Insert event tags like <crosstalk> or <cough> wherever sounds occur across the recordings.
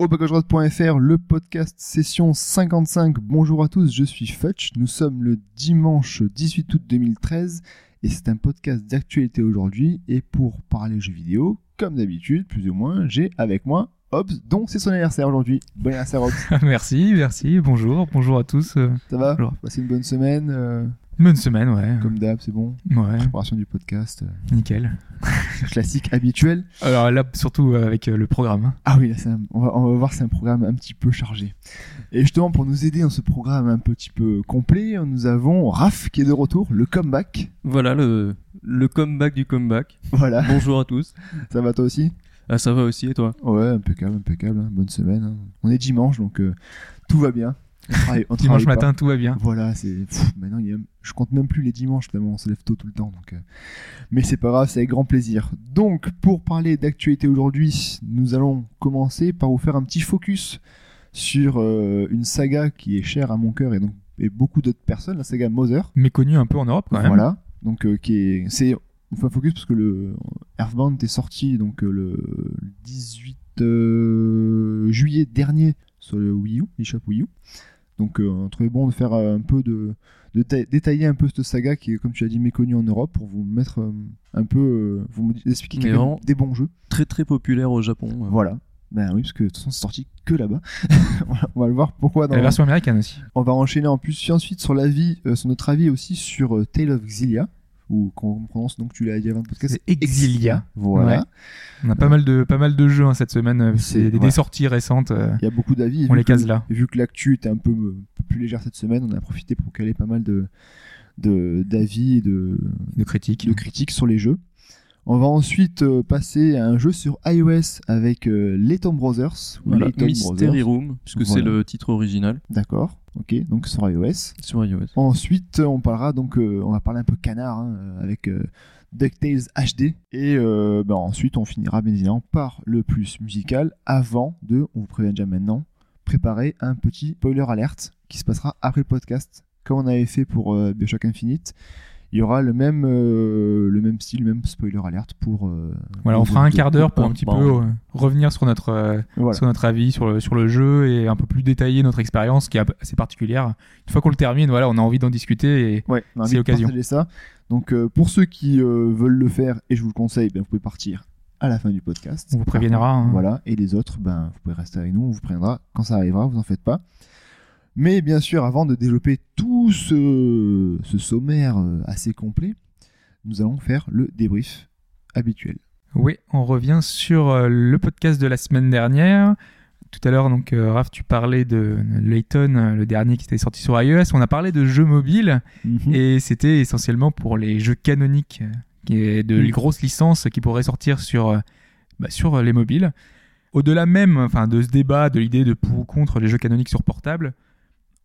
Au le podcast session 55. Bonjour à tous, je suis Futch. Nous sommes le dimanche 18 août 2013 et c'est un podcast d'actualité aujourd'hui. Et pour parler jeux vidéo, comme d'habitude, plus ou moins, j'ai avec moi Hobbs, dont c'est son anniversaire aujourd'hui. Bon anniversaire Hobbs. <laughs> merci, merci, bonjour, bonjour à tous. euh, Ça va? Passez une bonne semaine. euh, bonne semaine, ouais. comme d'hab, c'est bon. Ouais, Préparation du podcast. euh, nickel. <laughs> classique, habituel. Alors là, surtout euh, avec euh, le programme. hein. Ah oui, là, c'est un- on, va, on va voir, c'est un programme un petit peu chargé. Et justement, pour nous aider dans ce programme un petit peu complet, nous avons Raph qui est de retour, le comeback. Voilà le, le comeback du comeback. Voilà, <laughs> Bonjour à tous. ça va toi aussi? Ah, ça va aussi et toi? Ouais, impeccable, impeccable, hein, bonne semaine. hein. On est dimanche, donc euh, tout va bien. On <laughs> travaille- on Dimanche pas. matin, tout va bien. Voilà, c'est maintenant il y a- je compte même plus les dimanches tellement on se lève tôt tout le temps. Donc, euh, mais c'est pas grave, c'est avec grand plaisir. Donc pour parler d'actualité aujourd'hui, nous allons commencer par vous faire un petit focus sur euh, une saga qui est chère à mon cœur et donc et beaucoup d'autres personnes, la saga Mother. Méconnu un peu en Europe quand même. Voilà, donc euh, qui est c'est on fait un focus parce que le Earthbound est sorti donc euh, le 18 euh, juillet dernier sur le Wii U, l'eShop Wii U. Donc euh, on trouvait bon de faire euh, un peu de, de ta- détailler un peu cette saga qui est comme tu as dit méconnue en Europe pour vous mettre euh, un peu euh, vous expliquer vraiment- des bons jeux. Très très populaire au Japon. euh. Voilà. Ben oui, parce que de toute façon, c'est sorti que là-bas. <laughs> on va- on va le voir pourquoi dans La version américaine aussi. on va enchaîner en plus ensuite sur l'avis, euh, sur notre avis aussi sur euh, Tale of Xillia, ou qu'on prononce donc tu l'as dit avant le podcast. C'est Exilia. Voilà. Ouais. On a pas mal de, pas mal de jeux hein, cette semaine. euh, C'est- des, ouais. sorties récentes. euh, Il y a beaucoup d'avis. On les que- case là. Vu que l'actu était un peu, euh, un peu plus légère cette semaine, on a profité pour caler pas mal de de- d'avis et de, de critiques. de critiques sur les jeux. On va ensuite euh, passer à un jeu sur iOS avec euh, les Tomb Brothers. ou Voilà, les Tomb Mystery Brothers. Room, puisque c'est le titre original D'accord. Ok. Donc sur iOS. sur iOS. Ensuite, on parlera donc, euh, on va parler un peu canard hein, euh, avec euh, DuckTales HD. Et euh, ben, ensuite, on finira bien évidemment par le plus musical avant de, on vous prévient déjà maintenant, préparer un petit spoiler alerte qui se passera après le podcast. Comme on avait fait pour euh, Bioshock Infinite, il y aura le même, euh, le même style, le même spoiler alerte pour. euh, Voilà, on fera un quart d'heure pour un petit Bon. peu euh, revenir sur notre, euh, Voilà. sur notre avis sur le, sur le jeu et un peu plus détailler notre expérience qui est assez particulière. Une fois qu'on le termine, voilà, on a envie d'en discuter et Ouais, C'est l'occasion. ça. Donc, euh, pour ceux qui euh, veulent le faire, et je vous le conseille, ben, vous pouvez partir à la fin du podcast. on vous préviendra. hein. Voilà, et les autres, ben, vous pouvez rester avec nous, on vous préviendra quand ça arrivera, vous en faites pas. Mais bien sûr, avant de développer tout ce, ce sommaire euh, assez complet, nous allons faire le débrief habituel. Oui, on revient sur euh, le podcast de la semaine dernière. Tout à l'heure, donc, euh, Raph, tu parlais de Layton, le dernier qui était sorti sur iOS. On a parlé de jeux mobiles et c'était essentiellement pour les jeux canoniques, de grosses licences qui pourraient sortir sur, bah, sur les mobiles. Au-delà même enfin, de ce débat, de l'idée de pour ou contre les jeux canoniques sur portable,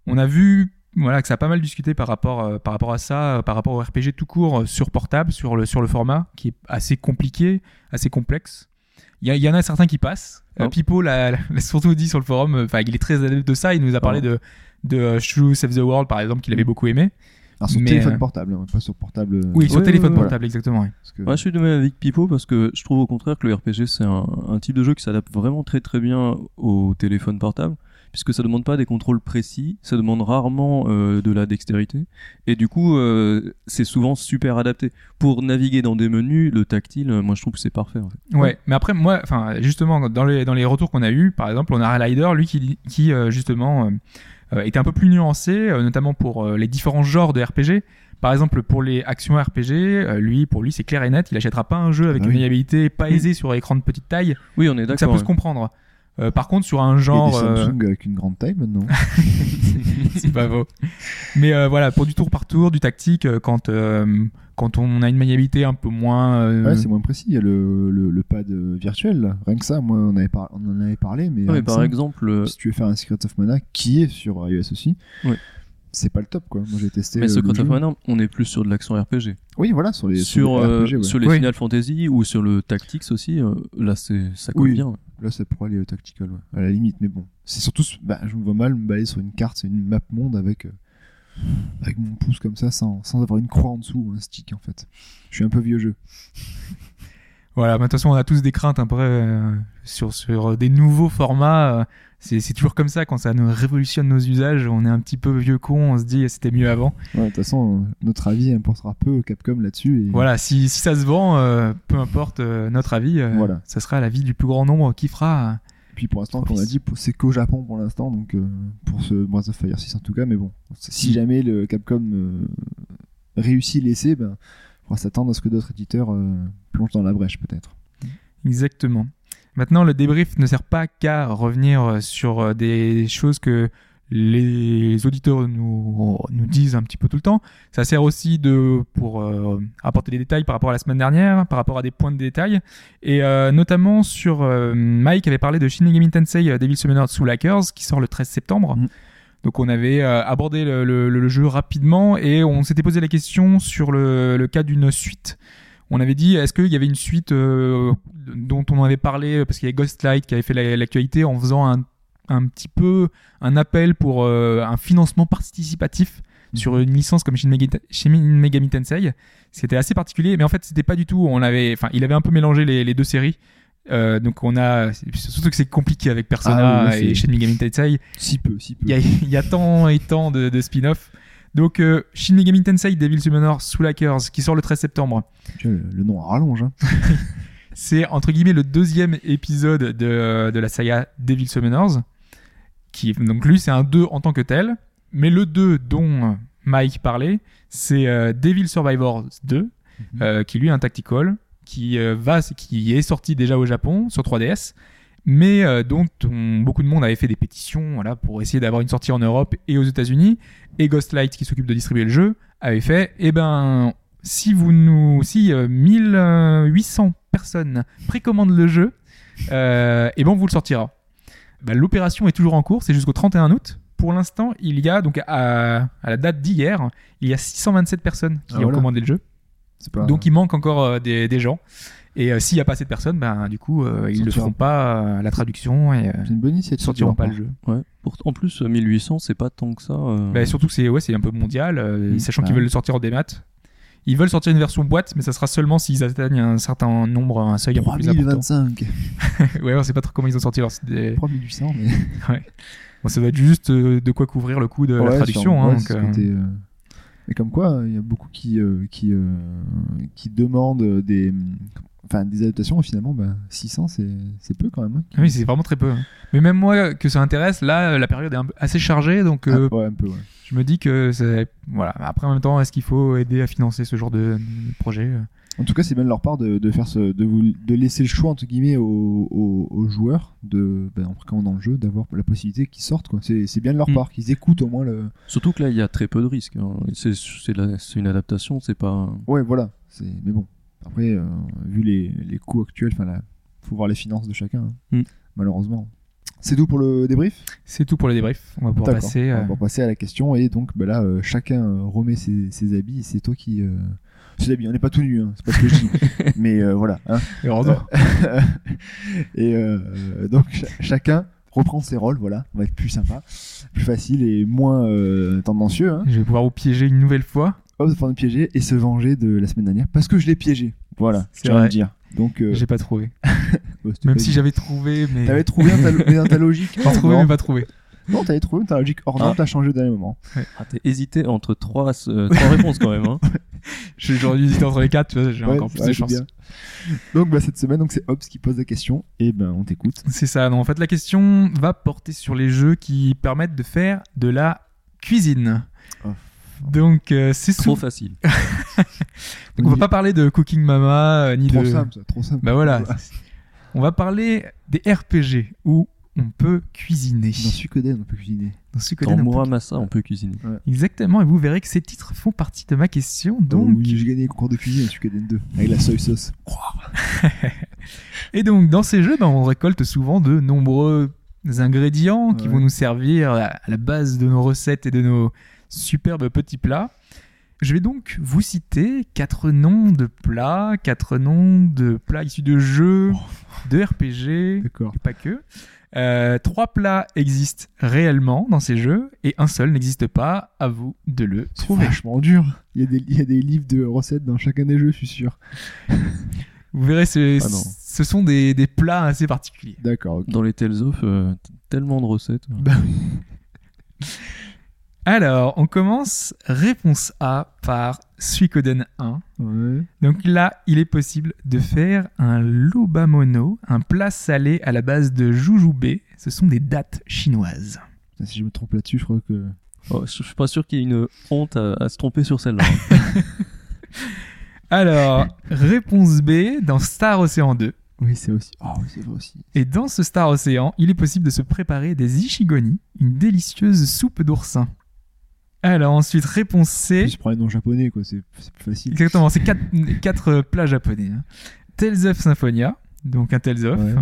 on a vu voilà, que ça a pas mal discuté par rapport, euh, par rapport à ça, euh, par rapport au RPG tout court euh, sur portable, sur le, sur le format, qui est assez compliqué, assez complexe. Il y, en a certains qui passent. Euh, Oh. Pipo l'a <laughs> l'a surtout dit sur le forum, euh, enfin il est très adepte de ça, il nous a parlé Oh. de, de Shrew Save the World par exemple, qu'il avait beaucoup aimé. Alors sur Mais, téléphone portable, hein, pas sur portable. Oui, sur Ouais, téléphone ouais, portable, exactement. ouais. parce que- Ouais, je suis de même avec Pipo parce que je trouve au contraire que le RPG c'est un, un type de jeu qui s'adapte vraiment très très bien au téléphone portable puisque ça demande pas des contrôles précis, ça demande rarement euh, de la dextérité et du coup euh, c'est souvent super adapté pour naviguer dans des menus. Le tactile, euh, moi je trouve que c'est parfait. En fait. Ouais, mais après, moi, enfin, justement, dans les, dans les retours qu'on a eu, par exemple, on a Rider, lui, qui, qui justement, était un peu plus nuancé, notamment pour les différents genres de RPG. Par exemple, pour les actions RPG, euh, lui, pour lui, c'est clair et net, il achètera pas un jeu avec Ah une oui. maniabilité pas <laughs> aisée sur écran de petite taille. Oui, on est Donc ça d'accord. peut se comprendre. Euh, par contre, sur un Il y a genre, des euh, Samsung avec une grande taille maintenant. <laughs> c'est pas faux. Mais euh, voilà, pour du tour par tour, du tactique, euh, quand euh, quand on a une maniabilité un peu moins, euh, Ouais, c'est moins précis. Il y a le, le, le pad virtuel. là. Rien que ça, moi, on, avait par- on en avait parlé. Mais, Ouais, par ça, exemple, si tu veux faire un Secret of Mana qui est sur iOS aussi, Ouais. c'est pas le top quoi. Moi j'ai testé. Mais Secret of. Mana, on est plus sur de l'action RPG. Oui, voilà, sur les Sur, les euh, RPG, ouais. sur les Oui. Final Fantasy ou sur le Tactics aussi, euh, là c'est ça coule Oui. bien. Là, ça pourrait aller au tactical, à la limite, mais bon. C'est surtout, bah, je me vois mal me balader sur une carte, c'est une map monde avec, euh, avec mon pouce comme ça, sans, sans avoir une croix en dessous ou un stick en fait. Je suis un peu vieux jeu. <laughs> Voilà, de toute façon, on a tous des craintes après euh, sur, sur des nouveaux formats. euh, c'est toujours comme ça quand ça nous révolutionne nos usages. On est un petit peu vieux con, on se dit c'était mieux avant. Ouais, de toute façon, notre avis importera peu au Capcom là-dessus. Et... Voilà, si, si ça se vend, euh, peu importe euh, notre avis, euh, Voilà. ça sera l'avis du plus grand nombre qui fera. Et puis pour l'instant, comme on a dit, c'est qu'au Japon pour l'instant, donc pour ce Breath of Fire 6 en tout cas, mais bon, si jamais le Capcom réussit l'essai, ben, on va s'attendre à ce que d'autres éditeurs plongent dans la brèche peut-être. Exactement. Maintenant, le débrief ne sert pas qu'à revenir euh, sur euh, des choses que les auditeurs nous, nous disent un petit peu tout le temps. Ça sert aussi de, pour euh, apporter des détails par rapport à la semaine dernière, par rapport à des points de détail. Et euh, notamment sur euh, Mike avait parlé de Shin Megami Tensei Devil Summoner Soul Hackers qui sort le 13 septembre. Mhm. Donc on avait abordé le, le- le jeu rapidement et on s'était posé la question sur le, le cas d'une suite. On avait dit, est-ce qu'il y avait une suite euh, dont on avait parlé, parce qu'il y a Ghostlight qui avait fait la- l'actualité en faisant un, un petit peu un appel pour euh, un financement participatif sur une licence comme Shin Megami, Shin Megami Tensei. C'était assez particulier, mais en fait, c'était pas du tout. On avait, enfin, il avait un peu mélangé les, les deux séries. Euh, donc on a, surtout que c'est compliqué avec Persona Ah oui, et Shin Megami Tensei. Si peu, si peu. Il y a, il y a tant et tant de, de spin-off. Donc euh, Shin Megami Tensei Devil Summoner Soul Hackers qui sort le 13 septembre. Le, le nom rallonge. Hein. <laughs> C'est entre guillemets le deuxième épisode de, de la saga Devil Summoners. Qui, donc lui, c'est un 2 en tant que tel. Mais le 2 dont Mike parlait, c'est euh, Devil Survivors 2, euh, qui lui est un tactical, qui, euh, va, qui est sorti déjà au Japon sur 3DS, mais euh, dont on- beaucoup de monde avait fait des pétitions voilà, pour essayer d'avoir une sortie en Europe et aux États-Unis. Et Ghostlight, qui s'occupe de distribuer le jeu, avait fait eh ben, si vous nous si euh, 1800 personnes précommandent le jeu, euh, eh ben on vous le sortira. Bah, L'opération est toujours en cours, c'est jusqu'au 31 août. Pour l'instant, il y a donc à, à la date d'hier, il y a 627 personnes qui Ah, ont voilà. commandé le jeu. Pas... Donc il manque encore euh, des, des gens. Et euh, s'il n'y a pas assez de personnes, ben, du coup, euh, ils ne feront pas euh, la traduction et euh, une bonne initiative. ils sortiront pas le jeu. Ouais. Pour- en plus, euh, 1800, c'est pas tant que ça. euh. Bah, surtout que c'est ouais, c'est un peu mondial, euh, Mm. sachant qu'ils veulent le sortir en démat. Ils veulent sortir une version boîte, mais ça sera seulement s'ils atteignent un certain nombre, un seuil un peu plus important. 3025. <laughs> ouais, on sait pas trop comment ils ont sorti leur. des- 3800, mais. <laughs> Bon, ça doit être juste de quoi couvrir le coût de la Ouais, traduction. hein, ouais, donc, Mais comme quoi, il y a beaucoup qui, euh, qui, euh, qui demandent des, enfin, des adaptations finalement, bah, 600, c'est c'est peu quand même. hein. ah Oui, c'est vraiment très peu. hein. Mais même moi, que ça intéresse, là, euh, la période est un peu- assez chargée, donc euh, Ah, ouais, un peu, ouais. je me dis que c'est. Voilà. Après, en même temps, est-ce qu'il faut aider à financer ce genre de, de projet euh? En tout cas, c'est bien de leur part de, de faire ce, de, vous, de laisser le choix entre guillemets aux, aux, aux joueurs de, ben, en précommandant le jeu, d'avoir la possibilité qu'ils sortent. Quoi. C'est, c'est bien de leur Mm. part, qu'ils écoutent au moins le. Surtout que là, il y a très peu de risques. hein. C'est une adaptation, c'est pas. Ouais, voilà. C'est, mais bon, après, euh, vu les, les coûts actuels, là, faut voir les finances de chacun. hein. Mm. Malheureusement. C'est tout pour le débrief? C'est tout pour les débriefs. On va pouvoir. On euh, va pouvoir passer à la question et donc ben là euh, chacun remet ses, ses habits et c'est toi qui ses habits on n'est pas tout nu hein, c'est pas ce que je dis <laughs> mais voilà hein. heureusement. <laughs> et donc cha- chacun reprend ses rôles voilà on va être plus sympa plus facile et moins euh, tendancieux hein. Je vais pouvoir vous piéger une nouvelle fois. Hop de faire nous piéger et se venger de la semaine dernière parce que je l'ai piégé voilà C'est à le dire donc euh, J'ai pas trouvé. <laughs> c'était Même pas si j'avais trouvé, mais. t'avais trouvé dans ta, mais dans ta logique J'ai trouvé, hors mais pas trouvé. non t'avais trouvé mais ta logique hors norme Ah. t'as changé au dernier moment Ah, t'as hésité entre trois, euh, trois réponses quand même. Hein. <laughs> <laughs> Dû hésiter entre les quatre, tu vois, j'ai Ouais, encore plus ouais, de chance. bien. Donc bah, cette semaine, donc c'est Hobbs qui pose la question et ben on t'écoute. C'est ça. Non, en fait, la question va porter sur les jeux qui permettent de faire de la cuisine. Oh. Donc, euh, c'est Trop sou- facile. <laughs> Donc, on va pas parler de Cooking Mama euh, ni trop de. simple, ça, trop simple. Bah voilà. <laughs> On va parler des RPG où on peut cuisiner. Dans Suikoden, on peut cuisiner. Dans Suikoden, Dans on peut- Muramasa, on peut cuisiner. Exactement. Et vous verrez que ces titres font partie de ma question. Donc, Oh oui, j'ai gagné le concours de cuisine à Suikoden 2 avec la soy sauce. <laughs> Et donc, dans ces jeux, ben, on récolte souvent de nombreux ingrédients qui Ouais. vont nous servir à la base de nos recettes et de nos superbe petit plat. Je vais donc vous citer quatre noms de plats, quatre noms de plats issus de jeux, de RPG, et pas que. Euh, trois plats existent réellement dans ces jeux et un seul n'existe pas. À vous de le C'est trouver. vachement dur. Il y, a des, il y a des livres de recettes dans chacun des jeux, je suis sûr. Vous verrez, ce, Ah ce sont des, des plats assez particuliers. D'accord. Dans les Tales of, euh, tellement de recettes. <laughs> Alors, on commence réponse A par Suikoden 1. Ouais. Donc là, il est possible de faire un lobamono, un plat salé à la base de jujube. Ce sont des dattes chinoises. Si je me trompe là-dessus, je crois que. Oh, je suis pas sûr qu'il y ait une honte à, à se tromper sur celle-là. <laughs> Alors, réponse B dans Star Ocean 2. Oui, c'est aussi. Oh, oui, c'est vrai aussi. Et dans ce Star Océan, il est possible de se préparer des ishigoni, une délicieuse soupe d'oursin. Alors ensuite, réponse C. Je prends les noms japonais, quoi. C'est plus facile. Exactement, c'est quatre, <laughs> quatre euh, plats japonais. hein. Tales of Symphonia, donc un Tales of. Ouais.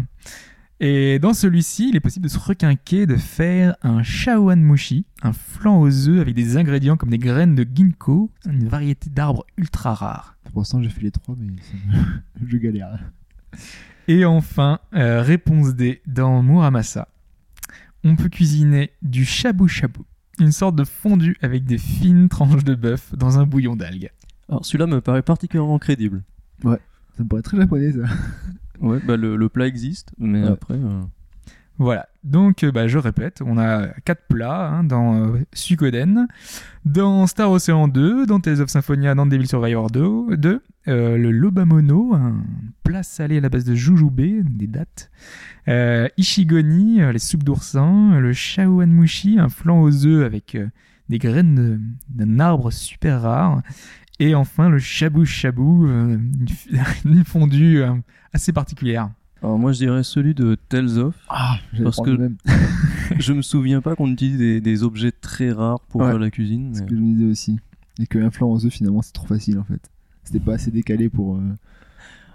Et dans celui-ci, il est possible de se requinquer, de faire un shawan mushi, un flan aux œufs avec des ingrédients comme des graines de ginkgo, une variété d'arbres ultra rares. Pour l'instant, j'ai fait les trois, mais me- <laughs> je galère. Et enfin, euh, réponse D, dans Muramasa, on peut cuisiner du shabu shabu, une sorte de fondu avec des fines tranches de bœuf dans un bouillon d'algues. Alors celui-là me paraît particulièrement crédible. Ça me paraît très japonais, ça. Ouais, bah le, le plat existe, mais Ouais. après. euh, Voilà, donc euh, bah, je répète, on a quatre plats hein, dans euh, Suikoden, dans Star Ocean 2, dans Tales of Symphonia, dans Devil Survivor 2, 2 euh, le Lobamono, un plat salé à la base de jujube, des dattes, euh, Ishigoni, les soupes d'oursin, le Shaoan Mushi, un flan aux œufs avec des graines d'un arbre super rare, et enfin le Shabu Shabu, <laughs> une, fondue assez particulière. Alors moi je dirais celui de Tales of. Ah, Parce que- même. <laughs> je me souviens pas qu'on utilise des, des objets très rares pour Ouais. faire la cuisine. C'est ce que je me disais aussi. Et qu'un flan aux œufs, finalement, c'est trop facile, en fait. C'était pas assez décalé pour. euh,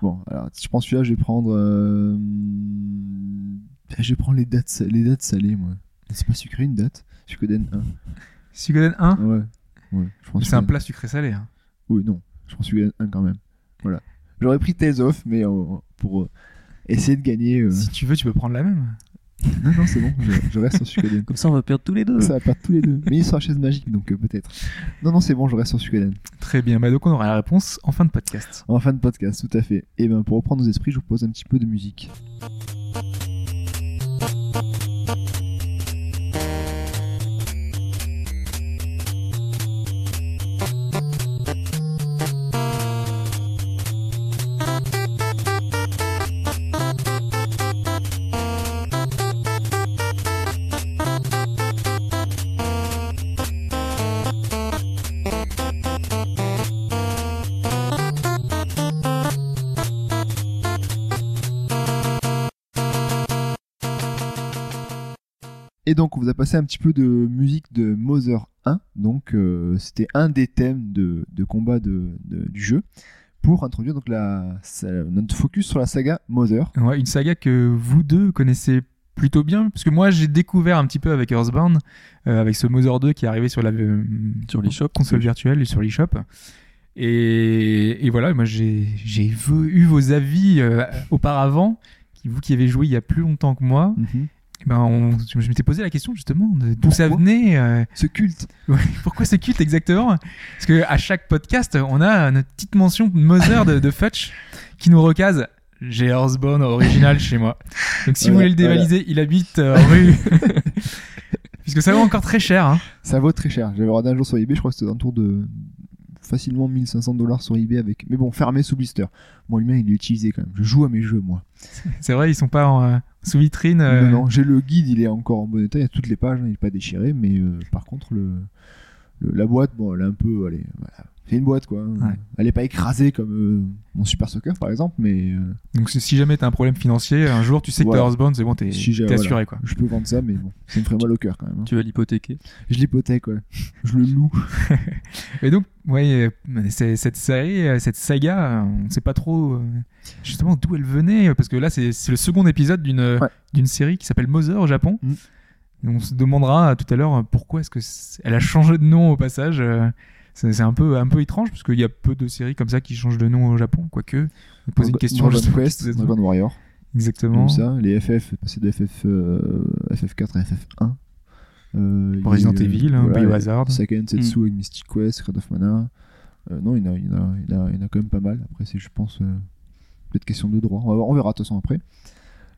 Bon, alors, je prends celui-là, je vais prendre. euh, Je vais prendre les dates, les dates salées, moi. C'est pas sucré, une date? Suikoden 1. Suikoden 1, Ouais. Ouais, je pense c'est un plat sucré-salé. hein. Oui, non. Je prends Suikoden 1 quand même. Voilà. J'aurais pris Tales of, mais euh, pour euh, essayer de gagner. euh, Si tu veux, tu peux prendre la même. Non, non, c'est bon, je, je reste sur Suikoden. Comme ça on va perdre tous les deux. Ça va perdre tous les deux. Mais il la chaise magique, donc euh, peut-être. Non, non, c'est bon, je reste sur Suikoden. Très bien, bah donc on aura la réponse en fin de podcast. En fin de podcast, tout à fait. Et ben pour reprendre nos esprits, je vous propose un petit peu de musique. Donc on vous a passé un petit peu de musique de Mother 1. Donc euh, c'était un des thèmes de, de combat de, de- du jeu pour introduire donc la, notre focus sur la saga Mother. Ouais, une saga que vous deux connaissez plutôt bien, parce que moi j'ai découvert un petit peu avec Earthbound, euh, avec ce Mother 2 qui est arrivé sur la euh, Sur l'eShop. console virtuelle et sur l'eShop. Et, et voilà, moi j'ai eu vos avis euh, auparavant, qui, vous qui avez joué il y a plus longtemps que moi, eh ben on- je, m'étais posé la question justement d'où ça venait. euh, Ce culte? Ouais, <laughs> pourquoi ce culte exactement? Parce que à chaque podcast, on a notre petite mention Mother de, de Futch qui nous recase. J'ai Earthbound original chez moi. Donc si vous voulez le dévaliser, il habite euh, rue. <laughs> Puisque ça vaut encore très cher. Hein. Ça vaut très cher. J'avais regardé un jour sur eBay, je crois que c'était un tour de facilement 1500 dollars sur eBay avec. Mais bon, fermé sous blister. Moi, lui il est utilisé quand même. Je joue à mes jeux, moi. <laughs> C'est vrai, ils sont pas en, euh, sous vitrine. euh, Non, non, j'ai le guide, il est encore en bon état. Il y a toutes les pages, hein, il est pas déchiré. Mais euh, par contre, le, le- la boîte, bon, elle est un peu. Allez, voilà. C'est une boîte, quoi. Ouais. Elle est pas écrasée comme euh, mon Super Soccer, par exemple, mais. euh, Donc si jamais t'as un problème financier, un jour tu sais que Voilà. t'as Earthbound, c'est bon, t'es Si voilà. assuré quoi. Je peux vendre ça, mais bon, ça me ferait mal au cœur quand même. hein. Tu vas l'hypothéquer. Je l'hypothèque, ouais. Je le loue. <laughs> <laughs> Et donc, ouais, euh, cette série, euh, cette saga, euh, on sait pas trop euh, justement d'où elle venait, parce que là, c'est c'est le second épisode d'une Ouais. d'une série qui s'appelle Mother au Japon. Mm. On se demandera euh, tout à l'heure euh, pourquoi est-ce que elle a changé de nom au passage. C'est c'est un peu, un peu étrange parce qu'il y a peu de séries comme ça qui changent de nom au Japon, quoique. On poser une question Dragon Quest, Dragon Warrior. Exactement. Ça. Les FF, passer de FF, euh, FF4 à FF1. Euh, Resident eu, euh, Evil, hein, voilà, Biohazard. Setsu Mm. avec Mystic Quest, Secret of Mana. Euh, non, il y, en a, il, y en a, il, y en a, il y en a quand même pas mal. Après, c'est, je pense, euh, peut-être question de droit. On, va voir- on verra de toute façon après.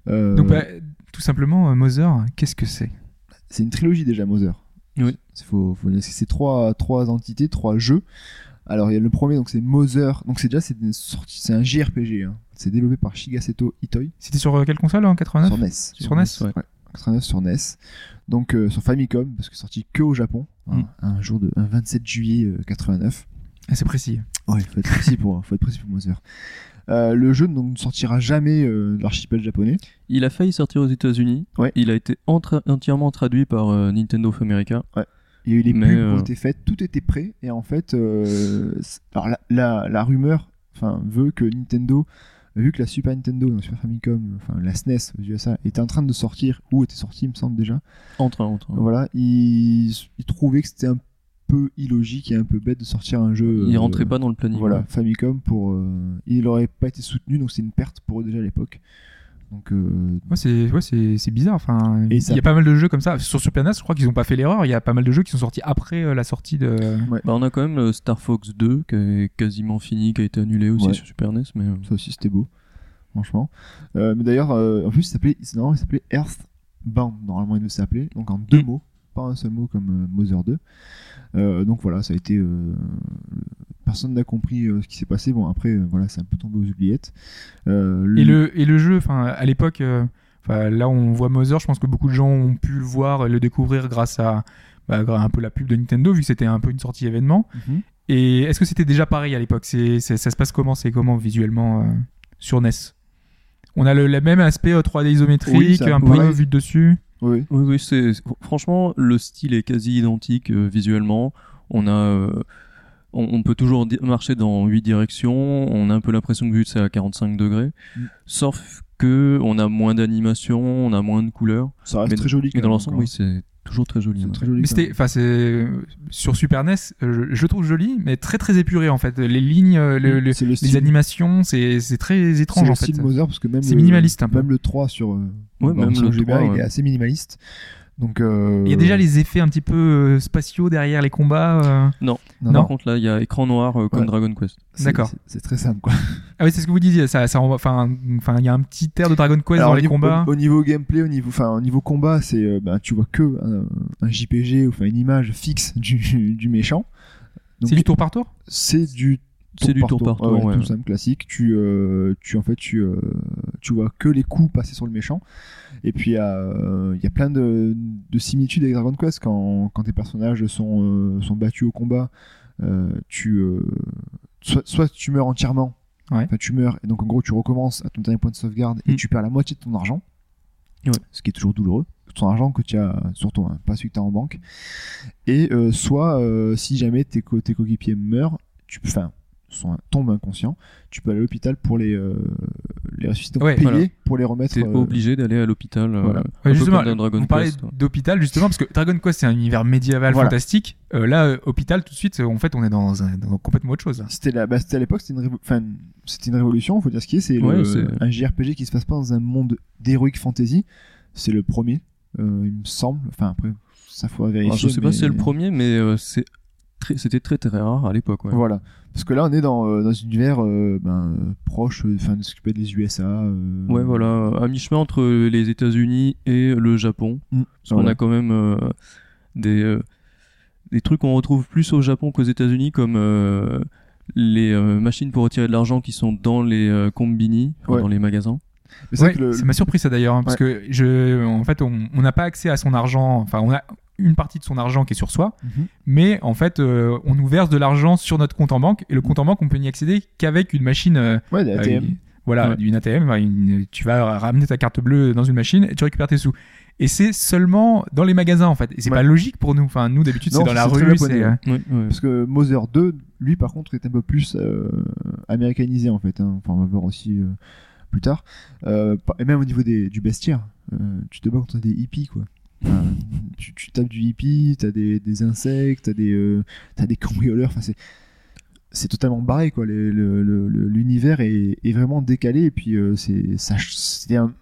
Euh, Donc, bah, tout simplement, Mother, qu'est-ce que c'est? C'est une trilogie déjà, Mother. Oui. Il faut, faut c'est trois, trois entités, trois jeux. Alors, il y a le premier, donc c'est Mother. Donc, c'est déjà c'est un JRPG. Hein. C'est développé par Shigesato Itoi C'était sur euh, quelle console en 89 sur NES. Sur NES ouais. Ouais, 89 sur NES. Donc euh, sur Famicom, parce que sorti que au Japon, hein, Mm. un jour de un 27 juillet euh, 89. Ah, C'est précis. Ouais, faut être précis pour, faut être précis pour Mother. Euh, le jeu donc, ne sortira jamais euh, de l'archipel japonais. Il a failli sortir aux États-Unis. Ouais. Il a été entra- entièrement traduit par euh, Nintendo of America. Il y a eu les pubs qui ont été faites, tout était prêt, et en fait, alors la, la, la rumeur, veut que Nintendo, vu que la Super Nintendo, donc Super Famicom, enfin la SNES aux USA, était en train de sortir, ou était sortie, il me semble déjà, Entre un, entre un. voilà, ils, ils trouvaient que c'était un peu illogique et un peu bête de sortir un jeu. Il euh, rentrait pas dans le planning. Voilà, ouais. Famicom pour. euh, il n'aurait pas été soutenu, donc c'est une perte pour eux déjà à l'époque. Donc, euh, Ouais, c'est ouais, c'est c'est bizarre. Enfin, il ça- y a pas mal de jeux comme ça. Sur Super NES, je crois qu'ils ont pas fait l'erreur. Il y a pas mal de jeux qui sont sortis après euh, la sortie de. Bah, on a quand même le Star Fox 2 qui est quasiment fini, qui a été annulé aussi Ouais. sur Super NES. Mais euh, ça aussi c'était beau, franchement. Euh, mais d'ailleurs, euh, en plus, il s'appelait, il s'appelait Earthbound. Normalement, il devait s'appeler, donc en deux Mm. mots, pas un seul mot comme euh, Mother 2. Euh, donc voilà, ça a été. euh, personne n'a compris ce qui s'est passé. Bon, après, voilà, c'est un peu tombé aux oubliettes. Et le et le jeu, enfin, à l'époque, enfin, là on voit Mother. Je pense que beaucoup de gens ont pu le voir et le découvrir grâce à bah, un peu la pub de Nintendo, vu que c'était un peu une sortie événement. Mhm. Et est-ce que c'était déjà pareil à l'époque? C'est, Ça se passe comment? C'est comment visuellement euh, sur NES On a le, le même aspect euh, 3D isométrique, Oui, un peu peu pareil. vu de dessus. Oui, oui, oui, c'est franchement le style est quasi identique euh, visuellement. On a, euh, on, on peut toujours marcher dans huit directions. On a un peu l'impression que vu c'est à 45 degrés, Mm. sauf que on a moins d'animation, on a moins de couleurs. ça reste Mais- très joli. Mais quand dans même, l'ensemble, oui, c'est toujours très joli. Très joli. Mais quand c'était, même. enfin, c'est sur Super NES, euh, je, je le trouve joli, mais très très épuré en fait. Les lignes, euh, le- le- C'est le les animations, c'est, c'est très étrange en fait. C'est minimaliste un peu. Même le 3 sur, euh, Ouais, même sur le GBA, 3, il est assez minimaliste. Donc euh, Il y a déjà les effets un petit peu euh, spatiaux derrière les combats. euh. non, non. Par contre, là, il y a écran noir euh, comme Ouais. Dragon Quest. D'accord. c'est- très simple quoi. <laughs> Ah oui, c'est ce que vous disiez. Ça, enfin, enfin, il y a un petit air de Dragon Quest Alors, dans les niveau- combats. Au, au niveau gameplay, au niveau, enfin, au niveau combat, c'est, euh, ben, tu vois que un, un JPG, enfin une image fixe du, <laughs> du méchant. C'est du tour par tour? C'est du C'est du tour par tour, ouais, ouais. tout simple, classique. Tu, euh, tu en fait, tu, euh, tu vois que les coups passer sur le méchant. Et puis il y a, euh, il y a plein de, de similitudes avec Dragon Quest quand, quand tes personnages sont, sont battus au combat. tu, soit, soit tu meurs entièrement, Ouais. tu meurs et donc en gros tu recommences à ton dernier point de sauvegarde et Mm. tu perds la moitié de ton argent. Ce qui est toujours douloureux. Ton argent que tu as sur toi, hein, pas celui que tu as en banque. Et euh, soit euh, si jamais tes, co- tes coéquipiers meurent, tu enfin, sont, tombent inconscients, tu peux aller à l'hôpital pour les, euh, les ressusciter, Ouais, payer voilà. pour les remettre. T'es euh, obligé d'aller à l'hôpital. euh, voilà. Ouais, justement, comme Dragon Quest. ouais. d'hôpital justement parce que Dragon Quest c'est un univers médiéval Voilà. fantastique. Euh, là, euh, hôpital tout de suite, en fait, on est dans, un- dans complètement autre chose. C'était bah, c'était à l'époque, c'était une, révo- une révolution, faut dire ce qui est. C'est Ouais, un JRPG qui se passe pas dans un monde d'heroic fantasy. C'est le premier, euh, il me semble. Enfin après, ça faut vérifier. Alors, je sais pas si c'est le premier, mais euh, c'est c'était très très rare à l'époque. Ouais. Voilà. Parce que là, on est dans, euh, dans un univers euh, ben, proche, euh, enfin, de ce qui peut être les USA. euh, Ouais, voilà, à mi-chemin entre les États-Unis et le Japon. Mm. Parce qu'on a quand même euh, des, euh, des trucs qu'on retrouve plus au Japon qu'aux États-Unis, comme euh, les euh, machines pour retirer de l'argent qui sont dans les euh, combini, enfin, dans les magasins. Mais c'est vrai Ouais, le- m'a surpris ça d'ailleurs, hein, parce que je, en fait, on on n'a pas accès à son argent. Enfin, on a une partie de son argent qui est sur soi, Mhm. mais en fait, euh, on nous verse de l'argent sur notre compte en banque, et le compte en banque, on peut n'y accéder qu'avec une machine. euh, Ouais, des euh, ATM. voilà, Ouais. une ATM. une- tu vas ramener ta carte bleue dans une machine et tu récupères tes sous. Et c'est seulement dans les magasins en fait. Et c'est Ouais. pas logique pour nous. Enfin, nous d'habitude c'est dans la rue. japonais, C'est ouais. Ouais, ouais. Parce que Mother 2, lui, par contre, est un peu plus euh, américanisé, en fait. hein. Enfin, on va voir aussi euh, plus tard. Euh, et même au niveau des, du bestiaire, euh, tu te bats contre des hippies, quoi. Enfin, tu, tu tapes du hippie, t'as des, des insectes, t'as des, euh, t'as des cambrioleurs. Enfin, c'est, c'est totalement barré quoi. L'univers est, est vraiment décalé et puis euh, c'est, ça, c'était un-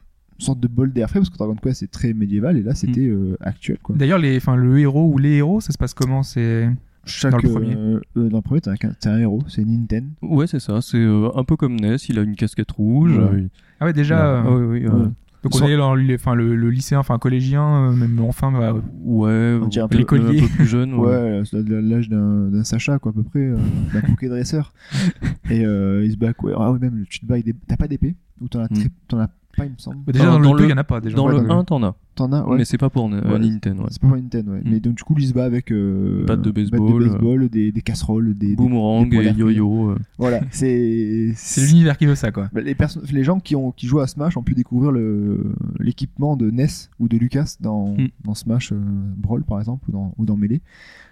une sorte de bol d'air frais parce que Dragon Quest c'est très médiéval et là c'était euh, actuel quoi. D'ailleurs, les, enfin, le héros ou les héros, ça se passe comment? C'est Chaque, Dans le premier. euh, euh, dans le premier, t'as un, un héros, c'est Nintendo. Ouais, c'est ça. C'est euh, un peu comme Ness. Il a une casquette rouge. Ouais. euh, ah ouais déjà. il a- ouais, ouais, Ouais. Donc on est dans le, enfin, le, le lycéen, enfin collégien, euh, même enfin. bah, ouais, On dirait un peu l'écolier. un peu plus jeune. <laughs> Ouais, ouais. l'âge d'un d'un Sacha, quoi, à peu près, euh, d'un cookie dresseur. <laughs> Et euh, il se bat, quoi. Ah ouais, même, tu te bats. T'as pas d'épée Ou t'en as. Mm. t'en as pas, il me semble. bah, déjà dans, dans le 2, il y en a pas déjà. Dans Ouais, le dans le- 1, t'en as. T'en as, ouais. Mais c'est pas pour euh, Ouais, Nintendo. ouais. C'est pas pour Nintendo, ouais. Mm. Mais donc, du coup, il se bat avec. Euh, Batte de batte baseball, baseball, des, des casseroles, des. Boomerang des yo-yo. euh. Voilà, <laughs> c'est. C'est l'univers qui veut ça, quoi. Bah, les, perso- les gens qui, ont, qui jouent à Smash ont pu découvrir le- l'équipement de NES ou de Lucas dans, Mm. dans Smash euh, Brawl par exemple ou dans, ou dans Melee.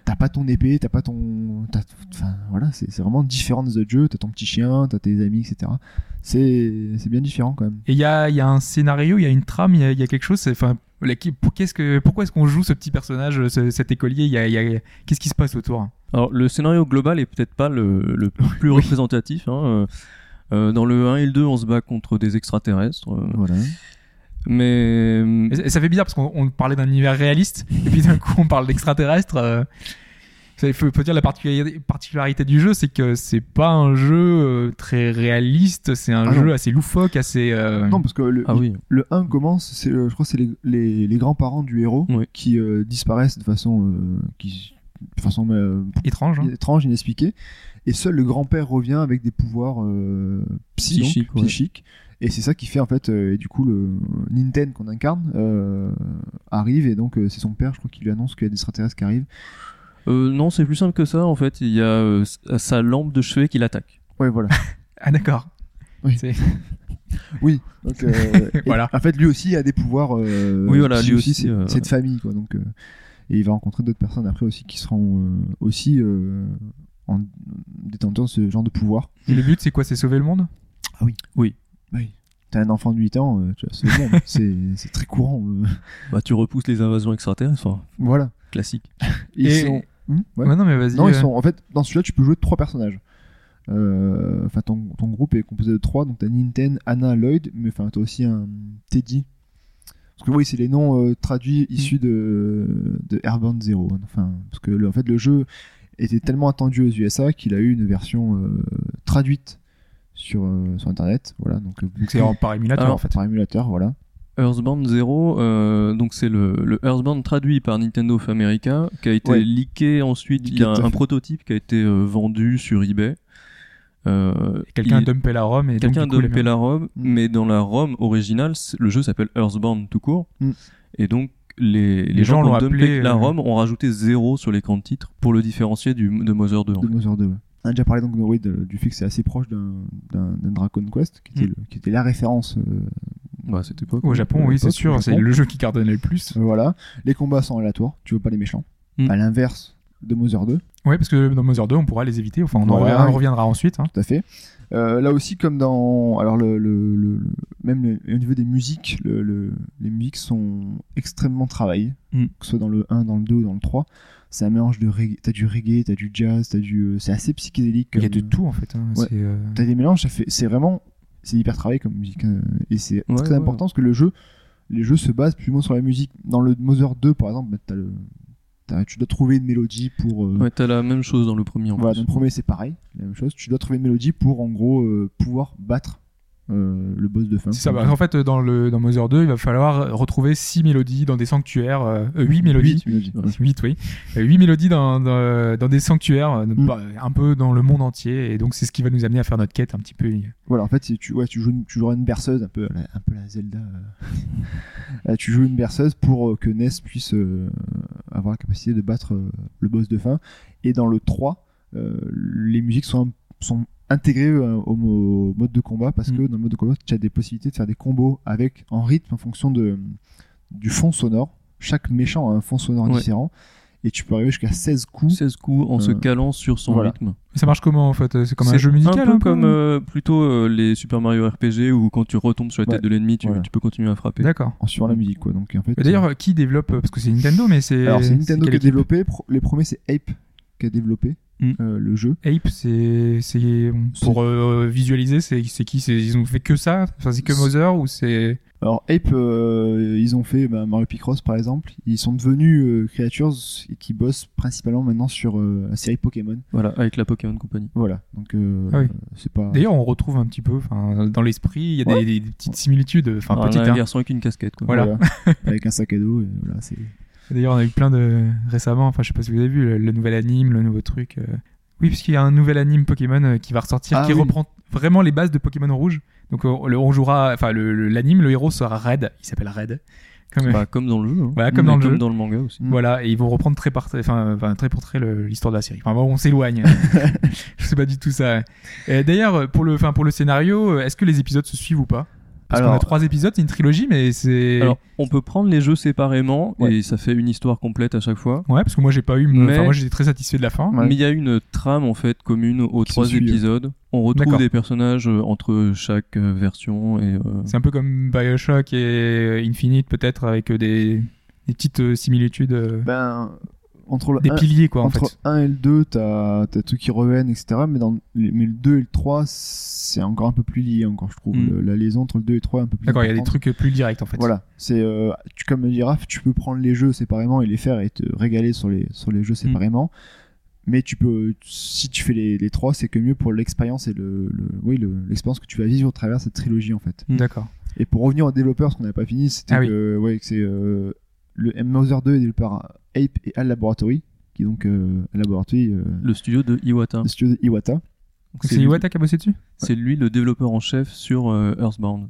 T'as pas ton épée, t'as pas ton. t'as- Enfin voilà, c'est c'est vraiment différent des autres jeux. T'as ton petit chien, t'as tes amis, etc. C'est c'est bien différent quand même. Et il y a, il y a un scénario, il y a une trame, il y y a quelque chose. Enfin, qu'est-ce que, pourquoi est-ce qu'on joue ce petit personnage, ce- cet écolier Il y a, il y a- qu'est-ce qui se passe autour? Alors, le scénario global est peut-être pas le, le plus représentatif. Hein. euh, euh, dans le 1 et le 2, on se bat contre des extraterrestres. euh, Voilà. mais Et ça- et ça fait bizarre parce qu'on on parlait d'un univers réaliste et puis d'un coup on parle d'extraterrestres. euh, Il faut, faut dire la particularité, du jeu, c'est que c'est pas un jeu euh, très réaliste, c'est un Ah jeu non. assez loufoque, assez. euh, Non, parce que le, ah oui, le 1 commence, c'est, euh, je crois que c'est les, les, les grands-parents du héros Oui. qui euh, disparaissent de façon, euh, qui, de façon euh, étrange. hein. étrange, inexpliquée. Et seul le grand-père revient avec des pouvoirs euh, psy, donc, Psychiques, ouais. psychiques. Et c'est ça qui fait en fait, euh, et du coup, le Nintendo qu'on incarne euh, arrive et donc euh, c'est son père, je crois, qui lui annonce qu'il y a des extraterrestres qui arrivent. Euh, non, c'est plus simple que ça. En fait, il y a euh, s- sa lampe de chevet qui l'attaque. Ouais, voilà. <laughs> Ah d'accord. Oui. C'est- <laughs> oui. Donc, euh, <laughs> et Voilà. En fait, lui aussi a des pouvoirs. euh, Oui, voilà, lui aussi, c'est, euh, c'est de famille, quoi. Donc, euh, et il va rencontrer d'autres personnes après aussi qui seront euh, aussi euh, en détenteur de ce genre de pouvoir. Et le but c'est quoi? C'est sauver le monde? Oui. T'as un enfant de 8 ans, euh, tu vois, c'est bon, c'est, c'est très courant. euh. Bah, tu repousses les invasions extraterrestres. Voilà. classique. Ils Et- sont. Hmm, ouais. Ouais, Non mais vas-y. Non, ils sont. En fait, dans celui-là, tu peux jouer trois personnages. Euh, Enfin, ton, ton groupe est composé de trois. Donc, t'as Ninten, Anna, Lloyd, mais enfin, t'as aussi un Teddy. Parce que oui, c'est les noms euh, traduits issus de, de Airborne Zero. hein. Enfin, parce que le, en fait, le jeu était tellement attendu aux USA qu'il a eu une version euh, traduite sur, euh, sur Internet. Voilà, donc, donc c'est en- par émulateur Alors, en fait. par émulateur, voilà. Earthbound Zero, euh, donc c'est le, le Earthbound traduit par Nintendo of America, qui a été Ouais. leaké ensuite. Il y a un prototype qui a été euh, vendu sur eBay. Euh, Quelqu'un a il- dumpé la ROM et Quelqu'un a dumpé la ROM, Mm. mais dans la ROM originale, le jeu s'appelle Earthbound tout court. Mm. Et donc, les, les, Les gens, gens qui ont l'ont dumpé appelé, la euh, ROM ont rajouté zéro sur l'écran de titre pour le différencier du, de Mother 2. en de. Mother 2. ouais. On a déjà parlé donc de- oui, de- du fait que c'est assez proche d'un Dragon Quest, qui était, Mm. le- qui était la référence. euh, Bah, à cette époque. Au. Japon, oui, c'est sûr, c'est le jeu qui cartonnait le plus. Euh, Voilà. Les combats sont aléatoires, tu veux pas les méchants. Mm. À l'inverse de Mother 2, Ouais, parce que dans Mother 2, on pourra les éviter. Enfin, on en Voilà. on reviendra ensuite. hein. tout à fait. Euh, là aussi, comme dans. Alors, le, le- même le- au niveau des musiques, le- le- les musiques sont extrêmement travaillées, Mm. que ce soit dans le 1, dans le 2 ou dans le 3. C'est un mélange de reggae. T'as du reggae, t'as du jazz, t'as du. euh, C'est assez psychédélique. Il y a de tout en fait. hein. Ouais. C'est, euh, T'as des mélanges, ça fait. C'est vraiment. C'est hyper travaillé comme musique. hein. Et c'est Ouais, très ouais. important parce que le jeu. Les jeux se basent plus ou moins sur la musique. Dans le Mother 2, par exemple, bah, t'as le. t'as- tu dois trouver une mélodie pour. euh, Ouais, t'as la même chose dans le premier en voilà, plus. dans le premier c'est pareil, la même chose. Tu dois trouver une mélodie pour en gros euh, pouvoir battre euh, le boss de fin. C'est ça. bah, en fait, dans le dans Mother 2, il va falloir retrouver 6 mélodies dans des sanctuaires, euh, 8 mélodies. Huit mélodies. Ouais. 8 oui. 8 mélodies dans, dans, dans des sanctuaires, euh, Mm. bah, un peu dans le monde entier. Et donc, c'est ce qui va nous amener à faire notre quête un petit peu. Voilà, en fait, tu, ouais, tu, joues une, tu joueras une berceuse, un peu, la- un peu la Zelda. euh. <laughs> Euh, tu joues une berceuse pour euh, que Ness puisse euh, avoir la capacité de battre euh, le boss de fin. Et dans le 3, euh, les musiques sont, sont intégrées euh, au, mo- mode de combat parce Mm. que dans le mode de combat, tu as des possibilités de faire des combos avec en rythme en fonction de, du fond sonore. Chaque méchant a un fond sonore Ouais. différent. Et tu peux arriver jusqu'à 16 coups. 16 coups en se Euh, calant sur son voilà. rythme. Ça marche comment en fait? C'est comme un jeu musical un peu un comme euh, plutôt euh, les Super Mario RPG où quand tu retombes sur la tête Ouais. de l'ennemi, tu, Voilà. tu peux continuer à frapper. D'accord. en suivant la musique quoi. Donc en fait. Et D'ailleurs, qui développe Parce que c'est Nintendo, mais c'est. alors c'est Nintendo qui a développé. Les premiers c'est Ape qui a développé Mm. euh, le jeu. Ape, c'est c'est pour euh, visualiser, c'est c'est qui? C'est ils ont fait que ça? Enfin, c'est que Mother ou c'est Alors Ape, euh, ils ont fait bah, Mario Picross par exemple. Ils sont devenus euh, Creatures et qui bossent principalement maintenant sur euh, la série Pokémon. Voilà, avec la Pokémon Company. Voilà. Donc euh, Ah oui. c'est pas. D'ailleurs, on retrouve un petit peu, enfin, dans l'esprit, il y a des- Ouais. des, des petites similitudes, enfin Alors, petites. un hein. garçon avec une casquette. Quoi. Voilà. avec un sac à dos. Et voilà, c'est. D'ailleurs, on a eu plein de récemment, enfin, je sais pas si vous avez vu le, le nouvel anime, le nouveau truc. euh. Oui, parce qu'il y a un nouvel anime Pokémon euh, qui va ressortir, Ah qui oui. reprend vraiment les bases de Pokémon Rouge. Donc, euh, le- on jouera, enfin, le- l'anime, le, héros sera Red. Il s'appelle Red. Comme, Bah, comme dans le jeu. hein. Voilà, comme dans le jeu. Comme dans le manga aussi. Voilà, et ils vont reprendre très par enfin, enfin, très pour très l'histoire de la série. Enfin, bon, on s'éloigne. <laughs> je sais pas du tout ça. D'ailleurs, pour le, enfin, pour le scénario, est-ce que les épisodes se suivent ou pas? Parce qu'on Alors- a trois épisodes, c'est une trilogie, mais c'est. Alors, on peut prendre les jeux séparément Ouais. et ça fait une histoire complète à chaque fois. Ouais, parce que moi j'ai pas eu. Mais- Enfin, moi j'étais très satisfait de la fin. Ouais. Mais il y a une trame en fait commune aux Qui trois suit. épisodes. On retrouve des personnages euh, entre chaque euh, version et euh, C'est un peu comme Bioshock et Infinite, peut-être, avec euh, des, des petites euh, similitudes. euh, Ben entre le des 1 piliers, quoi, en fait. 1 et le 2, t'as as tout qui reviennent, etc. Mais, dans, mais le 2 et le 3, c'est encore un peu plus lié, encore, je trouve. Mm. Le- la liaison entre le 2 et le 3 est un peu plus D'accord, il y a des trucs plus directs, en fait. Voilà, c'est euh, tu comme le dit Raph, tu peux prendre les jeux séparément et les faire et te régaler sur les sur les jeux Mm. séparément. Mais tu peux, si tu fais les, les trois, c'est que mieux pour l'expérience et le, le oui le- l'expérience que tu vas vivre au travers de cette trilogie en fait. D'accord. Et pour revenir aux développeurs, ce qu'on n'avait pas fini, c'était Ah oui. que ouais que c'est euh, le M Mother 2 est développé par Ape et Al Laboratory, qui est donc euh, Al Laboratory, euh, le studio de Iwata. le studio de Iwata. C'est lui- Iwata qui a bossé dessus? C'est lui le développeur en chef sur euh, Earthbound.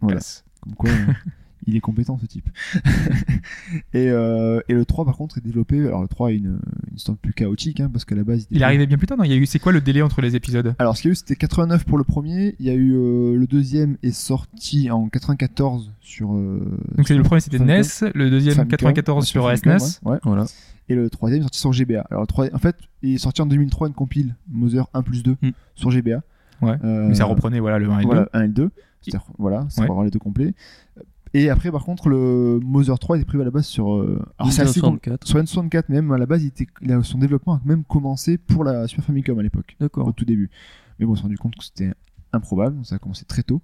Voilà. Classe. Comme quoi, euh, <laughs> il est compétent ce type. <laughs> et, euh, et le 3 par contre est développé. Alors le 3 a une, une histoire plus chaotique hein, parce qu'à la base Il est arrivé bien plus tard, non? Il y a eu, c'est quoi le délai entre les épisodes? Alors ce qu'il y a eu c'était 89 pour le premier. Il y a eu euh, le deuxième est sorti en 94 sur. euh, Donc sur le premier c'était NES, le deuxième Famicom, 94 ouais, sur Famicom, SNES. ouais, ouais. Voilà. Et le troisième est sorti sur GBA. Alors le troisième, en fait, il est sorti en 2003 une compile Mother 1 plus 2 Mm. sur GBA. Ouais. Euh, Mais ça reprenait voilà le 1 et le voilà, 2. 1 et le 2. C'est-à-dire, voilà, c'est Ouais. pour avoir les deux complets. Et après, par contre, le Mother 3 était prévu à la base sur. euh, Alors, c'est assez con- 1964. Sur N64, même à la base, il était, il a- son développement a même commencé pour la Super Famicom à l'époque, au D'accord. tout début. Mais bon, on s'est rendu compte que c'était improbable, donc ça a commencé très tôt.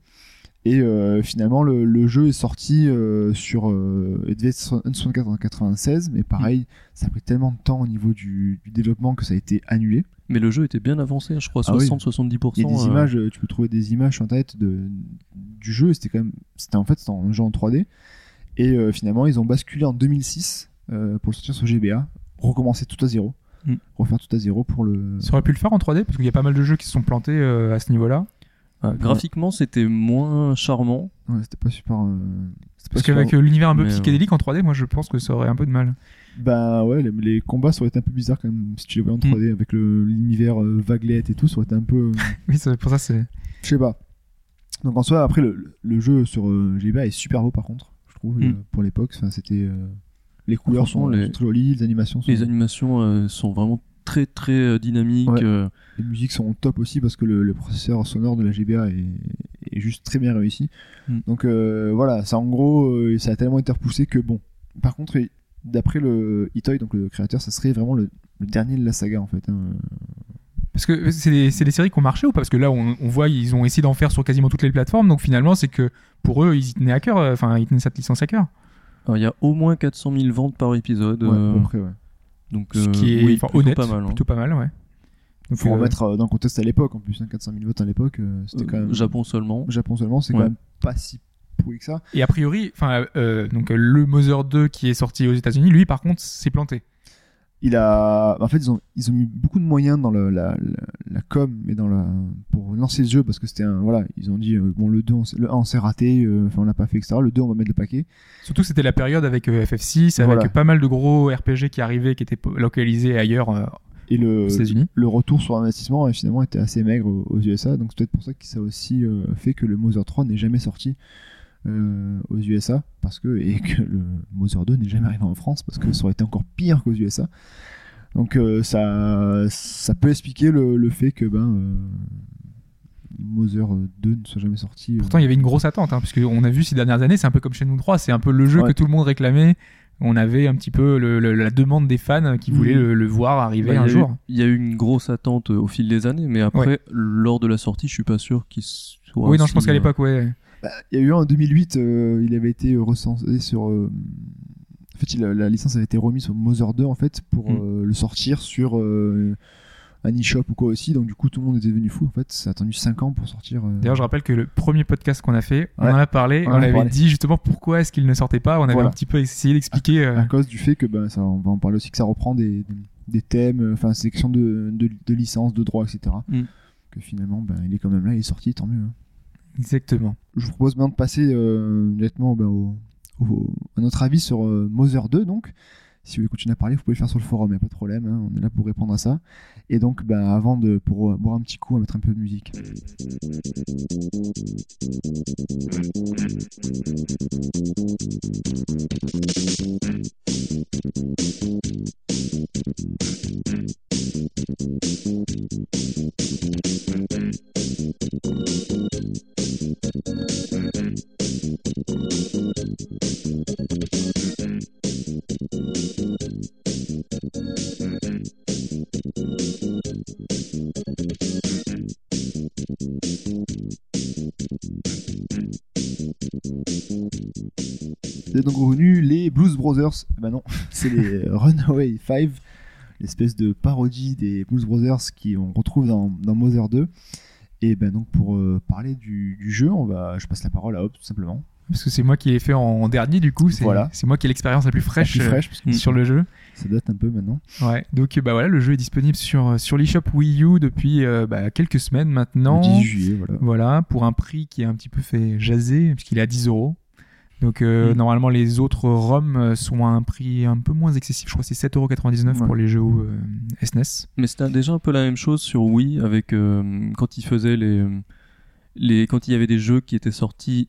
Et euh, finalement, le, le jeu est sorti euh, sur. Euh, il devait être sur N64 en 96, mais pareil, ça a pris tellement de temps au niveau du, du développement que ça a été annulé. Mais le jeu était bien avancé, hein, je crois, Ah oui. 60-70%. Il y a des euh, images, euh, tu peux trouver des images sur internet de, du jeu. C'était quand même, c'était en fait c'était un jeu en 3D. Et euh, finalement, ils ont basculé en 2006 euh, pour le sortir sur GBA, recommencer tout à zéro, Mm. refaire tout à zéro pour le. Ça aurait pu le faire en 3D parce qu'il y a pas mal de jeux qui se sont plantés euh, à ce niveau-là. ah, graphiquement, c'était moins charmant. Ouais, c'était pas super. euh, Parce qu'avec l'univers un peu psychédélique en 3D, moi je pense que ça aurait un peu de mal. Bah ouais, les, les combats ça aurait été un peu bizarre quand même si tu les voyais en Mm. 3D avec le- l'univers euh, vaguelette et tout, ça aurait été un peu. euh, <laughs> Oui, c'est- pour ça c'est. Je sais pas. Donc en soi, après le, le jeu sur euh, GBA est super beau par contre, je trouve, Mm. euh, pour l'époque. Enfin, c'était. euh, les couleurs sont, les- sont très jolies, les animations sont. Les animations euh, sont vraiment très très euh, dynamiques. Ouais. euh, Les musiques sont top aussi parce que le, le processeur sonore de la GBA est, est juste très bien réussi. Mm. Donc euh, voilà, ça en gros, euh, ça a tellement été repoussé que bon. Par contre, d'après le Itoy, donc le créateur, ça serait vraiment le, le dernier de la saga en fait. hein. Parce que c'est des, c'est des séries qui ont marché ou pas? Parce que là, on, on voit, ils ont essayé d'en faire sur quasiment toutes les plateformes. Donc finalement, c'est que pour eux, ils y tenaient à cœur. euh, Enfin, ils tenaient cette licence à cœur. alors, il y a au moins 400 000 ventes par épisode. Ouais, euh, à peu près, ouais. donc, Ce euh, qui est oui, enfin, plutôt honnête. pas mal. hein. Plutôt pas mal, ouais. Donc, Faut euh, remettre euh, dans le contexte à l'époque en plus, hein, 400 000 votes à l'époque, euh, c'était Euh, quand même. Japon seulement. Japon seulement, c'est Ouais. quand même pas si pourri que ça. Et a priori, enfin, euh, donc euh, le Mother 2 qui est sorti aux États-Unis, lui, par contre, s'est planté. il a en fait ils ont ils ont mis beaucoup de moyens dans le, la, la, la com et dans la pour lancer le jeu parce que c'était un voilà ils ont dit euh, bon le 2 on s'est- le 1 on s'est raté euh, enfin on l'a pas fait etc le 2 on va mettre le paquet Surtout, c'était la période avec euh, FF6, avec Voilà. pas mal de gros RPG qui arrivaient, qui étaient localisés ailleurs euh, et le aux États-Unis. le retour sur investissement euh, finalement était assez maigre aux, USA donc c'est peut-être pour ça que ça a aussi euh, fait que le Mother 3 n'est jamais sorti euh, aux USA parce que et que le Mother 2 n'est jamais arrivé en France parce que ça aurait été encore pire qu'aux USA Donc euh, ça, ça peut expliquer le, le fait que ben, euh, Mother 2 ne soit jamais sorti. euh. Pourtant, il y avait une grosse attente, hein, parce qu'on a vu ces dernières années, c'est un peu comme chez nous 3, c'est un peu le jeu Ouais. que tout le monde réclamait. On avait un petit peu le- le- la demande des fans qui Mhm. voulaient le, le voir arriver Bah, un jour. Il y a eu une grosse attente au fil des années, mais après, lors de la sortie, je suis pas sûr qu'il soit. oui, non, je pense qu'à l'époque, ouais. Bah, il y a eu en 2008, euh, il avait été recensé sur. euh, en fait, il la licence avait été remise sur Mother 2 en fait pour Mm. euh, le sortir sur un eShop ou quoi aussi. Donc du coup, tout le monde était devenu fou. En fait, ça a attendu 5 ans pour sortir. euh, D'ailleurs, je rappelle que le premier podcast qu'on a fait, on en a parlé, On avait parlé. dit justement pourquoi est-ce qu'il ne sortait pas. On avait Voilà. un petit peu essayé d'expliquer. euh, à cause du fait que ben ça, on va en parler aussi que ça reprend des, thèmes, enfin c'est question de, de, de licence, de droit, etc. Mm. Que finalement, ben il est quand même là, il est sorti, tant mieux. hein. Exactement. Je vous propose maintenant de passer euh, directement ben, au, au- à notre avis sur euh, Mother 2 donc. Si vous voulez continuer à parler, vous pouvez le faire sur le forum, il n'y a pas de problème, hein, on est là pour répondre à ça. Et donc, ben, avant de pour euh, boire un petit coup, on va mettre un peu de musique. Vous donc revenus les Blues Brothers. Eh Ben non, <laughs> c'est les Runaway 5, l'espèce de parodie des Blues Brothers qui on retrouve dans, dans Mother 2. Et ben donc pour euh, parler du, du jeu, on va, je passe la parole à Hop tout simplement. Parce que c'est moi qui l'ai fait en dernier, du coup. C'est Voilà. moi qui ai l'expérience la plus fraîche, Plus euh, fraîche parce que sur le jeu. ça date un peu maintenant. Ouais. Donc, bah voilà, le jeu est disponible sur, sur l'eShop Wii U depuis euh, bah, quelques semaines maintenant. Le 18 juillet, voilà. Voilà, pour un prix qui est un petit peu fait jaser, puisqu'il est à 10 euros. Donc euh, Mm. normalement les autres ROM euh, sont à un prix un peu moins excessif. Je crois que c'est 7,99€ Ouais. pour les jeux euh, SNES. Mais c'était déjà un peu la même chose sur Wii avec euh, quand ils faisaient les, euh, les quand il y avait des jeux qui étaient sortis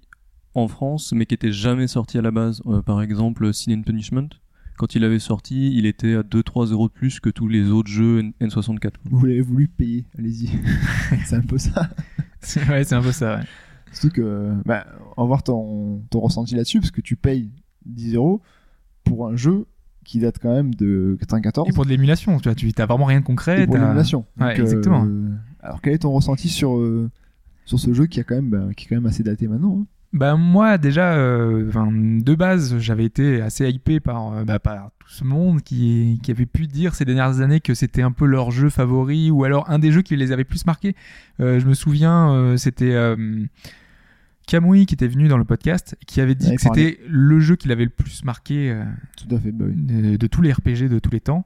en France mais qui étaient jamais sortis à la base. Euh, par exemple, Sin and Punishment. Quand il avait sorti, il était à 2-3 euros de plus que tous les autres jeux N- N64. Vous l'avez voulu payer, allez-y. <laughs> c'est un peu ça. C'est- ouais, c'est un peu ça. ouais. Surtout que, bah, on va voir ton, ton ressenti là-dessus, parce que tu payes 10 euros pour un jeu qui date quand même de 94. Et pour de l'émulation, tu vois, tu t'as vraiment rien de concret. et pour t'as- l'émulation. Ouais, Donc, exactement. euh, alors quel est ton ressenti sur, euh, sur ce jeu qui, a quand même, bah, qui est quand même assez daté maintenant hein? Bah moi déjà, euh, de base, j'avais été assez hypé par, euh, bah, par tout ce monde qui, qui avait pu dire ces dernières années que c'était un peu leur jeu favori ou alors un des jeux qui les avait plus marqués. Euh, je me souviens, euh, c'était Kamui qui était venu dans le podcast qui avait dit Ouais, que c'était le jeu qui l'avait le plus marqué Tout à fait, bah oui. de, de tous les RPG de tous les temps.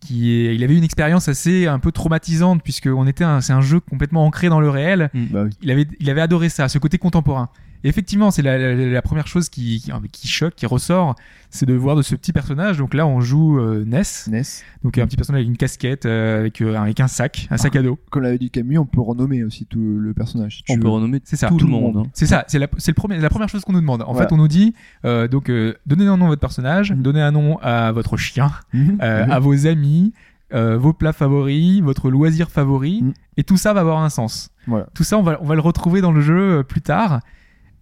Qui est, il avait eu une expérience assez un peu traumatisante puisque on était c'est un jeu complètement ancré dans le réel Bah oui. il avait, il avait adoré ça, ce côté contemporain. Et effectivement, c'est la, la- la première chose qui, qui, qui choque, qui ressort, c'est de voir de ce petit personnage. Donc là, on joue euh, Ness, NES. donc un petit personnage avec une casquette, euh, avec, euh, avec un sac, un sac à dos. Comme l'avait dit Camus, on peut renommer aussi tout le personnage. si tu On veux. peut renommer C'est ça. tout, Tout le monde. monde. hein. C'est ça, c'est la, c'est le premier, la première chose qu'on nous demande. En Voilà. fait, on nous dit, euh, donc, euh, donnez un nom à votre personnage, Mhm. donnez un nom à votre chien, Mhm. euh, Mhm. à vos amis, euh, vos plats favoris, votre loisir favori, et tout ça va avoir un sens. Voilà. Tout ça, on va, on va le retrouver dans le jeu euh, plus tard.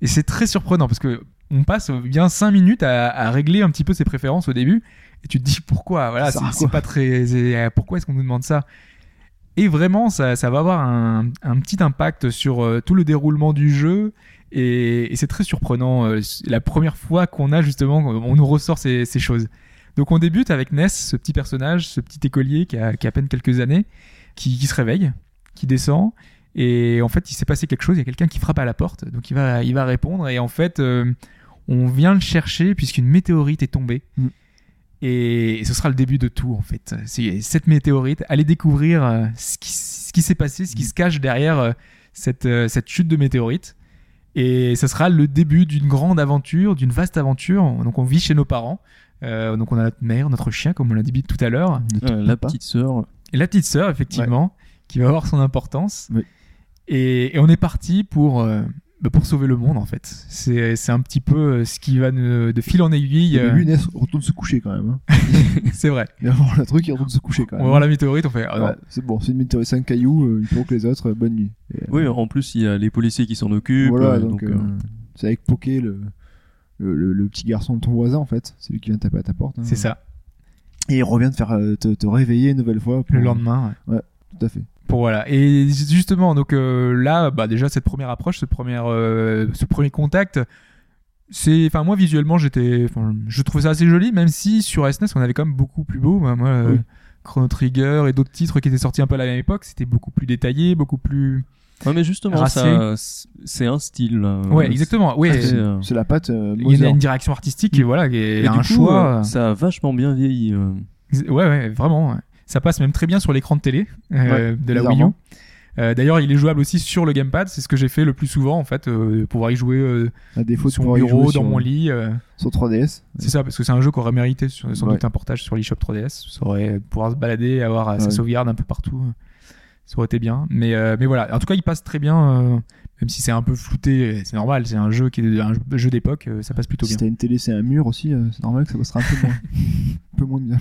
Et c'est très surprenant parce que on passe bien 5 minutes à, à régler un petit peu ses préférences au début. Et tu te dis pourquoi Voilà, c'est pas très. Pourquoi est-ce qu'on nous demande ça? Et vraiment, ça, ça va avoir un, un petit impact sur euh, tout le déroulement du jeu. Et, et c'est très surprenant. euh, la première fois qu'on a justement, on nous ressort ces, ces choses. Donc on débute avec Ness, ce petit personnage, ce petit écolier qui a, qui a à peine quelques années, qui, qui se réveille, qui descend. Et en fait, il s'est passé quelque chose. Il y a quelqu'un qui frappe à la porte. Donc il va, il va répondre. Et en fait, euh, on vient le chercher puisqu'une météorite est tombée. Mm. Et, ce sera le début de tout en fait. C'est cette météorite. Allez découvrir euh, ce qui, ce qui s'est passé, ce qui se cache derrière euh, cette, euh, cette chute de météorite. Et ce sera le début d'une grande aventure, d'une vaste aventure. Donc on vit chez nos parents. Euh, donc on a notre mère, notre chien, comme on l'a dit tout à l'heure. Euh, la petite sœur. Et la petite sœur, effectivement, qui va avoir son importance. Oui. Et, et on est parti pour, euh, bah, pour sauver le monde en fait. C'est c'est un petit peu euh, ce qui va de, de fil en aiguille. Au euh, début, Ness retourne se coucher quand même. Hein. <laughs> c'est vrai. Il va voir le truc, il retourne se coucher quand On même. va voir la météorite, on fait. ah. Ouais, c'est bon, c'est une météorite 5 cailloux, euh, il faut que les autres, euh, bonne nuit. Et, euh, Oui, en plus, il y a les policiers qui s'en occupent. voilà, euh, donc, donc, euh, euh, c'est avec Poké, le, le, le- le petit garçon de ton voisin en fait, c'est lui qui vient taper à ta porte. hein. C'est ça. Et il revient te faire euh, te, te réveiller une nouvelle fois. pour- Le lendemain. ouais. Tout à fait. Pour voilà. Et justement, donc euh, là, bah déjà cette première approche, ce premier, euh, ce premier contact, c'est, enfin moi visuellement, j'étais, enfin, je trouvais ça assez joli, même si sur SNES on avait quand même beaucoup plus beau. Bah, moi, euh, Oui. Chrono Trigger et d'autres titres qui étaient sortis un peu à la même époque, c'était beaucoup plus détaillé, beaucoup plus. Ouais, mais justement, c'est un style. là. Ouais, Euh, exactement. Ouais. c'est- euh, c'est la patte euh, Il y a une direction artistique et voilà, et, et du un coup, choix. euh, ça a vachement bien vieilli. euh. Ouais, ouais, vraiment. ouais. Ça passe même très bien sur l'écran de télé euh, de la Wii U. Euh, D'ailleurs, il est jouable aussi sur le gamepad. C'est ce que j'ai fait le plus souvent, en fait, euh, pouvoir y jouer euh, À défaut sur mon bureau, dans sur, mon lit. euh, sur 3DS. c'est ça, parce que c'est un jeu qui aurait mérité sur- sans Ouais. doute un portage sur l'eShop 3DS. Ça aurait pouvoir se balader, avoir sa sauvegarde un peu partout. Ça aurait été bien. Mais, mais voilà. En tout cas, il passe très bien. même si c'est un peu flouté, c'est normal. C'est un jeu qui est un jeu d'époque. ça passe plutôt Si bien. t'as une télé, c'est un mur aussi, c'est normal que ça passera un peu moins. <laughs> un peu moins bien.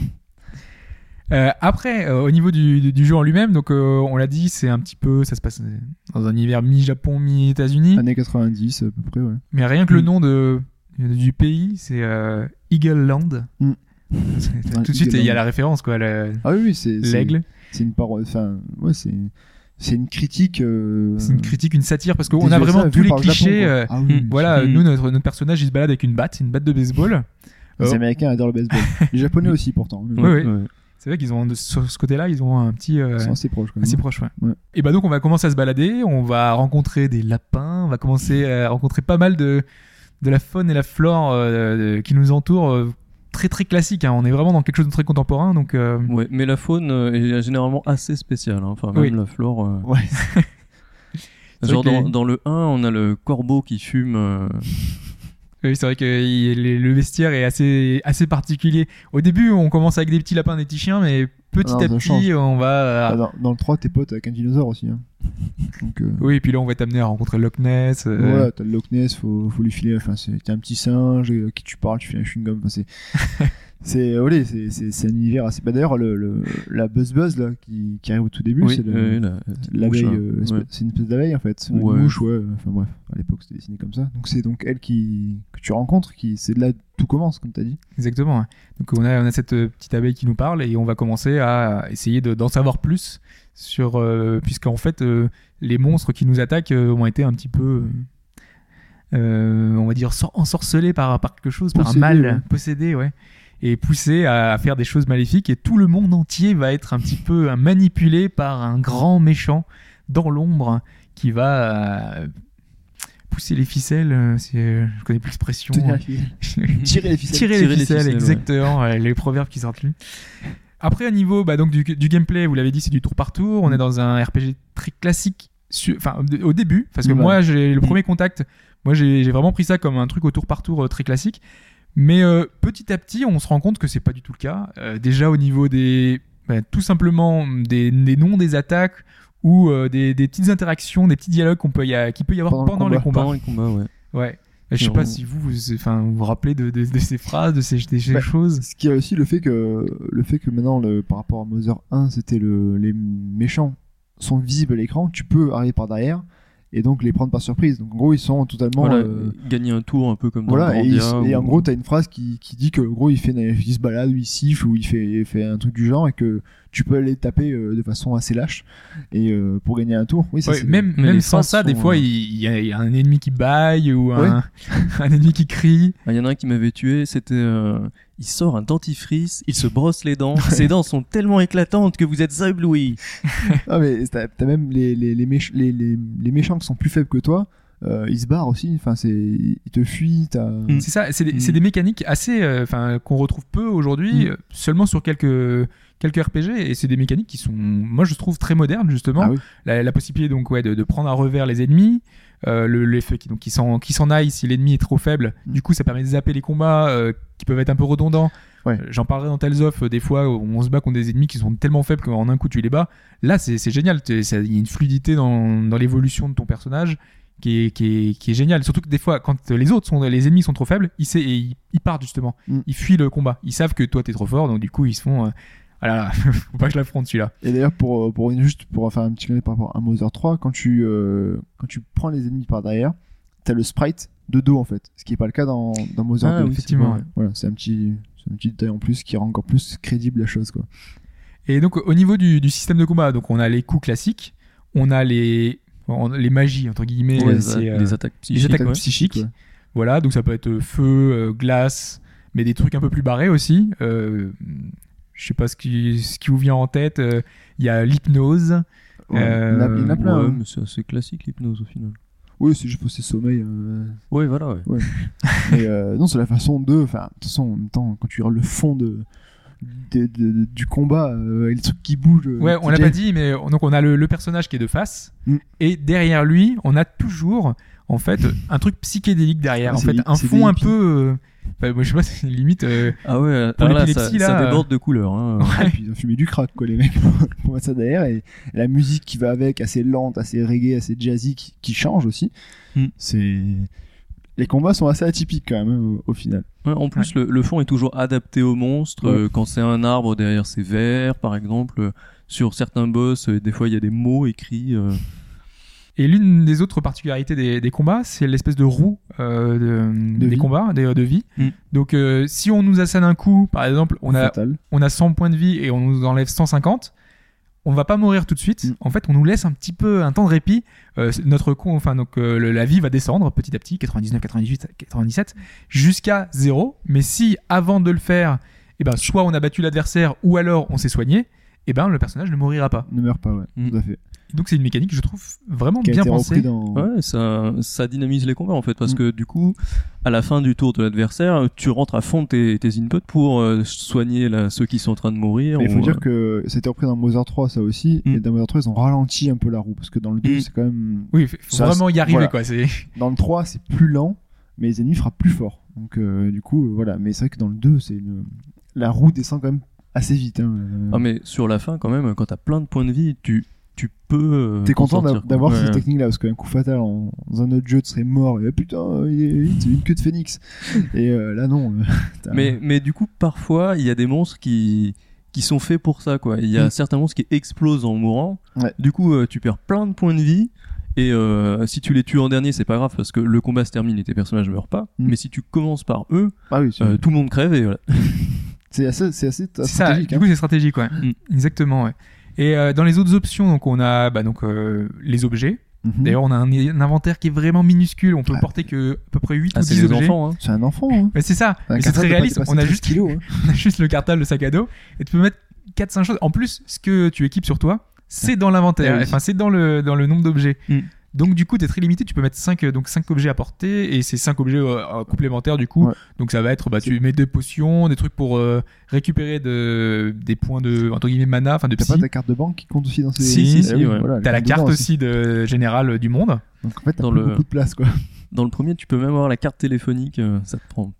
Euh, après, euh, au niveau du, du- jeu en lui-même, donc euh, on l'a dit, c'est un petit peu, ça se passe dans un univers mi-Japon, mi-États-Unis. Années 90 à peu près, ouais. Mais rien que le Mm. nom de, du pays, c'est euh, Eagle Land. Mm. <laughs> Tout de suite, il y a la référence, quoi. le- Ah oui, oui, c'est L'aigle. c'est une parole. Enfin, ouais, c'est c'est une critique. euh, C'est une critique, une satire, parce qu'on a vraiment tous les Japon, clichés. euh, Ah oui, mm, voilà, Mm. nous, notre, notre personnage, il se balade avec une batte, une batte de baseball. Les Oh. Américains adorent le baseball. <laughs> Les Japonais aussi, pourtant. Oui, oui. C'est vrai qu'ils ont, sur ce côté-là, ils ont un petit. euh, Ils sont assez proches quand même. assez proche, ouais. Ouais. Et bah donc on va commencer à se balader, on va rencontrer des lapins, on va commencer à rencontrer pas mal de de la faune et la flore euh, de- qui nous entourent, euh, très très classique. hein. On est vraiment dans quelque chose de très contemporain, donc euh, Ouais, mais la faune est généralement assez spéciale. hein. Enfin, même Oui. la flore. euh. Ouais. <laughs> Genre dans, les- dans le 1, on a le corbeau qui fume. euh, oui, c'est vrai que le vestiaire est assez assez particulier. Au début, on commence avec des petits lapins, des petits chiens, mais petit à petit, change. on va. Ah, dans, dans le 3, t'es pote avec un dinosaure aussi. Hein. Donc, euh, Oui, et puis là, on va t'amener à rencontrer Loch Ness. euh, Voilà, t'as le Loch Ness, faut, faut lui filer. Enfin, t'es un petit singe euh, à qui tu parles, tu files un chewing-gum. Enfin, c'est. <laughs> C'est euh, voilà, c'est c'est c'est un univers assez. Bah, D'ailleurs, le, le la buzz buzz là qui, qui arrive au tout début, oui, c'est euh, la, euh, hein. Ouais. C'est une espèce d'abeille en fait. Une Ouais. mouche, ouais. Enfin bref, à l'époque c'était dessiné comme ça. Donc c'est donc elle qui que tu rencontres, qui c'est de là que tout commence, comme t'as dit. Exactement. Donc on a, on a cette euh, petite abeille qui nous parle et on va commencer à essayer de- d'en savoir plus sur euh, puisqu'en fait euh, les monstres qui nous attaquent euh, ont été un petit peu euh, euh, on va dire sor- ensorcelés par, par quelque chose, par un Possédés, mal ouais. possédé, ouais, et poussés à, faire des choses maléfiques et tout le monde entier va être un petit peu manipulé par un grand méchant dans l'ombre qui va euh, pousser les ficelles. euh, c'est, je connais plus l'expression. Tenir les <laughs> ficelles. Tirer les ficelles. Tirer, les les ficelles, exactement, ouais, les proverbes qui sortent lui. Après, au niveau bah, donc, du, du gameplay, vous l'avez dit, c'est du tour par tour. On est dans un RPG très classique, su- enfin, au début, parce que Ouais. moi, j'ai le premier contact, moi, j'ai j'ai vraiment pris ça comme un truc au tour par tour euh, très classique. Mais euh, petit à petit, on se rend compte que c'est pas du tout le cas. Euh, déjà, au niveau des. bah, tout simplement des, des noms des attaques ou euh, des, des petites interactions, des petits dialogues qu'on peut y a, qu'il peut y avoir Pendant le pendant, les combat. combats. Pendant les combats, ouais. Ouais. Je sais pas on- si vous, vous, enfin, vous vous rappelez de, de, de ces phrases, de ces, de ces Bah, choses. Ce qui a aussi le fait que le fait que maintenant le, par rapport à Mother 1, c'était le les méchants sont visibles à l'écran, tu peux arriver par derrière et donc les prendre par surprise. Donc en gros, ils sont totalement Voilà, euh, gagner un tour un peu comme dans voilà, et, il- et en gros, t'as une phrase qui, qui dit que, en gros, il, fait, il se balade, ou il siffle, ou il fait, il fait un truc du genre, et que tu peux aller taper euh, de façon assez lâche, et euh, pour gagner un tour. Oui, ça, Ouais, même même sans ça, des fois, euh, il il y, a- il y a un ennemi qui baille ou un, <laughs> un ennemi qui crie. Ah, Il y en a un qui m'avait tué, c'était. Il sort un dentifrice, il se <laughs> brosse les dents, ses dents sont tellement éclatantes que vous êtes ébloui. <laughs> Ah, mais t'as t'as même les, les, les, méch- les, les, les méchants qui sont plus faibles que toi, euh, ils se barrent aussi, enfin, c'est, ils te fuient, t'as. Mm. C'est ça, c'est des, Mm. c'est des mécaniques assez, euh, enfin, qu'on retrouve peu aujourd'hui, Mm. euh, seulement sur quelques quelques RPG, et c'est des mécaniques qui sont, moi, je trouve très modernes justement. Ah oui. la, la possibilité donc ouais de, de prendre à revers les ennemis. Euh, le qui donc qui s'en qui s'en aille si l'ennemi est trop faible Mm. du coup ça permet de zapper les combats euh, qui peuvent être un peu redondants Ouais. Euh, j'en parlerai dans Tales of euh, des fois où on se bat contre des ennemis qui sont tellement faibles qu'en un coup tu les bats là c'est c'est génial il y a une fluidité dans, dans l'évolution de ton personnage qui est, qui est, qui est génial. Surtout que des fois, quand les autres sont, les ennemis sont trop faibles, ils, et ils, ils partent justement. Mm. Ils fuient le combat. Ils savent que toi t'es trop fort, donc du coup ils se font. euh, ah là là, <laughs> faut pas que je l'affronte celui-là. Et d'ailleurs, pour, pour une- juste pour faire un petit clin d'œil par rapport à Mother 3, quand tu, euh, quand tu prends les ennemis par derrière, t'as le sprite de dos en fait. Ce qui est pas le cas dans, dans Mother Ah 2. oui, effectivement, Ouais. Voilà, c'est un petit, c'est un petit détail en plus qui rend encore plus crédible la chose, quoi. Et donc au niveau du, du système de combat, donc on a les coups classiques, on a les on- les magies entre guillemets, Ouais, euh, les, c'est, euh, les attaques les psychiques. attaques ouais. psychiques. ouais. Voilà, donc ça peut être euh, feu, euh, glace, mais des trucs un peu plus barrés aussi. Euh, je sais pas ce qui, ce qui vous vient en tête. euh, Il y a l'hypnose. Ouais. Euh, il, y en a, plein. Ouais, hein. mais c'est assez classique l'hypnose au final. Oui, c'est juste pour ses sommeils. euh, Ouais, voilà, ouais. <laughs> Mais euh, non, c'est la façon de. Enfin, de toute façon, en même temps, quand tu regardes le fond de, de- de- de- du combat, euh, et les trucs qui bougent. euh, Ouais, on l'a pas dit, mais on- donc on a le, le personnage qui est de face, Mm. et derrière lui, on a toujours en fait un truc psychédélique derrière. Ah, en fait, un fond un peu. Moi, je sais pas, c'est limite. euh, Ah ouais, Pour alors là, ça, là, ça déborde de couleurs. Hein. Ouais, puis ils ont fumé du crack, quoi, les mecs, <laughs> pour, mettre ça derrière. Et, la musique qui va avec, assez lente, assez reggae, assez jazzy, qui, qui change aussi. Mm. C'est. Les combats sont assez atypiques quand même, au, au final. Ouais, en plus, le, le fond est toujours adapté au monstre. Ouais. Euh, quand c'est un arbre, derrière c'est vert, par exemple. Euh, Sur certains boss, euh, des fois il y a des mots écrits. Euh. Et l'une des autres particularités des, des combats, c'est l'espèce de roue euh, de- des vie. combats, des, de vie. Mm. Donc, euh, si on nous assène un coup, par exemple, on a, Fatal. on a 100 points de vie et on nous enlève 150, on va pas mourir tout de suite. Mm. En fait, on nous laisse un petit peu un temps de répit. Euh, notre con, enfin donc euh, le- la vie va descendre petit à petit, 99, 98, 97, jusqu'à 0. Mais si avant de le faire, eh ben soit on a battu l'adversaire ou alors on s'est soigné, eh ben le personnage ne mourira pas. Ne meurt pas, ouais, Mm. tout à fait. Donc c'est une mécanique que je trouve vraiment bien pensée. dans. Ouais, ça, ça dynamise les combats en fait, parce Mm. que du coup, à la fin du tour de l'adversaire, tu rentres à fond tes, tes inputs pour euh, soigner là, ceux qui sont en train de mourir. Mais il faut dire euh, que c'était repris dans Mother 3, ça aussi. Mm. Et dans Mother 3, ils ont ralenti un peu la roue. Parce que dans le 2, Mm. c'est quand même. Oui, il faut Ça, vraiment y arriver voilà. quoi. C'est Dans le 3, c'est plus lent, mais les ennemis frappent plus fort. Donc, euh, du coup, euh, voilà. Mais c'est vrai que dans le 2, c'est une... la roue descend quand même assez vite. Hein. euh. Ah mais sur la fin quand même, quand t'as plein de points de vie, tu, tu peux. euh, T'es t'en content d'avoir Ouais, cette technique-là, parce qu'un coup fatal en... dans un autre jeu, tu serais mort. Et putain, il est vite, c'est une queue de phénix. et euh, là, non. euh, <laughs> Mais, mais du coup, parfois, il y a des monstres qui, qui sont faits pour ça, quoi. Il y a Mm. certains monstres qui explosent en mourant. Ouais. Du coup, euh, tu perds plein de points de vie. Et euh, si tu les tues en dernier, c'est pas grave parce que le combat se termine et tes personnages meurent pas. Mm. Mais si tu commences par eux, Ah oui, euh, tout le monde crève et voilà. <laughs> c'est assez, c'est assez ça. stratégique. Du hein. coup, c'est stratégique, ouais. Mm. Exactement, ouais. Et euh, dans les autres options, donc on a bah, donc euh, les objets. Mhm. D'ailleurs, on a un, un inventaire qui est vraiment minuscule. On peut Ah. porter que à peu près 8 Ah, ou c'est 10 des objets. enfants, hein. C'est un enfant. Hein. Mais c'est ça. Un Mais c'est très réaliste. On a 13 juste kilos, hein. <laughs> on a juste le cartable, le sac à dos, et tu peux mettre 4-5 choses. En plus, ce que tu équipes sur toi, c'est dans l'inventaire. Oui. Enfin, c'est dans le, dans le nombre d'objets. Mm. Donc, du coup, tu es très limité. Tu peux mettre 5, donc 5 objets à porter, et c'est 5 objets euh, euh, complémentaires, du coup. Ouais. Donc, ça va être, bah, tu mets des potions, des trucs pour euh, récupérer de, des points de, entre guillemets, mana, enfin de T'as pas ta carte de banque qui compte aussi dans ces. Si, si, si, oui, ouais. voilà, T'as la carte aussi de, générale du monde. Donc en fait, t'as Dans plus le- beaucoup de place, quoi. <laughs> Dans le premier, tu peux même avoir la carte téléphonique. euh, ça te prend.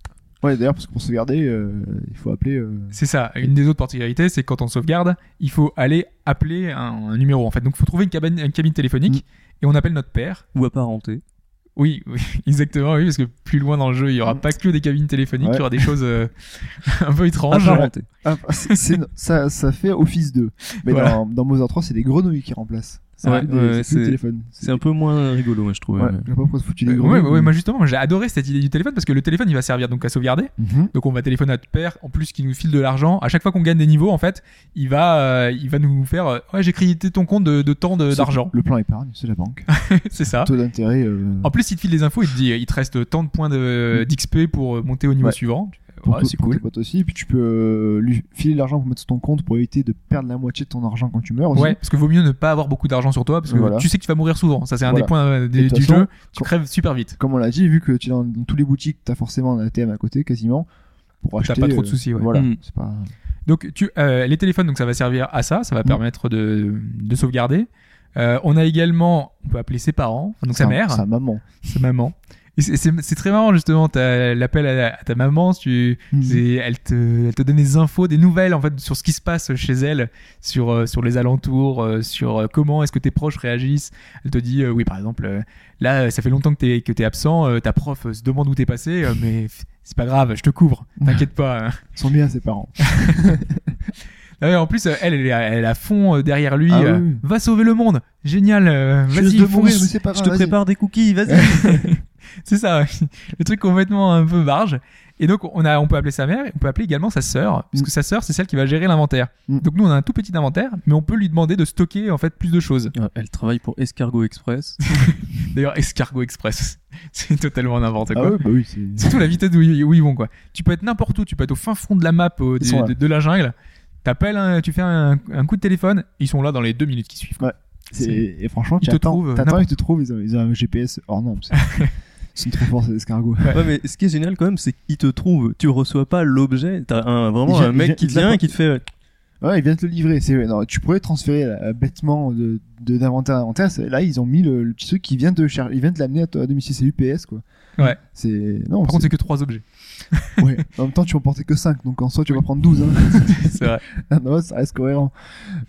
Ouais, d'ailleurs, parce que pour sauvegarder, euh, il faut appeler. euh, C'est ça. Une des autres particularités, c'est que quand on sauvegarde, il faut aller appeler un, un numéro, en fait. Donc, il faut trouver une cabine, une cabine téléphonique, et on appelle notre père. Ou apparenté. Oui, <laughs> oui, exactement, oui, parce que plus loin dans le jeu, il y aura pas que des cabines téléphoniques, Ouais. il y aura des choses euh, <laughs> un peu étranges. Apparenté. Ah, c'est- c'est- ça, ça fait Office 2. Mais Voilà. dans, dans Mother 3, c'est des grenouilles qui remplacent. C'est Ouais, ouais, un peu moins rigolo, moi, je trouve. Ouais, je pas foutu des ouais, moi justement, j'ai adoré cette idée du téléphone parce que le téléphone il va servir donc à sauvegarder. Mhm. Donc on va téléphoner à notre père, en plus qui nous file de l'argent. À chaque fois qu'on gagne des niveaux, en fait, il va, euh, il va nous faire, euh, ouais, j'ai crédité ton compte de, de temps d'argent. Le plan épargne, c'est la banque. <laughs> c'est ça. Taux d'intérêt. euh, En plus, il te file des infos, il te dit, il te reste tant de points de- d'XP pour monter au niveau Ouais. suivant. Pour Ouais, to- c'est tes cool. potes aussi. Et puis tu peux euh, lui filer l'argent pour mettre sur ton compte pour éviter de perdre la moitié de ton argent quand tu meurs aussi. Ouais, parce que vaut mieux ne pas avoir beaucoup d'argent sur toi parce que Voilà. tu sais que tu vas mourir souvent. Ça, c'est un Voilà. des points euh, des- du façon, jeu. Tu crèves super vite. Comme on l'a dit, vu que tu es dans, dans tous les boutiques, t'as forcément un ATM à côté quasiment. Pour T'as acheter. pas trop de euh, soucis, ouais. Voilà, Mm. c'est pas. Donc, tu, euh, les téléphones, donc ça va servir à ça. Ça va Mm. permettre de, de sauvegarder. Euh, on a également, on peut appeler ses parents, donc sa sa- mère, Sa maman. sa maman. C'est- très marrant justement, l'appel à, à ta maman, tu, Mhm. elle, te, elle te donne des infos, des nouvelles en fait sur ce qui se passe chez elle, sur, euh, sur les alentours, euh, sur euh, comment est-ce que tes proches réagissent. Elle te dit, euh, oui par exemple, euh, là ça fait longtemps que t'es que t'es absent, euh, ta prof se demande où t'es passé, mais c'est pas grave, je te couvre, t'inquiète pas. hein. Ils sont bien ses parents. <laughs> En plus, elle, elle est à, elle est à fond derrière lui, Ah euh, oui. va sauver le monde, génial, euh, Je vas-y, Je grave. te prépare des cookies, vas-y. <laughs> c'est ça, le truc complètement un peu barge. Et donc on a, on peut appeler sa mère, et on peut appeler également sa sœur, puisque Mm. sa sœur c'est celle qui va gérer l'inventaire. Mm. Donc nous on a un tout petit inventaire, mais on peut lui demander de stocker en fait plus de choses. Ouais, Elle travaille pour Escargot Express. <laughs> D'ailleurs Escargot Express, <laughs> c'est totalement n'importe Ah quoi. ouais, bah oui, c'est. Surtout la vitesse où, ils- où ils vont quoi. Tu peux être n'importe où, tu peux être au fin fond de la map au- Ils de, la jungle. T'appelles, un- tu fais un, un coup de téléphone, ils sont là dans les deux minutes qui suivent. quoi. c'est- Et franchement, Ils tu attends, ils te trouvent, ils ont, ils ont un GPS hors norme. <laughs> sont trop forts, ces escargots. Ouais, mais ce qui est génial quand même, c'est qu'ils te trouvent. Tu reçois pas l'objet. T'as un, vraiment un mec qui vient et qui te fait. Ouais, ils viennent te le livrer. C'est non, tu pourrais transférer là, bêtement de de- d'inventaire à inventaire. Là, ils ont mis le, le petit truc qui vient de cher... ils viennent te l'amener à, toi- à domicile. C'est UPS quoi. Ouais. C'est non. Par contre c'est que trois objets. <laughs> ouais. En même temps, tu en porter que 5 donc en soi, tu vas prendre 12 hein. <laughs> c'est vrai. <laughs> non, ça reste cohérent.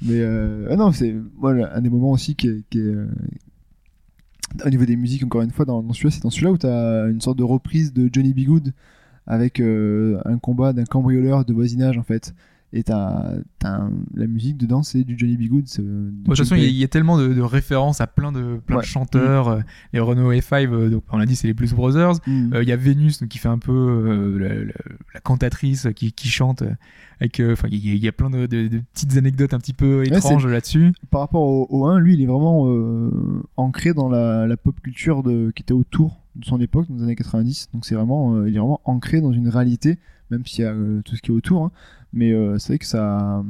Mais euh, ah non, c'est moi le- un des moments aussi qui est, qui est, euh, au niveau des musiques encore une fois dans, celui-là, c'est dans celui-là où t'as une sorte de reprise de Johnny B. Good avec euh, un combat d'un cambrioleur de voisinage en fait. Et t'as un- la musique dedans, c'est du Johnny B. Good. de toute façon, il y, a- y tellement de, de références à plein de, plein Ouais. de chanteurs. euh, les Renault F5, euh, donc on l'a dit, c'est les Blues Brothers. Mm. Euh, Il y a Vénus qui fait un peu euh, la, la- la cantatrice qui, qui chante. avec, euh, enfin, il y, a- il y a plein de, petites anecdotes un petit peu étranges là-dessus. Par rapport au, au 1, lui, il est vraiment ancré dans la, la pop culture de, qui était autour de son époque, dans les années 90. Donc c'est vraiment, il est vraiment ancré dans une réalité, même s'il y a tout ce qui est autour. hein. Mais euh, c'est vrai que ça,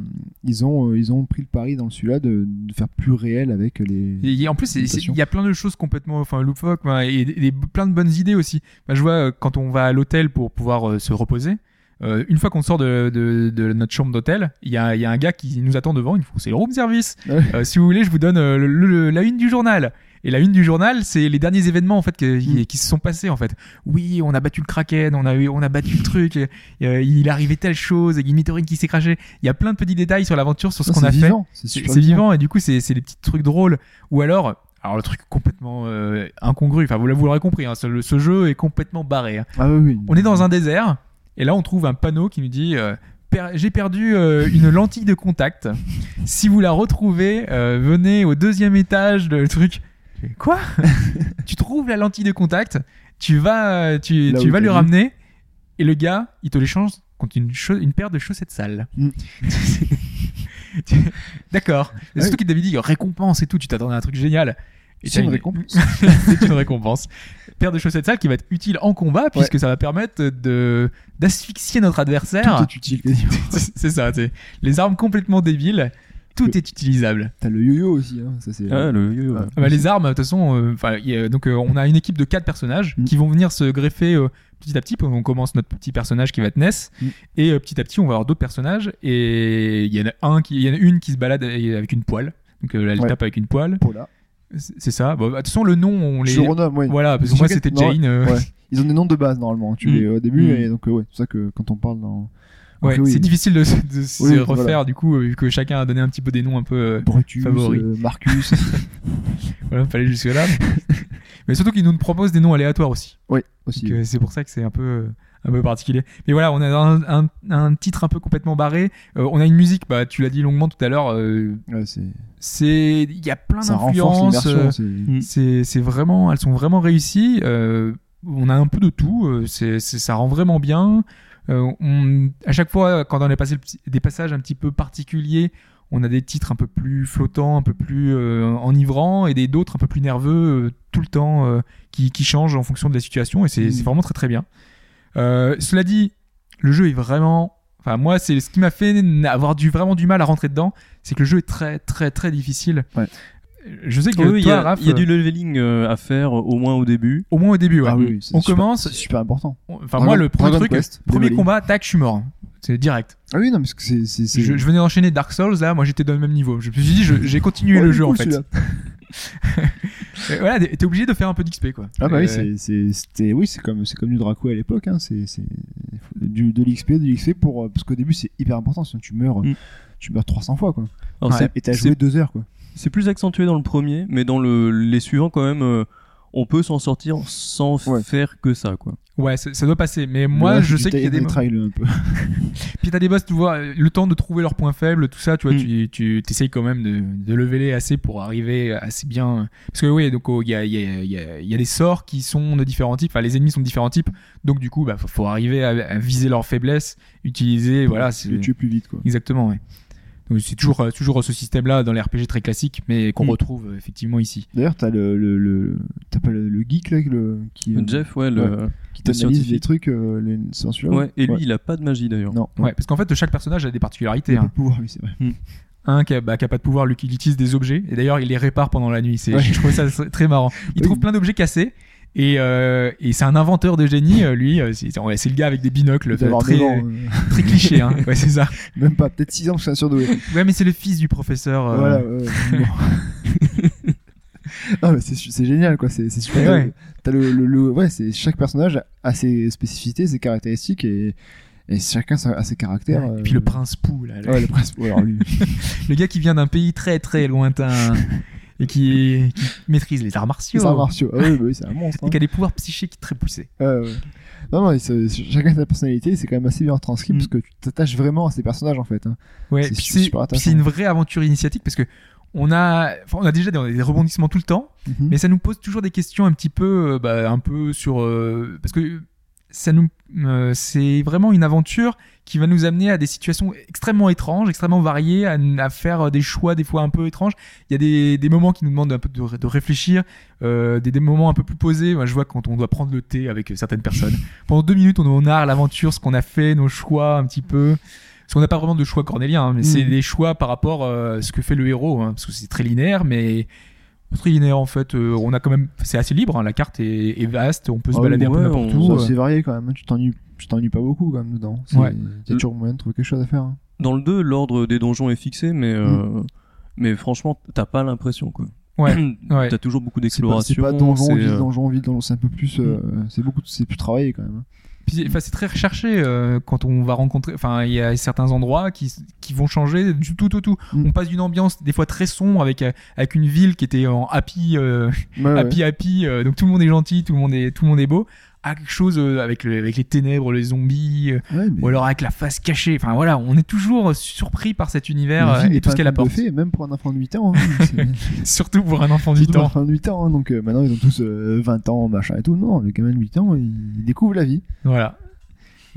ils ont, euh, ils ont pris le pari dans celui-là de, de faire plus réel avec les. Et en plus, il y a plein de choses complètement, enfin, loufoques, et, et plein de bonnes idées aussi. Bah, je vois euh, quand on va à l'hôtel pour pouvoir euh, se reposer. euh, une fois qu'on sort de, de, de notre chambre d'hôtel, il y y a un gars qui nous attend devant. Il faut c'est le room service. Euh, si vous voulez, je vous donne euh, le- le- la une du journal. Et la une du journal, c'est les derniers événements en fait qui, Mm. qui se sont passés en fait. Oui, on a battu le kraken, on a on a battu le truc. et, euh, il arrivé telle chose, une météorite qui s'est crachée. Il y a plein de petits détails sur l'aventure, sur ce Non, qu'on a fait. vivant, C'est c'est vivant et du coup c'est c'est des petits trucs drôles ou alors alors le truc complètement euh, incongru enfin vous, vous l'aurez compris hein, ce, ce jeu est complètement barré hein. Ah oui, oui. on est dans un désert et là on trouve un panneau qui nous dit euh, Per- j'ai perdu euh, une lentille de contact si vous la retrouvez euh, venez au deuxième étage de le truc quoi <laughs> tu trouves la lentille de contact tu vas euh, tu, Là tu où vas t'as lui dit. ramener et le gars il te l'échange contre une, cha- une paire de chaussettes sales Mm. <laughs> D'accord. Et surtout qu'il t'avait dit récompense et tout, tu t'attendais à un truc génial. Et C'est t'as une récompense. <laughs> c'est une récompense. Paire de chaussettes sales qui va être utile en combat puisque ça va permettre de d'asphyxier notre adversaire. Tout est utile quasiment. C'est ça. c'est Les armes complètement débiles, tout est utilisable. T'as le yo-yo aussi. Hein. Ça, c'est... Ah, le yo-yo, ouais. Ouais. Ah bah, les armes, de toute façon, euh, donc euh, on a une équipe de quatre personnages Mm. qui vont venir se greffer euh, petit à petit. On commence notre petit personnage qui va être Ness, Mm. et euh, petit à petit on va avoir d'autres personnages. Et il y en a un qui, il y en a une qui se balade avec une poêle. Donc euh, elle Ouais. tape avec une poêle. Paula. C'est ça. Bon, bah, de toute façon le nom on les. Renomme, ouais. Voilà, parce que moi c'était Jane. euh, ouais. Ils ont des noms de base normalement. Tu Mm. les au début Mm. et donc euh, ouais, c'est pour ça que quand on parle dans ouais, oui. c'est difficile de, de se Oui, refaire voilà. du coup vu que chacun a donné un petit peu des noms un peu. euh, Brutus, Favori. euh, Marcus. <laughs> voilà, fallait jusque là. <laughs> Mais surtout qu'ils nous proposent des noms aléatoires aussi. oui, aussi. Donc, euh, c'est pour ça que c'est un peu euh, un peu particulier. Mais voilà, on a un, un, un titre un peu complètement barré. Euh, on a une musique, bah tu l'as dit longuement tout à l'heure. euh, Ouais, c'est... c'est il y a plein Ça renforce d'influences. l'immersion. euh, c'est- Mm. c'est c'est vraiment, elles sont vraiment réussies. euh, on a un peu de tout. c'est c'est- ça rend vraiment bien. Euh, on, à chaque fois, quand on est passé des passages un petit peu particuliers, on a des titres un peu plus flottants, un peu plus euh, enivrants, et des d'autres un peu plus nerveux euh, tout le temps, euh, qui, qui changent en fonction de la situation. Et c'est Mm. vraiment très très bien. Cela dit, le jeu est vraiment. Enfin, moi, c'est ce qui m'a fait avoir du, vraiment du mal à rentrer dedans, c'est que le jeu est très très très difficile. Ouais. Je sais que Oui, il y, a- Raph, il y a du leveling euh, à faire euh, au moins au début. au moins au début, ouais. Ah oui, On super- commence- C'est super important. Enfin, Dragon- moi, le premier Dragon truc, Quest, premier leveling. combat, tac, je suis mort. C'est direct. Ah oui, non, parce que c'est. Je, je venais d'enchaîner Dark Souls, là, moi j'étais dans le même niveau. Je me suis dit, j'ai continué Oh, le jeu cool, en fait. <laughs> voilà, t'es obligé de faire un peu d'XP quoi. Ah bah Euh, oui, c'est- oui, c'est comme c'est comme du Draco à l'époque. Hein. C'est de l'XP, de l'XP pour euh, parce qu'au début c'est hyper important. Sinon tu meurs, Mm. tu meurs 300 fois quoi. Alors, Ouais. c'est- Et t'as joué deux heures quoi. C'est plus accentué dans le premier, mais dans le, les suivants, quand même, euh, on peut s'en sortir sans Ouais. faire que ça, quoi. Ouais, ça, ça doit passer. Mais moi, Là, je sais qu'il y a des. un peu. <laughs> Puis t'as des boss, tu vois, le temps de trouver leurs points faibles, tout ça, tu vois, Mm. tu, tu t'essayes quand même de, de lever les assez pour arriver assez bien. Parce que oui, donc oh, il y, a, il y, a, il y, a, il y a des sorts qui sont de différents types, enfin les ennemis sont de différents types, donc du coup, bah, faut, faut arriver à, à viser leurs faiblesses, utiliser, voilà, Tu tuer plus vite quoi. exactement, ouais. C'est toujours, euh, toujours ce système-là dans les RPG très classiques, mais qu'on Mm. retrouve euh, effectivement ici. D'ailleurs t'as le le, le t'as pas le, le geek là le qui euh, Jeff, ouais, le... qui le t'analyse les trucs. Euh, les... Ouais. Et lui, il a pas de magie, d'ailleurs. Non. Ouais, parce qu'en fait, chaque personnage a des Il particularités. a pas hein. de pouvoir lui c'est vrai. un qui a, bah, qui a pas de pouvoir, lui, qui utilise des objets. Et d'ailleurs, il les répare pendant la nuit. C'est, Ouais. Je trouve ça très marrant. Il Oui. trouve plein d'objets cassés. Et, euh, et c'est un inventeur de génie, euh, lui. euh, C'est, ouais, le gars avec des binocles, très, 9 ans, euh, très cliché. Hein. <laughs> Ouais, c'est ça. même pas peut-être 6 ans que c'est un surdoué. Ouais, mais c'est le fils du professeur. Voilà. bon. <laughs> non mais c'est génial quoi. C'est super. Ouais. le- le, le, le- ouais c'est chaque personnage a ses spécificités, ses caractéristiques et et chacun a ses caractères. Ouais. Et puis le prince Pou, là, le, Ouais, le prince. ouais, alors lui. <laughs> le gars qui vient d'un pays très très lointain et qui, qui maîtrise les arts martiaux C'est un martiaux. Ah oui, bah oui, c'est un monstre. et hein. qui a des pouvoirs psychiques très poussés. Ouais. Non, non, chacun sa personnalité, c'est quand même assez bien retranscrit Mm. parce que tu t'attaches vraiment à ces personnages en fait. hein. Ouais, C'est une vraie aventure initiatique parce que on a, enfin, on a déjà des, des rebondissements tout le temps, Mhm. mais ça nous pose toujours des questions un petit peu, euh, bah, un peu sur, euh, parce que ça nous, euh, c'est vraiment une aventure qui va nous amener à des situations extrêmement étranges, extrêmement variées, à, à faire des choix des fois un peu étranges. Il y a des, des moments qui nous demandent un peu de, de réfléchir, euh, des, des moments un peu plus posés. Moi, je vois quand on doit prendre le thé avec certaines personnes. <laughs> Pendant deux minutes, on, on narre l'aventure, ce qu'on a fait, nos choix un petit peu. Parce qu'on n'a pas vraiment de choix cornélien, hein, mais c'est Mhm. des choix par rapport euh, à ce que fait le héros, hein, parce que c'est très linéaire, mais très linéaire en fait. Euh, on a quand même, c'est assez libre, hein, la carte est, est vaste, on peut se Ah oui, balader un peu ouais, n'importe on- où. C'est euh. assez varié quand même. hein. Tu t'ennuies, tu t'ennuies pas beaucoup quand même dedans. C'est- Ouais. Il y a toujours moyen de trouver quelque chose à faire. hein. Dans le 2, l'ordre des donjons est fixé, mais, euh, mais franchement, t'as pas l'impression, quoi. Ouais, <clears throat> ouais. T'as toujours beaucoup C'est pas, c'est d'exploration. pas donjon, c'est, vide, euh, donjon, vide, donjon. C'est un peu plus, euh, c'est beaucoup, c'est plus travaillé quand même. Puis, enfin, c'est très recherché euh, quand on va rencontrer. Enfin, il y a certains endroits qui, qui vont changer du tout au tout. Mm. On passe d'une ambiance des fois très sombre avec avec une ville qui était en happy euh, Ouais, <laughs> ouais. happy happy, euh, donc tout le monde est gentil, tout le monde est tout le monde est beau, à quelque chose euh, avec le, avec les ténèbres, les zombies, euh, Ouais, mais ou alors avec la face cachée. Enfin voilà, on est toujours surpris par cet univers euh, et tout ce qu'elle apporte. fées, même pour un enfant de 8 ans. hein. <laughs> Surtout pour un enfant de 8 Surtout un ans. enfant de 8 ans. hein. Donc euh, maintenant, ils ont tous euh, 20 ans, machin et tout. Non, le gamin de 8 ans, il découvre la vie. Voilà.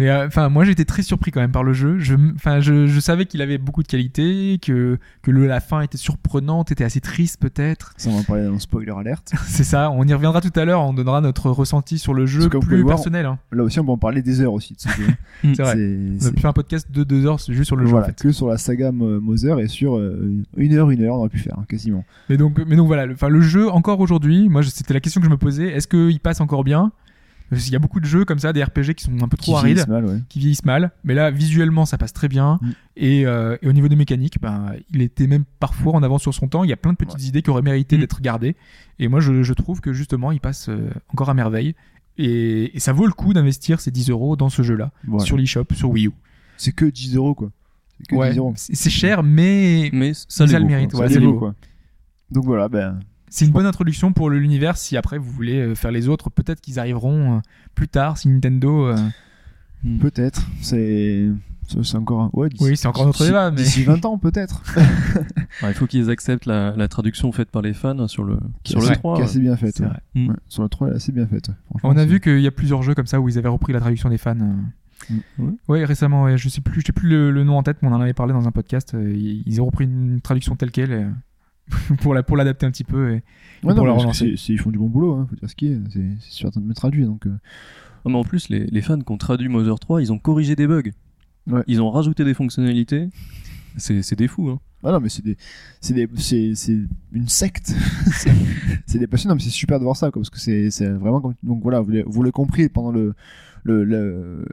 Mais euh, enfin, moi j'étais très surpris quand même par le jeu. Je, enfin, je, je savais qu'il avait beaucoup de qualités, que que le, la fin était surprenante, était assez triste peut-être. Ça, on va en parler le spoiler alerte. <laughs> C'est ça. On y reviendra tout à l'heure. On donnera notre ressenti sur le jeu plus voir, personnel. Hein. Là aussi, on peut en parler des heures aussi. de ce jeu. <laughs> C'est vrai. C'est- On a pu faire un podcast de deux heures juste sur le jeu. voilà, En fait. que sur la saga Mo- Mother et sur euh, une heure, une heure, on aurait pu faire hein, quasiment. Mais donc, mais donc voilà. le- Enfin, le jeu encore aujourd'hui. Moi, c'était la question que je me posais. Est-ce qu'il passe encore bien? Qu'il y a beaucoup de jeux comme ça, des RPG qui sont un peu trop Qui arides. vieillissent mal, ouais. qui vieillissent mal. Mais là, visuellement, ça passe très bien. Mm. Et, euh, et au niveau des mécaniques, ben, il était même parfois en avance sur son temps. Il y a plein de petites idées qui auraient mérité Mm. d'être gardées. Et moi, je, je trouve que justement, il passe euh, encore à merveille. Et, et ça vaut le coup d'investir ces 10 euros dans ce jeu-là, Voilà. sur l'eShop, sur Wii U. C'est que 10 euros quoi. C'est que Ouais, 10 euros. c'est c'est cher, mais Mais ça, ça les le mérite. quoi. Voilà, Ça ça vaut. quoi. Donc voilà, ben C'est une bonne introduction pour le- l'univers. Si après vous voulez euh, faire les autres, peut-être qu'ils arriveront euh, plus tard si Nintendo. euh, Hmm. peut-être. C'est encore un... ouais, Oui, c'est encore notre débat, mais- D'ici 20 ans peut-être. <laughs> Ouais, il faut qu'ils acceptent la, la traduction faite par les fans sur le, Qui sur le assez- 3. qui est assez bien faite. Ouais. Mm. Ouais, Sur le 3, elle est assez bien faite. On a vu qu'il y a plusieurs jeux comme ça où ils avaient repris la traduction des fans. Mm. Ouais. Ouais, récemment, ouais, je sais plus, je sais plus le, le nom en tête, mais on en avait parlé dans un podcast. Ils ils ont repris une traduction telle quelle <laughs> pour la pour l'adapter un petit peu. Et, Ouais, pour non, la relancer. c'est- c'est- ils font du bon boulot, hein, faut dire ce qui est. C'est c'est super bien traduit. Donc, euh, Non, mais en plus, les, les fans qui ont traduit Mother 3, ils ont corrigé des bugs. Ouais. Ils ont rajouté des fonctionnalités. C'est c'est des fous. Hein. Ah non, mais c'est des, c'est des, c'est, c'est une secte. <laughs> c'est, c'est des passionnants, mais c'est super de voir ça, quoi, parce que c'est, c'est vraiment comme, donc voilà, vous l'avez, vous l'avez compris pendant le, le, le-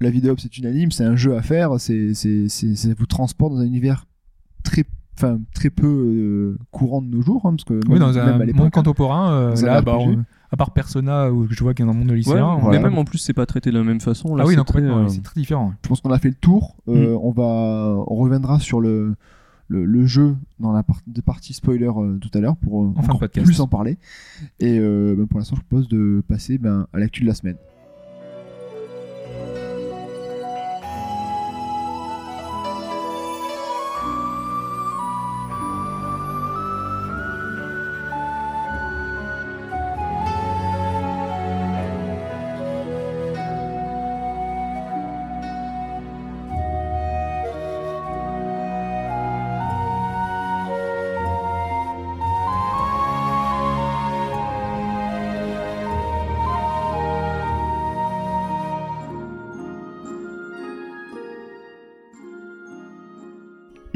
la vidéo, c'est unanime, c'est un jeu à faire, c'est, c'est, c'est, ça vous transporte dans un univers très enfin très peu euh, courant de nos jours, hein, parce que Oui, même- dans même un à l'époque, monde contemporain, euh, Dans là, bah, on- à part Persona, où je vois qu'il y a un monde de Ouais, lycéens. on- voilà. mais même en plus, c'est pas traité de la même façon. Là, Ah oui, c'est très, euh, c'est très différent. Je pense qu'on a fait le tour. Euh, Mm. On va, on reviendra sur le le, le jeu dans la par- de partie spoiler euh, tout à l'heure pour euh, En fin de encore podcast. plus en parler. Et euh, ben, pour l'instant, je propose de passer ben, à l'actu de la semaine.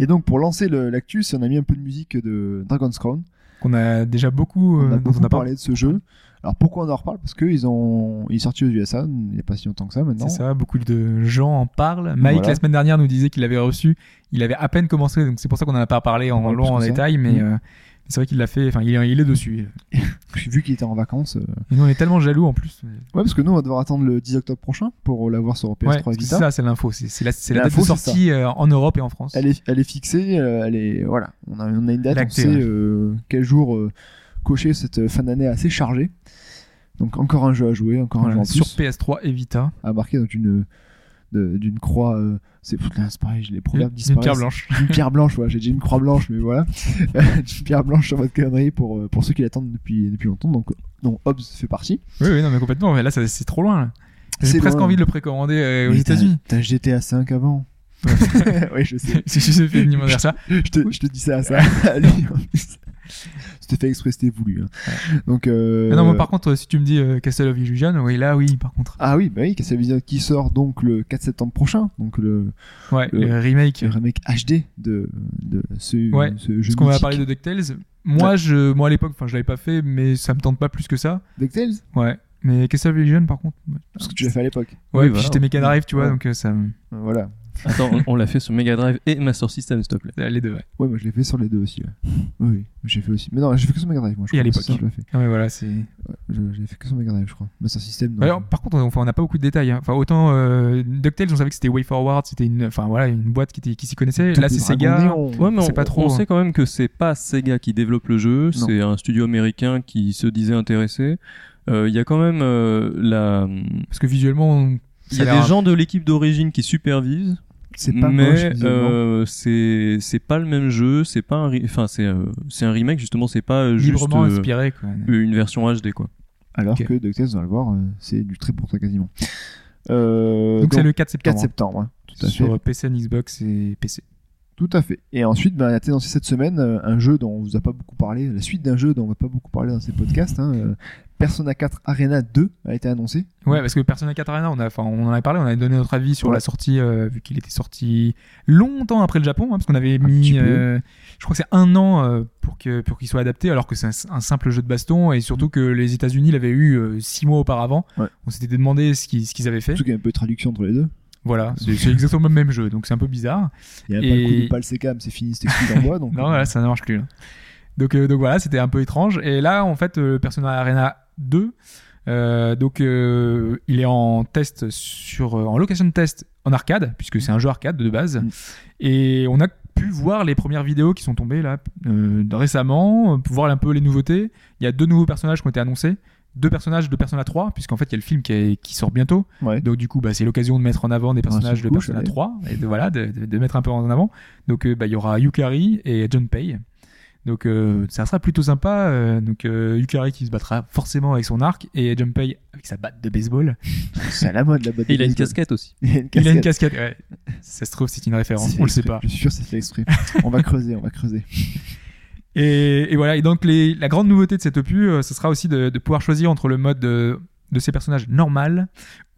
Et donc pour lancer le- l'actu, on a mis un peu de musique de Dragon's Crown. Qu'on a déjà beaucoup, On euh, a dont beaucoup on a parlé de ce jeu. Alors pourquoi on en reparle? Parce qu'ils ont, il est sorti aux USA il n'y a pas si longtemps que ça maintenant. C'est ça, beaucoup de gens en parlent. Mike, Voilà. la semaine dernière, nous disait qu'il l'avait reçu. Il avait à peine commencé, donc c'est pour ça qu'on n'en a pas parlé en Ouais, long, en détail, mais Mm. euh, c'est vrai qu'il l'a fait. Enfin, il est, il est dessus. Vu qu'il était en vacances. euh, Et nous, on est tellement jaloux en plus. Ouais, parce que nous on va devoir attendre le 10 octobre prochain pour l'avoir sur Ouais, PS3 parce que Vita. c'est ça, c'est l'info. C'est c'est la, c'est la date de L'info, c'est sortie euh, en Europe et en France. Elle est, elle est fixée, euh, elle est voilà. On a, on a une date, est on sait ouais. euh, quel jour euh, cocher cette fin d'année assez chargée. Donc encore un jeu à jouer, encore un Voilà, jeu en sur plus PS3 et Vita. à marquer donc une d'une croix. euh, c'est putain, c'est pareil, les Une, proverbes une disparaissent. pierre blanche. Une pierre blanche, ouais. J'ai déjà une croix blanche, mais voilà. <laughs> une pierre blanche sur votre calendrier pour, euh, pour ceux qui l'attendent depuis, depuis longtemps. Donc, dont Hobbs fait partie. Oui, oui, non, mais complètement. Mais là, c'est trop loin. là. J'ai presque loin. envie de le précommander euh, aux États-Unis. T'as GTA 5 avant. oui, <laughs> je sais. <laughs> si je fait une ça. Je te, je te dis ça à ça. <laughs> C'était fait exprès, c'était voulu. hein. Donc, euh, Mais non, moi, par contre, si tu me dis euh, Castle of Illusion, oui, là, oui, par contre. Ah oui, bah oui, Castlevania qui sort donc le 4 septembre prochain. Donc, le, Ouais, Le- le remake. le remake HD de, de ce, Ouais, ce jeu. Parce qu'on va parler de DuckTales. Moi, je, moi à l'époque, enfin, je l'avais pas fait, mais ça me tente pas plus que ça. DuckTales? Ouais. Mais Castle of Illusion, par contre. Parce que tu l'as fait à l'époque. Ouais, Oui, puis voilà. j'étais Drive, tu vois, Ouais. donc euh, ça. Voilà. Attends, on, on l'a fait sur Mega Drive et Master System, s'il te plaît. Les deux, ouais. Ouais, moi je l'ai fait sur les deux aussi. Ouais. Oui, j'ai fait aussi. Mais non, j'ai fait que sur Mega Drive. Moi, je Et à crois, l'époque. ça, je l'ai fait. Non, mais voilà, c'est. Ouais, je- j'ai fait que sur Mega Drive, je crois. Master System. non. Alors, par contre, on enfin, on n'a pas beaucoup de détails. hein. Enfin, autant euh, DuckTales, on savait que c'était WayForward, c'était une, enfin voilà, une boîte qui, était- qui s'y connaissait. Là, c'est Sega. néons. Ouais, mais C'est on, pas trop, on hein. sait quand même que c'est pas Sega qui développe le jeu, Non. c'est un studio américain qui se disait intéressé. Euh, Il y a quand même euh, la. Parce que visuellement, on- Il y a des gens de l'équipe d'origine qui supervisent, C'est pas mais euh, c'est c'est pas le même jeu, c'est pas un, enfin c'est euh, c'est un remake justement, c'est pas euh, juste librement euh, inspiré, quoi. une version HD quoi. Alors ok. que DuckTales, on va le voir, euh, c'est du très pour toi quasiment. Euh, Donc c'est le 4 4 septembre. septembre. hein. Tout à fait. sur PC, Xbox et PC. Tout à fait. Et ensuite, ben, a été lancé cette semaine euh, un jeu dont on vous a pas beaucoup parlé, la suite d'un jeu dont on va pas beaucoup parler dans ces podcasts. hein, euh, Persona 4 Arena 2 a été annoncé. Ouais, parce que Persona 4 Arena, on, a, enfin, on en avait parlé, on avait donné notre avis sur Ouais. la sortie, euh, vu qu'il était sorti longtemps après le Japon, hein, parce qu'on avait mis, euh, je crois que c'est un an pour que pour qu'il soit adapté, alors que c'est un, un simple jeu de baston, et surtout que les États-Unis l'avaient eu six mois auparavant. Ouais. On s'était demandé ce qu'ils qu'ils avaient fait. Surtout qu'il y a un peu de traduction entre les deux. Voilà, <laughs> c'est exactement le même jeu, donc c'est un peu bizarre. Il y a pas le coup pal c'est fini, c'est exclu d'envoi. Donc, <laughs> Non, voilà, ça ne marche plus. Donc, euh, donc voilà, c'était un peu étrange. Et là, en fait, euh, Persona Arena 2, euh, donc euh, il est en test sur, en location test en arcade, puisque c'est un jeu arcade de base. Mm. Et on a pu voir les premières vidéos qui sont tombées là récemment, pour voir un peu les nouveautés. Il y a deux nouveaux personnages qui ont été annoncés. Deux personnages de Persona 3, puisqu'en fait il y a le film qui, est- qui sort bientôt. ouais. Donc du coup, bah, c'est l'occasion de mettre en avant des personnages de coup, Persona ouais. 3 et de voilà, de, de- de mettre un peu en avant. Donc euh, bah, il y aura Yukari et Junpei. Donc euh, ça sera plutôt sympa. euh, donc euh, Yukari qui se battra forcément avec son arc et Junpei avec sa batte de baseball. <laughs> C'est à la mode la botte Et il de a une casquette aussi. Il a une Il a une casquette. Ouais. Ça se trouve c'est une référence. On le sait pas. Je suis sûr que c'est exprès. on va creuser, on va creuser. <laughs> Et, et voilà. Et donc les, la grande nouveauté de cet opus, euh, ce sera aussi de, de pouvoir choisir entre le mode de, de ces personnages normal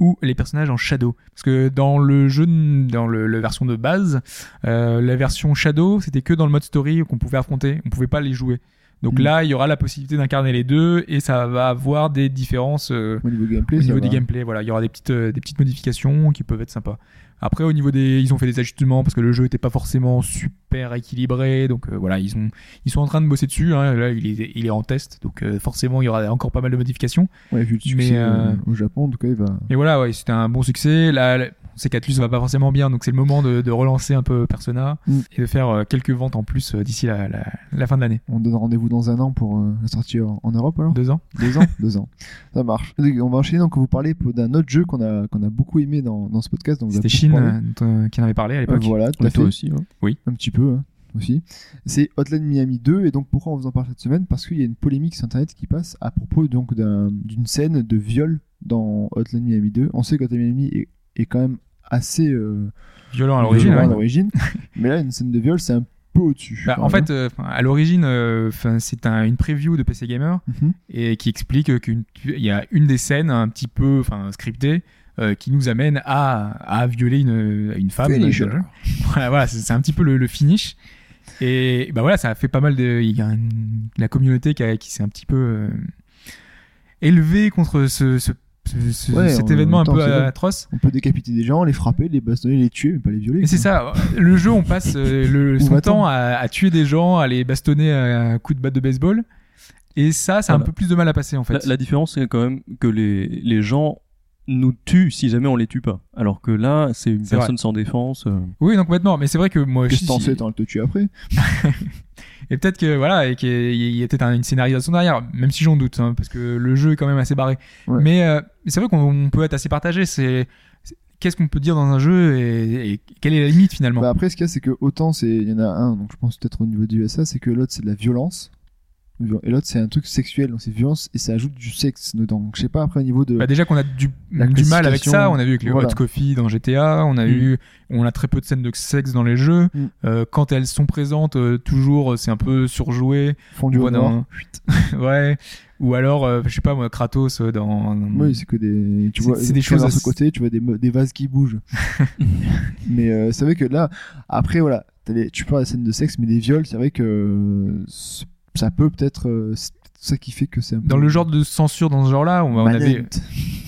ou les personnages en shadow. Parce que dans le jeu, dans le, la version de base, euh, la version shadow, c'était que dans le mode story qu'on pouvait affronter. On pouvait pas les jouer. Donc Mm. là, il y aura la possibilité d'incarner les deux et ça va avoir des différences euh, Au niveau gameplay, au niveau va. des gameplays. Voilà, il y aura des petites, euh, des petites modifications qui peuvent être sympas. Après, au niveau des, ils ont fait des ajustements parce que le jeu était pas forcément super équilibré, donc euh, voilà, ils ont, ils sont en train de bosser dessus. hein. Là, il est, il est en test, donc euh, forcément, il y aura encore pas mal de modifications. Ouais, vu le Mais, succès euh, euh, au Japon, en tout cas, il va. Et voilà, ouais, c'était un bon succès. On sait qu'Atlus va pas forcément bien, donc c'est le moment de, de relancer un peu Persona Mm. et de faire euh, quelques ventes en plus euh, d'ici la, la, la fin de l'année. On donne rendez-vous dans un an pour euh, la sortie en, en Europe alors? Deux ans. Deux ans Deux ans. Ça marche. Donc, On va enchaîner, donc vous parlez d'un autre jeu qu'on a, qu'on a beaucoup aimé dans, dans ce podcast. C'était euh, euh, qui en avait parlé à Euh, l'époque. voilà, tout à fait. toi aussi. hein. Un petit peu, hein, aussi. C'est Hotline Miami 2, et donc pourquoi on vous en parle cette semaine? Parce qu'il y a une polémique sur internet qui passe à propos donc d'un- d'une scène de viol dans Hotline Miami 2. On sait qu'Hotline Miami est, est quand même assez euh, Violent à l'origine. ouais. <laughs> mais là une scène de viol c'est un peu au-dessus. Bah, en fait, euh, 'fin, à l'origine, euh, c'est un, une preview de PC Gamer Mhm. et qui explique qu'il y a une des scènes un petit peu scriptée euh, qui nous amène à, à violer une, une femme. <laughs> Voilà, voilà, c'est un petit peu le, le finish. Et bah voilà, ça a fait pas mal de. Il y a une- la communauté qui, s'est un petit peu euh, élevée contre ce, ce- ce- Ouais, cet en événement un temps, peu c'est atroce. On peut décapiter des gens, les frapper, les bastonner, les tuer, mais pas les violer. Et c'est ça, le jeu, on passe euh, le, <laughs> son temps à, à tuer des gens, à les bastonner à coups de batte de baseball. Et ça, ça a un peu plus de mal à passer en fait. La, la différence, c'est quand même que les, les gens nous tuent si jamais on les tue pas. Alors que là, c'est une C'est personne sans défense. euh, Oui, donc maintenant, mais c'est vrai que moi, Qu'est-ce que t'en sais, t'en te tuer après <laughs> et peut-être que voilà, et qu'il y a peut-être un- une scénarisation derrière, même si j'en doute, hein, parce que le jeu est quand même assez barré. Ouais. Mais euh, c'est vrai qu'on peut être assez partagé. C'est c'est- qu'est-ce qu'on peut dire dans un jeu et, et quelle est la limite finalement? Bah après, ce qu'il y a, c'est que autant c'est, il y en a un, donc je pense peut-être au niveau du USA, c'est que l'autre c'est de la violence, et l'autre c'est un truc sexuel, donc c'est violence et ça ajoute du sexe dedans. Donc je sais pas après au niveau de. Bah déjà qu'on a du, La du mal avec ça, on a vu avec le voilà. Hot Coffee dans GTA, on a Mm. eu, on a très peu de scènes de sexe dans les jeux. Mm. Euh, quand elles sont présentes, euh, toujours c'est un peu surjoué. fondu On au dans- <laughs> ouais. Ou alors, euh, je sais pas moi, Kratos euh, dans. Oui, c'est que des. Tu vois, c'est des choses à ce côté, tu vois des, vases qui bougent. <laughs> <laughs> mais euh, c'est vrai que là, après voilà, les- tu parles des scènes de sexe, mais des viols, c'est vrai que euh, ça peut peut-être. euh, c'est peut-être ça qui fait que c'est un peu. Dans le genre de censure dans ce genre-là, on, on Manhunt. avait,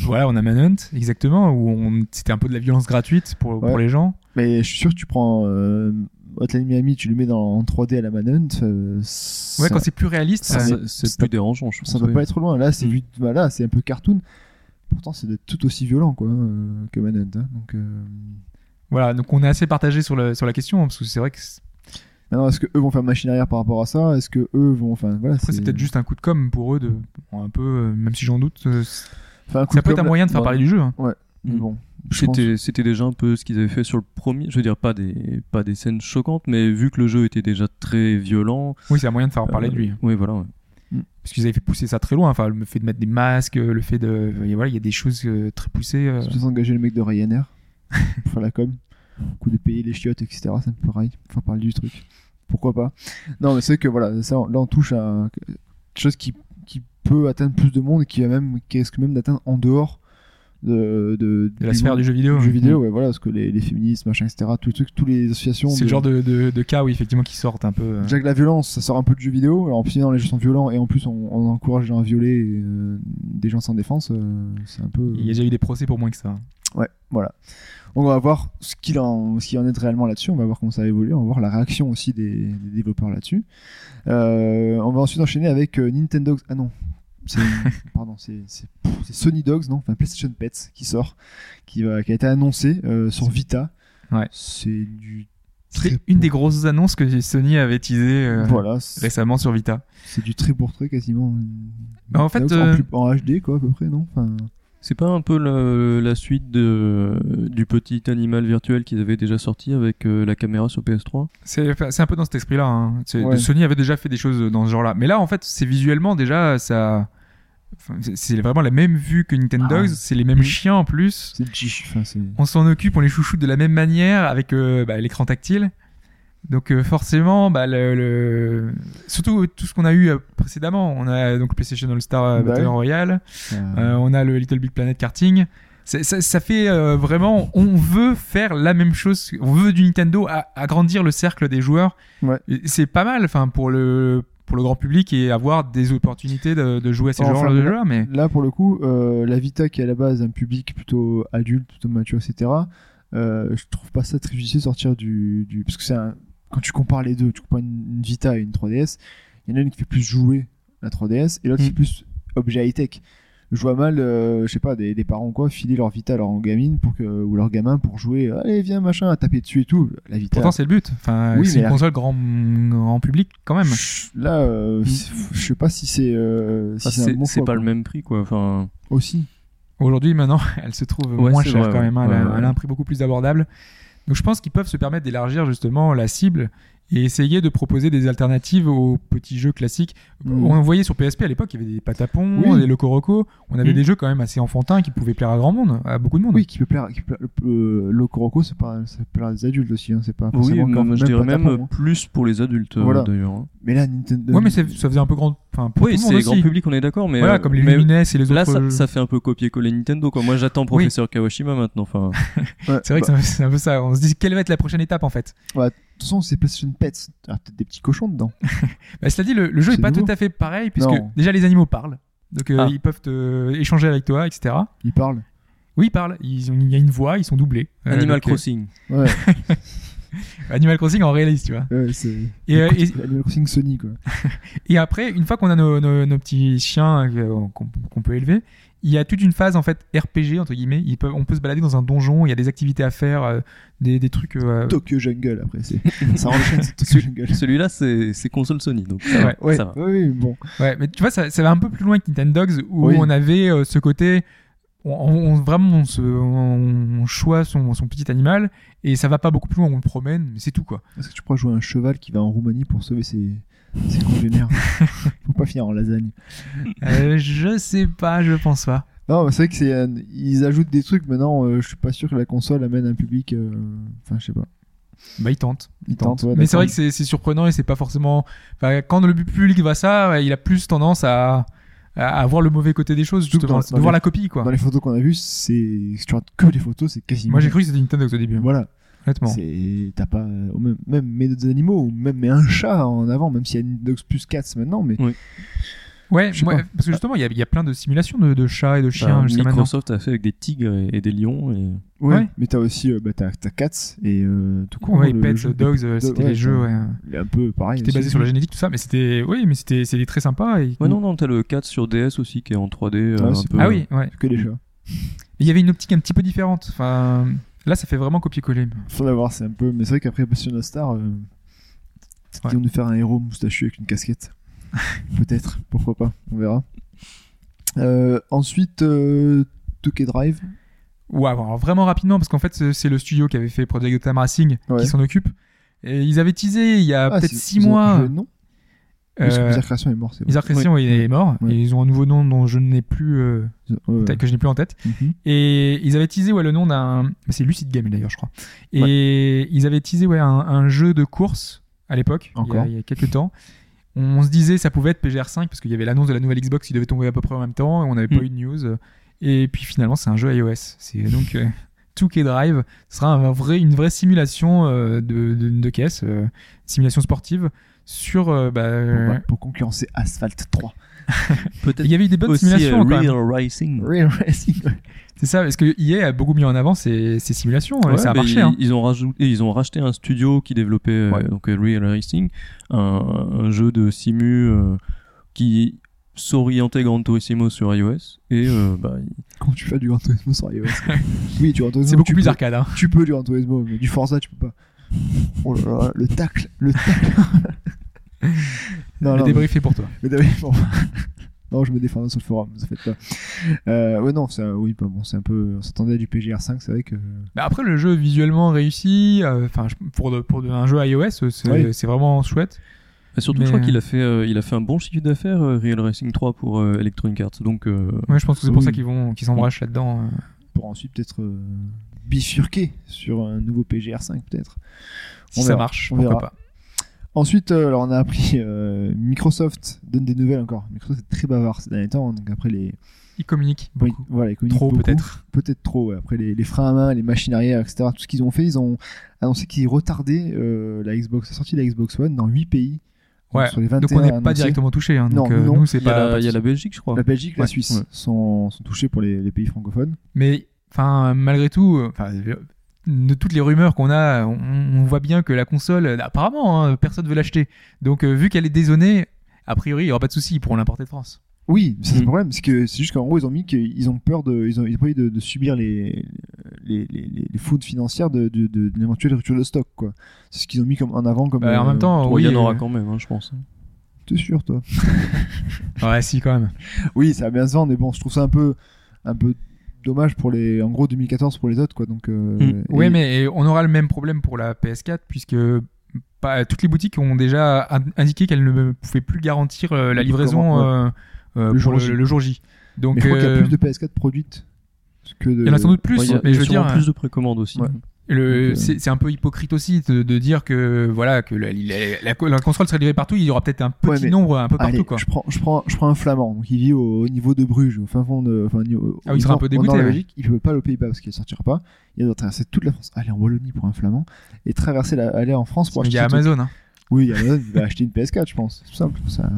voilà, on a Manhunt, exactement, où on, c'était un peu de la violence gratuite pour, les gens. Mais je suis sûr que tu prends euh, Hotline Miami, tu le mets dans, en 3D à la Manhunt. euh, Ouais, ça, quand c'est plus réaliste, ça- ça- c'est plus dérangeant, je pense. ça va ouais. pas être loin. Là, c'est Mm. vu, voilà, c'est un peu cartoon. Pourtant, c'est d'être tout aussi violent quoi euh, que Manhunt. hein. Donc, euh, voilà, donc on est assez partagé sur, le, sur la question, parce que c'est vrai que c'est- maintenant, est-ce que eux vont faire machine arrière par rapport à ça? Est-ce que eux vont, enfin, voilà, après, c'est peut-être juste un coup de com pour eux, de, un peu, euh, même si j'en doute, euh, Enfin, un coup ça de peut être un moyen de faire ouais, parler du jeu. hein. mais Bon, je pense- C'était, c'était déjà un peu ce qu'ils avaient fait sur le premier. Je veux dire, pas des, pas des scènes choquantes, mais vu que le jeu était déjà très violent. Oui, c'est un moyen de faire parler euh, de lui. Oui, voilà. ouais. Parce qu'ils avaient fait pousser ça très loin. Enfin, le fait de mettre des masques, le fait de. voilà, il y a des choses très poussées. euh. C'est peut-être engager le mec de Ryanair <laughs> pour faire la com. Coup de payer les chiottes, etc. C'est un peu pareil. Faire parler du truc. Pourquoi pas? Non, mais c'est vrai que voilà, ça, là on touche à quelque chose qui, qui peut atteindre plus de monde et qui va même, qui risque même d'atteindre en dehors de, de, de la sphère du jeu vidéo. jeu ouais. vidéo. Ouais, voilà, parce que les, les féministes, machin, etc. Tous les trucs, toutes les associations. C'est de- le genre de, cas où effectivement qui sortent un peu. euh. Déjà que la violence, ça sort un peu du jeu vidéo. Alors, en plus, non, les jeux sont violents et en plus, on, on encourage les gens à violer euh, des gens sans défense. euh, c'est un peu. Il y a déjà eu des procès pour moins que ça. Ouais, voilà. Donc on va voir ce qu'il en, ce qu'il en est réellement là-dessus. On va voir comment ça va évoluer. On va voir la réaction aussi des, des développeurs là-dessus. Euh, on va ensuite enchaîner avec euh, Nintendo. Ah non, c'est <laughs> pardon, c'est c'est pff, c'est Sony Dogs, non Enfin PlayStation Pets qui sort, qui va, qui a été annoncé euh, sur Vita. Ouais. C'est du très une des grosses annonces que Sony avait teasé euh, voilà, récemment sur Vita. c'est du très pour très quasiment. Bah, en fait, en, plus- en HD quoi à peu près, non Enfin, C'est pas un peu le- la suite de, du petit animal virtuel qu'ils avaient déjà sorti avec euh, la caméra sur PS3 C'est un peu dans cet esprit-là. hein. Ouais. Sony avait déjà fait des choses dans ce genre-là. Mais là, en fait, c'est visuellement déjà ça. enfin, c'est- vraiment la même vue que Nintendo. Ah. C'est les mêmes chiens en plus. c'est. Enfin, On s'en occupe, on les chouchoute de la même manière avec euh, bah, l'écran tactile. Donc euh, forcément, bah, le, le- surtout euh, tout ce qu'on a eu euh, précédemment, on a donc PlayStation All Star euh, Bah Battle oui. Royale, euh, euh, on a le Little Big Planet karting. Ça, ça fait vraiment, on veut faire la même chose, on veut du Nintendo agrandir le cercle des joueurs. Ouais. C'est pas mal, enfin pour le pour le grand public et avoir des opportunités de, de jouer à ces Enfin, genres de jeux mais Là, pour le coup, la Vita qui est à la base un public plutôt adulte, plutôt mature, etc. Euh, je trouve pas ça très judicieux de sortir du, du parce que c'est un... quand tu compares les deux, tu compares une, une Vita et une 3DS, il y en a une qui fait plus jouer la 3DS et l'autre qui Mm. fait plus objet high tech. Je vois mal, euh, je sais pas, des, des parents ou quoi, filer leur Vita à leur gamine pour que, ou leur gamin pour jouer, allez viens machin, à taper dessus et tout. La Vita. pourtant c'est le but enfin Oui, c'est mais une la- console grand grand public quand même Là, euh, Mm. je sais pas si c'est euh, si c'est bon pas quoi. le même prix quoi. Enfin, aussi. Aujourd'hui, maintenant, <laughs> elle se trouve Ouais, moins chère quand même. hein. Elle, a- Ouais, ouais. elle a un prix beaucoup plus abordable. Donc je pense qu'ils peuvent se permettre d'élargir justement la cible et essayer de proposer des alternatives aux petits jeux classiques. Mm. On voyait sur PSP à l'époque, il y avait des patapons, Oui. des locoroco. On avait Mm. des jeux quand même assez enfantins qui pouvaient plaire à grand monde, à beaucoup de monde. Oui, qui peut plaire. Qui peut plaire euh, Locoroco, c'est pas, ça peut plaire à des adultes aussi. Hein, c'est pas oui, forcément moi, quand- je dirais même hein. plus pour les adultes euh, Voilà. d'ailleurs. hein. Mais là, Nintendo. Ouais, mais ça faisait un peu grand. Enfin, pour Oui, tout le monde c'est grand public, on est d'accord, mais Voilà, euh, comme les Lumines et les autres. Là, ça, fait un peu copier-coller Nintendo. Quoi. Moi, j'attends Professeur Kawashima maintenant. Enfin, Ouais, <laughs> C'est vrai que bah, c'est un- c'est un peu ça. On se dit quelle va être la prochaine étape en fait? De toute façon, c'est PlayStation Pets. Il y a peut-être des petits cochons dedans. <laughs> Bah, cela dit, le, le jeu est, C'est pas nouveau. tout à fait pareil puisque Non. déjà les animaux parlent. Donc euh, Ah. ils peuvent te- échanger avec toi, etc. Ils parlent. Oui, ils parlent. Ils ont- il y a une voix, ils sont doublés. Euh, Animal donc, euh, Crossing. Ouais, <laughs> <laughs> Animal Crossing en réaliste, tu vois. ouais. Et, euh, et, Animal Crossing Sony, quoi. <laughs> et après, une fois qu'on a nos, nos- nos petits chiens euh, qu'on peut élever, il y a toute une phase en fait RPG entre guillemets. On peut se balader dans un donjon. Il y a des activités à faire, euh, des, des trucs. euh, Tokyo Jungle, après. c'est <laughs> Ça enchaîne, c'est Tokyo Jungle. Celui-là, c'est console Sony. Donc, ça va, Ouais, ça va. oui, bon. Ouais, mais tu vois, ça, ça va un peu plus loin que Nintendogs où Oui. on avait euh, ce côté. On, on- vraiment, on, se, on, son, son petit animal et ça va pas beaucoup plus loin. On le promène, mais c'est tout quoi. Est-ce que tu pourras jouer un cheval qui va en Roumanie pour sauver ses, ses congénères <laughs> Faut pas finir en lasagne. Euh, je sais pas, je pense pas. Non, c'est vrai que c'est. Ils ajoutent des trucs maintenant. euh, je suis pas sûr que la console amène un public. euh, Enfin, je sais pas. Bah, il tente. Ils tentent, ouais, mais c'est vrai que c'est surprenant et c'est pas forcément. Enfin, quand le public voit ça, il a plus tendance à, à avoir le mauvais côté des choses, justement, dans- de voir les- la copie quoi. Dans les photos qu'on a vues, c'est. Si tu regardes que les photos, c'est quasiment. Moi j'ai cru que c'était Nintendo au début, Voilà. honnêtement. C'est. T'as pas. Même, même mes deux animaux, ou même mais un chat en avant, même s'il y a une Dogs plus 4 maintenant, mais. Ouais, parce que justement, il y a, il y a plein de simulations de, de chats et de chiens jusqu'à maintenant. Microsoft a fait avec des tigres et, et des lions. Et... Ouais. Ouais. Mais t'as aussi. euh, bah, t'as, t'as Cats et euh, tout court. Ouais, le- Pets, le jeu- Dogs, euh, c'était ouais, les jeux, ça- ouais. Il est un peu pareil. C'était basé sur la génétique, tout ça, mais c'était, oui, mais c'était, c'était très sympa. Et... Ouais, non, non, t'as le 4 sur DS aussi qui est en 3D. euh, un peu, Ah oui, ouais. Que des chats. Il y avait une optique un petit peu différente. Enfin, là, ça fait vraiment copier-coller. Faudrait voir, c'est un peu. Mais c'est vrai qu'après Bastion of Star, euh, peut-être Ouais. qu'ils vont nous faire un héros moustachu avec une casquette. <laughs> Peut-être, pourquoi pas, on verra. Euh, ensuite, euh, Tokyo Drive. Ouais, alors vraiment rapidement, parce qu'en fait, c'est- le studio qui avait fait Project Gotham Racing Ouais. qui s'en occupe. Et ils avaient teasé il y a Ah, peut-être c'est- 6 ils ont mois. que euh, Bizarre Création est mort. Bizarre Christian, il est mort. Ouais. Et ils ont un nouveau nom dont je n'ai plus, euh, Ouais, ouais. que je n'ai plus en tête. Mhm. Et ils avaient teasé ouais, le nom d'un. C'est Lucid Game d'ailleurs, je crois. Et ils avaient teasé ouais, un, un jeu de course à l'époque, il, il y a quelques temps. On se disait ça pouvait être PGR5 parce qu'il y avait l'annonce de la nouvelle Xbox qui devait tomber à peu près en même temps et on n'avait Mm. pas eu de news. Et puis finalement, c'est un jeu iOS. C'est donc euh, <laughs> 2K Drive. Ce sera un vrai, une vraie simulation euh, de, de, de caisse, euh, simulation sportive sur. euh, bah, Pour, pour concurrencer Asphalt 3. <laughs> Peut-être il y avait eu des bonnes aussi simulations. Real Racing. Real Racing. C'est ça, parce que EA a beaucoup mis en avant ces, ces simulations Ouais, ça a marché. ils, hein. ils ont rajouté, ils ont racheté un studio qui développait euh, donc euh, Real Racing, un, un jeu de simu euh, qui s'orientait Gran Turismo sur iOS et euh, bah, tu fais du Gran Turismo sur iOS. <laughs> Oui, du Gran Turismo. C'est beaucoup plus peux- arcade. Hein. Tu peux du Gran Turismo, mais du Forza, tu peux pas. Oh là là, le tacle, le tacle. <laughs> non, le non, débrief est pour toi. mais, mais oui, bon. Non, je me défends sur le forum, vous en faites pas. Euh, ouais, non, c'est, oui, bah, bon, c'est un peu, on s'attendait à du PGR5, c'est vrai que. Bah après, le jeu visuellement réussi, euh, enfin pour, de- pour de- un jeu iOS, euh, c'est Oui. vraiment chouette. bah, surtout Mais, je crois qu'il a fait, euh, il a fait un bon chiffre d'affaires euh, Real Racing 3 pour euh, Electronic Arts, donc euh, Ouais, je pense que c'est pour Oui. ça qu'ils vont qu'ils s'embrachent là-dedans. euh. Pour ensuite peut-être euh, bifurquer sur un nouveau PGR5, peut-être. Si On ça verra, marche, on pourquoi verra. pas. Ensuite, euh, alors on a appris euh, Microsoft donne des nouvelles encore. Microsoft est très bavard ces derniers temps, donc après les. Ils communiquent Oui, beaucoup. voilà, ils communiquent Trop peut-être. Peut-être trop, ouais. Après les, les freins à main, les machines arrière, etc. Tout ce qu'ils ont fait, ils ont annoncé qu'ils retardaient euh, la Xbox, la sortie de la Xbox One dans 8 pays Ouais. sur les 21 Donc on n'est pas annoncés, directement touché. Hein, Non, euh, non. nous, c'est Il y, a pas. la, il y a la Belgique, je crois. La Belgique, la Ouais. Suisse Ouais. sont, sont touchés pour les, les pays francophones. Mais enfin, malgré tout, enfin, de toutes les rumeurs qu'on a, on, on voit bien que la console, euh, apparemment, hein, personne veut l'acheter. Donc, euh, vu qu'elle est dézonée, a priori, il y aura pas de souci, ils pourront l'importer de France. Oui, c'est Mm. le problème, c'est que c'est juste qu'en gros ils ont mis qu'ils ont peur de, ils ont, ils ont envie de, de subir les les, les, fautes financières de, de, de, d'une éventuelle rupture de stock quoi. C'est ce qu'ils ont mis comme en avant comme. Bah, en euh, même temps, Bon, oui, il y en euh, aura quand même, hein, je pense. T'es sûr toi? <laughs> Ouais, si, quand même. Oui, ça va bien se vendre, mais bon, je trouve ça un peu un peu dommage pour les, en gros 2014 pour les autres quoi. Donc. euh, Mm. et- Oui, mais on aura le même problème pour la PS4, puisque pas, toutes les boutiques ont déjà in- indiqué qu'elles ne pouvaient plus garantir euh, la livraison euh, euh, Le jour le, J. le jour J. Donc, Mais je crois qu'il y a plus de PS4 produites que de. il y en a sans doute plus, Ouais, il y a- mais il y je a veux dire, plus de précommandes aussi. Ouais. Le- euh, c'est un peu hypocrite aussi de, de dire que voilà que la, la- la- la console serait livrée partout, il y aura peut-être un petit Ouais, mais- nombre un peu partout Allez, quoi. je prends, je prends, je prends un flamand, donc il vit au, au niveau de Bruges, au fin fond de, enfin, au Ah oui, il sera un peu dégoûté, de la. Belgique, il peut pas aux Pays-Bas parce qu'il sortira pas. Il doit traverser toute la France, aller en Wallonie pour un flamand et traverser la, aller en France pour Il acheter. y a ce truc. Amazon hein, Oui, il y a Amazon, il va acheter une PS4, je pense. C'est simple. Ça,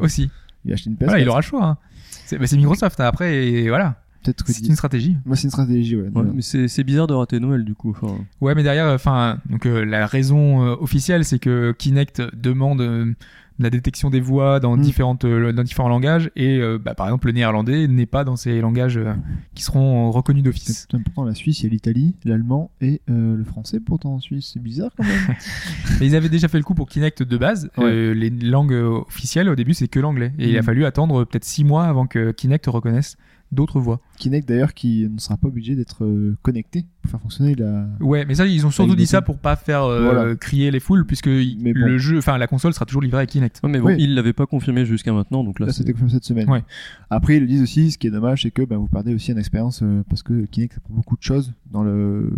aussi. il va acheter une PS4. Voilà, il aura le choix. hein. C'est bah, Microsoft hein. après et voilà, Peut-être que c'est une stratégie. moi c'est une stratégie, ouais. Ouais, mais c'est bizarre de rater Noël du coup. Enfin, Ouais, mais derrière, enfin, donc euh, la raison euh, officielle, c'est que Kinect demande euh, la détection des voix dans Mm. différentes, euh, dans différents langages, et euh, bah, par exemple, le néerlandais n'est pas dans ces langages euh, qui seront reconnus d'office. Important. La Suisse, il y a l'Italie, l'allemand et euh, le français. Pourtant en Suisse, c'est bizarre quand même. <laughs> Et ils avaient déjà fait le coup pour Kinect de base. Ouais. Euh, les langues euh, officielles, au début, c'est que l'anglais, et il a Mm. fallu attendre euh, peut-être six mois avant que Kinect reconnaisse d'autres voix. Kinect d'ailleurs qui ne sera pas obligé d'être euh, connecté pour faire fonctionner la. Ouais, mais ça, ils ont surtout dit ça pour pas faire euh, Voilà. crier les foules, puisque il- Mais bon. le jeu, enfin, la console sera toujours livrée avec Kinect. ouais, mais bon, Oui. ils l'avaient pas confirmé jusqu'à maintenant, donc là, Là, c'est- c'était confirmé cette semaine. Ouais. Après, ils le disent aussi, ce qui est dommage, c'est que ben, vous perdez aussi une expérience euh, parce que Kinect, ça prend beaucoup de choses dans le.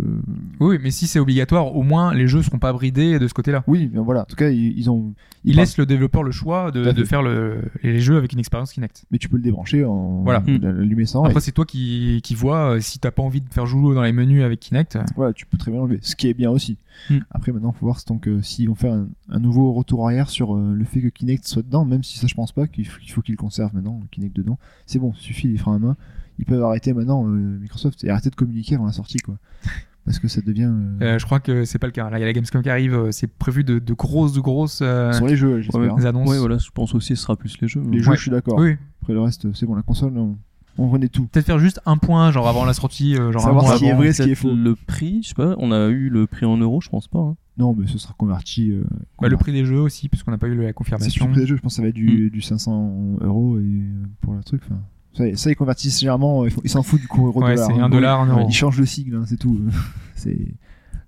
Oui, mais si c'est obligatoire, au moins les jeux seront pas bridés de ce côté-là. Oui, mais voilà. En tout cas, ils, ils ont. Il ils laisse le développeur le choix de, de faire le- les jeux avec une expérience Kinect. Mais tu peux le débrancher en Voilà. l'allumer Après, et- c'est toi qui, qui vois euh, si t'as pas envie de faire jouer dans les menus avec Kinect. euh, Voilà, tu peux très bien l'enlever. Ce qui est bien aussi. Hmm. Après, maintenant, faut voir donc, euh, s'ils vont faire un, un nouveau retour arrière sur euh, le fait que Kinect soit dedans, même si ça, je pense pas qu'il faut, qu'il faut qu'ils le conservent maintenant, le Kinect dedans. C'est bon, suffit, les freins à main. Ils peuvent arrêter maintenant, euh, Microsoft, et arrêter de communiquer avant la sortie, quoi. <laughs> Parce que ça devient. euh, euh, je crois que c'est pas le cas. Là, il y a la Gamescom qui arrive. C'est prévu de, de grosses, de grosses euh, sur les jeux, j'espère. Ouais, hein. annonces. Ouais, voilà, je pense aussi ce sera plus les jeux. Les jeux, Ouais. je suis d'accord. Oui. Après le reste, c'est bon, la console, on, on renaît tout. Peut-être faire juste un point, genre avant la sortie, euh, genre Savoir un ce qui est avant. vrai, ce qui est faux. Le prix, je sais pas, on a eu le prix en euros, je pense pas. hein. Non, mais ce sera converti. euh, Bah, le prix des jeux aussi, puisqu'on n'a pas eu la C'est confirmation. surtout les jeux, je pense que ça va être du, du 500 euros et euh, pour le truc. enfin, Ça, ça, ils convertissent généralement, ils font- ils s'en foutent du cours euro Ouais, dollar. c'est hein. un dollar, un euro. Ils changent le sigle, hein, c'est tout. <laughs> c'est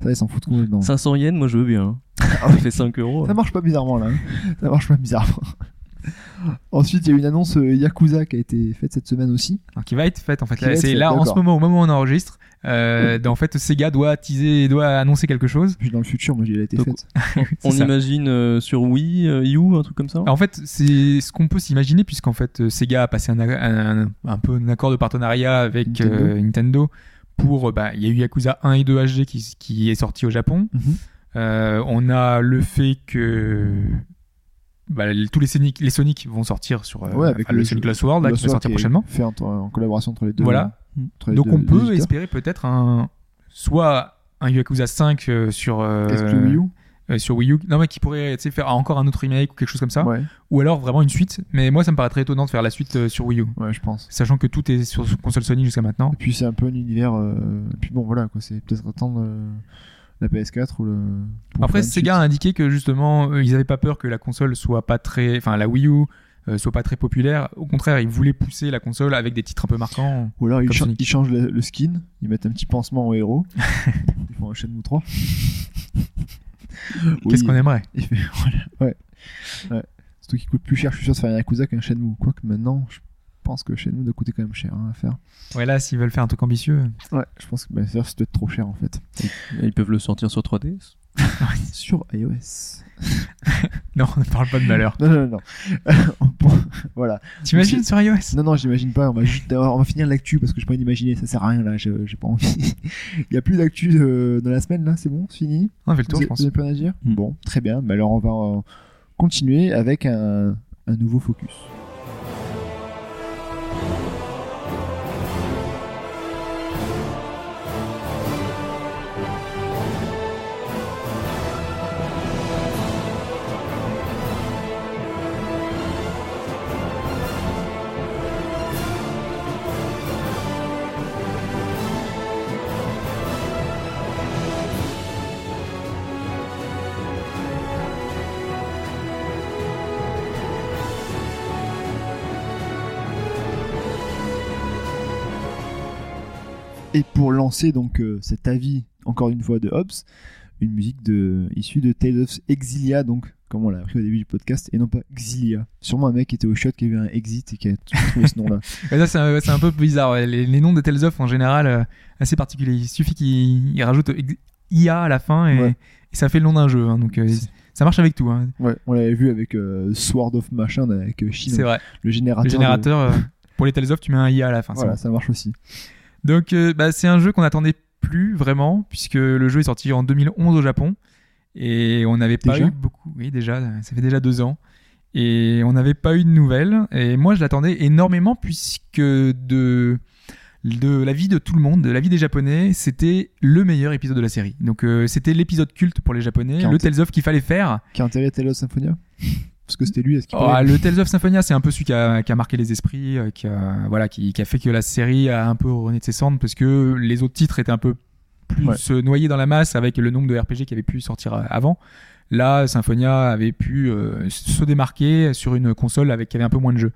ça, ils s'en foutent complètement. 500 yens, moi je veux bien. hein. Ça fait 5 euros. Ça marche pas bizarrement là. hein. Ça marche pas bizarrement. <laughs> Ensuite, il y a une annonce euh, Yakuza qui a été faite cette semaine aussi. Alors, qui va être faite en fait. Là, C'est là en ce moment, au moment où on enregistre. Euh, En fait, Sega doit teaser, doit annoncer quelque chose. Puis dans le futur, moi, j'ai elle a été Donc, faite. <laughs> On ça. imagine euh, sur Wii, euh, U, un truc comme ça En fait, c'est ce qu'on peut s'imaginer, puisqu'en fait, euh, Sega a passé un, un, un peu un accord de partenariat avec Nintendo. euh, Nintendo pour. Bah, il y a eu Yakuza 1 et 2 HD qui, qui est sorti au Japon. Mhm. Euh, on a le fait que bah, tous les Sonic, les Sonic vont sortir sur euh, Ouais, avec enfin, le le Sonic Lost World là, qui va sortir prochainement. Fait en collaboration entre les deux. Voilà. les Donc deux on peut espérer peut-être un soit un Yakuza 5 euh, sur euh, Wii U euh, sur Wii U, non mais qui pourrait faire encore un autre remake ou quelque chose comme ça, Ouais, ou alors vraiment une suite. Mais moi ça me paraît très étonnant de faire la suite euh, sur Wii U, ouais, je pense. sachant que tout est sur console Sony jusqu'à maintenant. Et puis c'est un peu un univers. euh, et puis bon, voilà, quoi. C'est peut-être attendre la PS4 ou le. pour Après Sega a indiqué que justement ils avaient pas peur que la console soit pas très, enfin la Wii U euh, soit pas très populaire. Au contraire, ils voulaient pousser la console avec des titres un peu marquants. Ou alors ils, cha- changent le, le skin, ils mettent un petit pansement au héros. <laughs> ils font un Shenmue 3. Qu'est-ce qu'on aimerait? Il fait- <laughs> voilà, ouais. ouais. Surtout qu'il coûte plus cher, je suis sûr, de faire un Yakuza qu'un Shenmue. Quoique maintenant, je pense que Shenmue doit coûter quand même cher hein, à faire. Ouais là s'ils veulent faire un truc ambitieux. Ouais, je pense que bah, c'est peut-être trop cher en fait. Et Ils peuvent le sortir sur 3DS. <laughs> Sur iOS. <laughs> Non, on ne parle pas de malheur. Non, non, non. <laughs> Voilà. T'imagines sur iOS? Non, non, j'imagine pas. On va juste, on va finir l'actu parce que je peux pas d'imaginer. Ça sert à rien là. je- J'ai pas envie. Il y a plus d'actu euh, dans la semaine là. C'est bon, c'est fini? On a fait le tour, vous je pense. Vous avez plus rien à dire? Mm. Bon, très bien. Mais alors on va euh, continuer avec un, un nouveau focus. Et pour lancer donc euh, cet avis, encore une fois, de Hobbes, une musique de, issue de Tales of Exilia, donc comme on l'a appris au début du podcast, et non pas Exilia. Sûrement un mec qui était au shot qui avait un exit et qui a trouvé ce nom-là. <laughs> Ça, c'est un, peu bizarre. ouais. Les, les noms de Tales of, en général, euh, assez particuliers. Il suffit qu'ils ils rajoutent IA à la fin et, Ouais. et ça fait le nom d'un jeu. hein. donc, euh, ça marche avec tout. hein. Ouais, on l'avait vu avec euh, Sword of Machin, avec Shin, C'est vrai. le générateur. Le de- générateur, pour les Tales of, tu mets un IA à la fin. Voilà, bon. ça marche aussi. Donc, euh, bah, c'est un jeu qu'on attendait plus vraiment, puisque le jeu est sorti en 2011 au Japon. Et on n'avait pas eu beaucoup. Oui, déjà, ça fait déjà deux ans. Et on n'avait pas eu de nouvelles. Et moi, je l'attendais énormément, puisque de, de la vie de tout le monde, de la vie des Japonais, c'était le meilleur épisode de la série. Donc, euh, c'était l'épisode culte pour les Japonais, le Tales of qu'il fallait faire. Qui a enterré Tales of Symphonia <laughs> Parce que c'était lui, qu'il Oh, le Tales of Symphonia, c'est un peu celui qui a, qui a marqué les esprits, euh, qui a, voilà, qui, qui a fait que la série a un peu rené de ses cendres parce que les autres titres étaient un peu plus Ouais. noyés dans la masse avec le nombre de RPG qui avaient pu sortir euh, avant. Là, Symphonia avait pu euh, se démarquer sur une console avec qui avait un peu moins de jeux.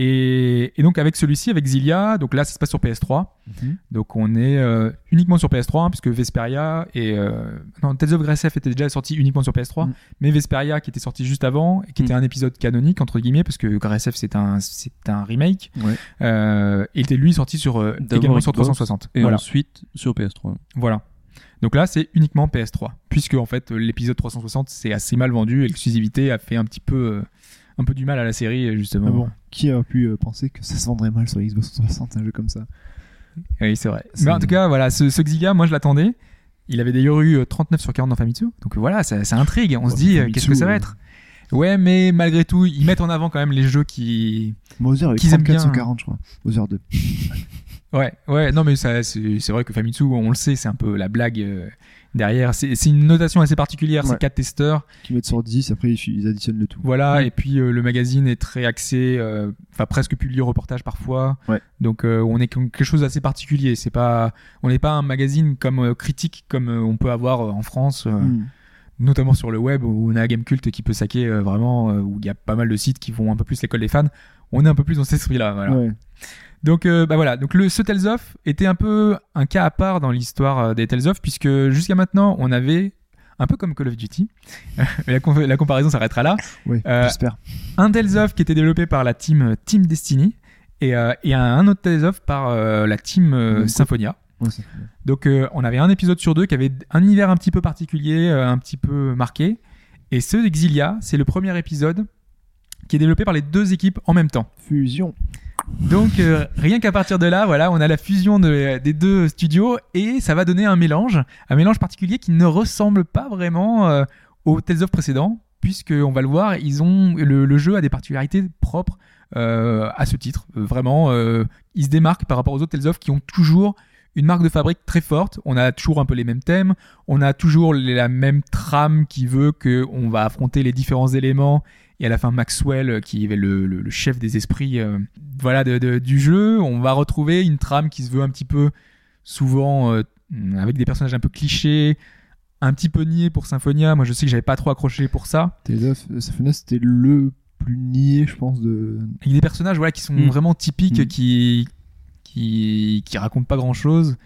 Et, et donc avec celui-ci, avec Xillia, donc là ça se passe sur PS3. Mhm. Donc on est euh, uniquement sur PS3 hein, puisque Vesperia et euh, non Tales of Grace était déjà sorti uniquement sur PS3, Mm. mais Vesperia qui était sorti juste avant et qui Mm. était un épisode canonique entre guillemets parce que Grace c'est un c'est un remake. Ouais. Euh, il était lui sorti sur euh, également sur Xbox, 360. Et voilà, ensuite sur PS3. voilà. Donc là c'est uniquement PS3 puisque en fait l'épisode 360 c'est assez mal vendu et l'exclusivité a fait un petit peu euh, un peu du mal à la série justement. Ah bon Qui a pu euh, penser que ça se vendrait mal sur Xbox 360 un jeu comme ça? Oui, c'est vrai. Mais en tout cas, voilà, ce, ce Xiga, moi je l'attendais. Il avait d'ailleurs eu euh, 39 sur 40 dans Famitsu. Donc voilà, ça, ça intrigue. On se dit, euh, qu'est-ce que ça va euh, être? Ouais, mais malgré tout, ils mettent en avant quand même les jeux qui. Mother avec Qu'ils aiment 34 sur bien. 40, je crois. Mother 2. Ouais, ouais, non, mais ça, c'est c'est vrai que Famitsu, on le sait, c'est un peu la blague euh, derrière. C'est une notation assez particulière, Ouais. c'est quatre testeurs. Qui mettent sur 10, après ils additionnent le tout. Voilà, et puis euh, le magazine est très axé, euh, enfin presque publié au reportage parfois. Ouais. Donc euh, on est quelque chose d'assez particulier. C'est pas, on n'est pas un magazine comme critique comme on peut avoir en France. euh, Mm. notamment sur le web où on a Gamecult qui peut saquer vraiment où il y a pas mal de sites qui vont un peu plus l'école des fans on est un peu plus dans cet esprit là voilà. Donc euh, bah voilà donc le ce Tales of était un peu un cas à part dans l'histoire euh, des Tales of puisque jusqu'à maintenant on avait un peu comme Call of Duty <laughs> la, com- la comparaison s'arrêtera là Ouais, Euh, j'espère. un Tales of qui était développé par la team Team Destiny et, euh, et un, un autre Tales of par la team Symphonia donc on avait un épisode sur deux qui avait un univers un petit peu particulier, un petit peu marqué. Et ce Exilia, c'est le premier épisode qui est développé par les deux équipes en même temps. Fusion. Donc euh, rien qu'à partir de là, voilà, on a la fusion de- des deux studios et ça va donner un mélange, un mélange particulier qui ne ressemble pas vraiment euh, aux Tales of précédents, puisque on va le voir, ils ont le, jeu a des particularités propres euh, à ce titre. Vraiment, il se démarque par rapport aux autres Tales of qui ont toujours une marque de fabrique très forte. On a toujours un peu les mêmes thèmes, on a toujours la même trame qui veut que on va affronter les différents éléments. Et à la fin, Maxwell, euh, qui est le, le- le chef des esprits, euh, voilà, de- de- du jeu, on va retrouver une trame qui se veut un petit peu souvent euh, avec des personnages un peu clichés, un petit peu niais pour Symphonia. Moi, je sais que j'avais pas trop accroché pour ça. Symphonia, c'était le plus niais, je pense, de. Avec des personnages, voilà, qui sont Mm. vraiment typiques, Mm. qui qui qui racontent pas grand chose,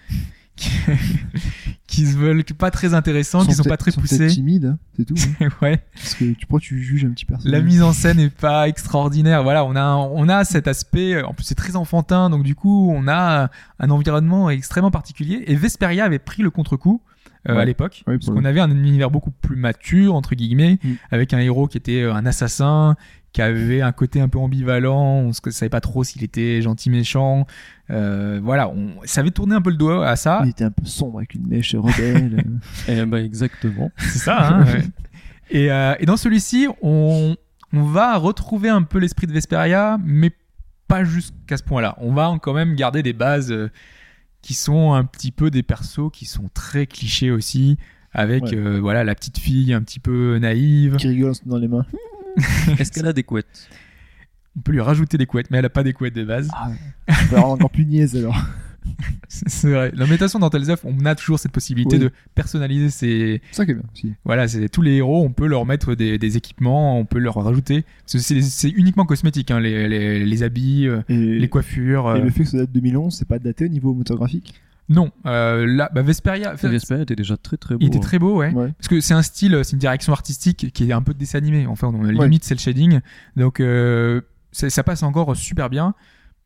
<laughs> qui, se veulent pas très intéressants, qui sont pas très poussés. timides, hein, c'est tout. hein. <laughs> ouais. Parce que tu, pourquoi tu juges un petit personnage La mise en scène est pas extraordinaire. Voilà, on a on a cet aspect. euh, En plus, c'est très enfantin, donc du coup, on a un environnement extrêmement particulier. Et Vesperia avait pris le contre-coup. euh, Ouais. à l'époque, Ouais, parce qu'on avait un univers beaucoup plus mature entre guillemets, Mm. avec un héros qui était euh, un assassin, qui avait un côté un peu ambivalent, on ne savait pas trop s'il était gentil méchant. Euh, voilà, on, ça avait tourné un peu le doigt à ça. Il était un peu sombre avec une mèche rebelle. euh. <laughs> Eh ben exactement. C'est ça, hein, ouais. Et, euh, et dans celui-ci, on, on va retrouver un peu l'esprit de Vesperia, mais pas jusqu'à ce point-là. On va quand même garder des bases euh, qui sont un petit peu des persos qui sont très clichés aussi, avec Ouais. euh, voilà la petite fille un petit peu naïve. Qui rigole dans les mains. <laughs> Est-ce qu'elle a des couettes? On peut lui rajouter des couettes, mais elle a pas des couettes de base. Ah, on peut la rendre encore plus niaise alors. <laughs> C'est vrai. La méditation dans Tales of, on a toujours cette possibilité Oui. de personnaliser ses, C'est ça qui est bien aussi. Voilà, c'est tous les héros, on peut leur mettre des, des équipements, on peut leur rajouter. C'est uniquement cosmétique, hein, les, les, les habits, euh, Et, les coiffures. et euh, le fait que ça date de 2011, c'est pas daté au niveau moteur graphique Non, euh, là, bah, Vesperia, Vesperia était déjà très très beau. il était hein. très beau, ouais. Ouais. Parce que c'est un style, c'est une direction artistique qui est un peu de dessin animé. Enfin, on, Ouais. limite c'est le shading, donc euh, ça passe encore super bien.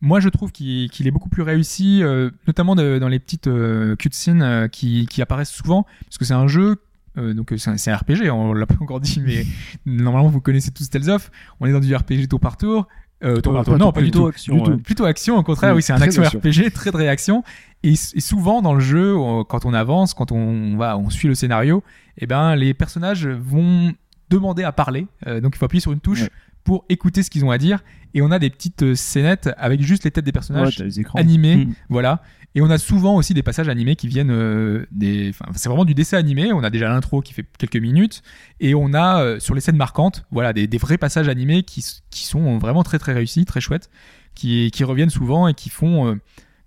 Moi, je trouve qu'il est beaucoup plus réussi, euh, notamment de- dans les petites euh, cutscenes euh, qui, qui apparaissent souvent, parce que c'est un jeu. euh, donc c'est un, c'est un RPG, on l'a pas encore dit, mais <laughs> normalement vous connaissez tous Tales of. On est dans du RPG tour par tour. Euh, Ouais, non, pas du Plutôt tout. action. Du tout. ouais. Plutôt action, au contraire, Oui, oui, c'est un action action. RPG, très de réaction. Et, et souvent dans le jeu, quand on avance, quand on va, on suit le scénario, eh ben les personnages vont demander à parler. Euh, donc il faut appuyer sur une touche Ouais. pour écouter ce qu'ils ont à dire. Et on a des petites euh, scénettes avec juste les têtes des Ouais, personnages t'as les écrans. animés, Mm. voilà. Et on a souvent aussi des passages animés qui viennent euh, des. Enfin, c'est vraiment du dessin animé. On a déjà l'intro qui fait quelques minutes, et on a euh, sur les scènes marquantes, voilà, des, des vrais passages animés qui, sont vraiment très très réussis, très chouettes, qui, qui reviennent souvent et qui font euh,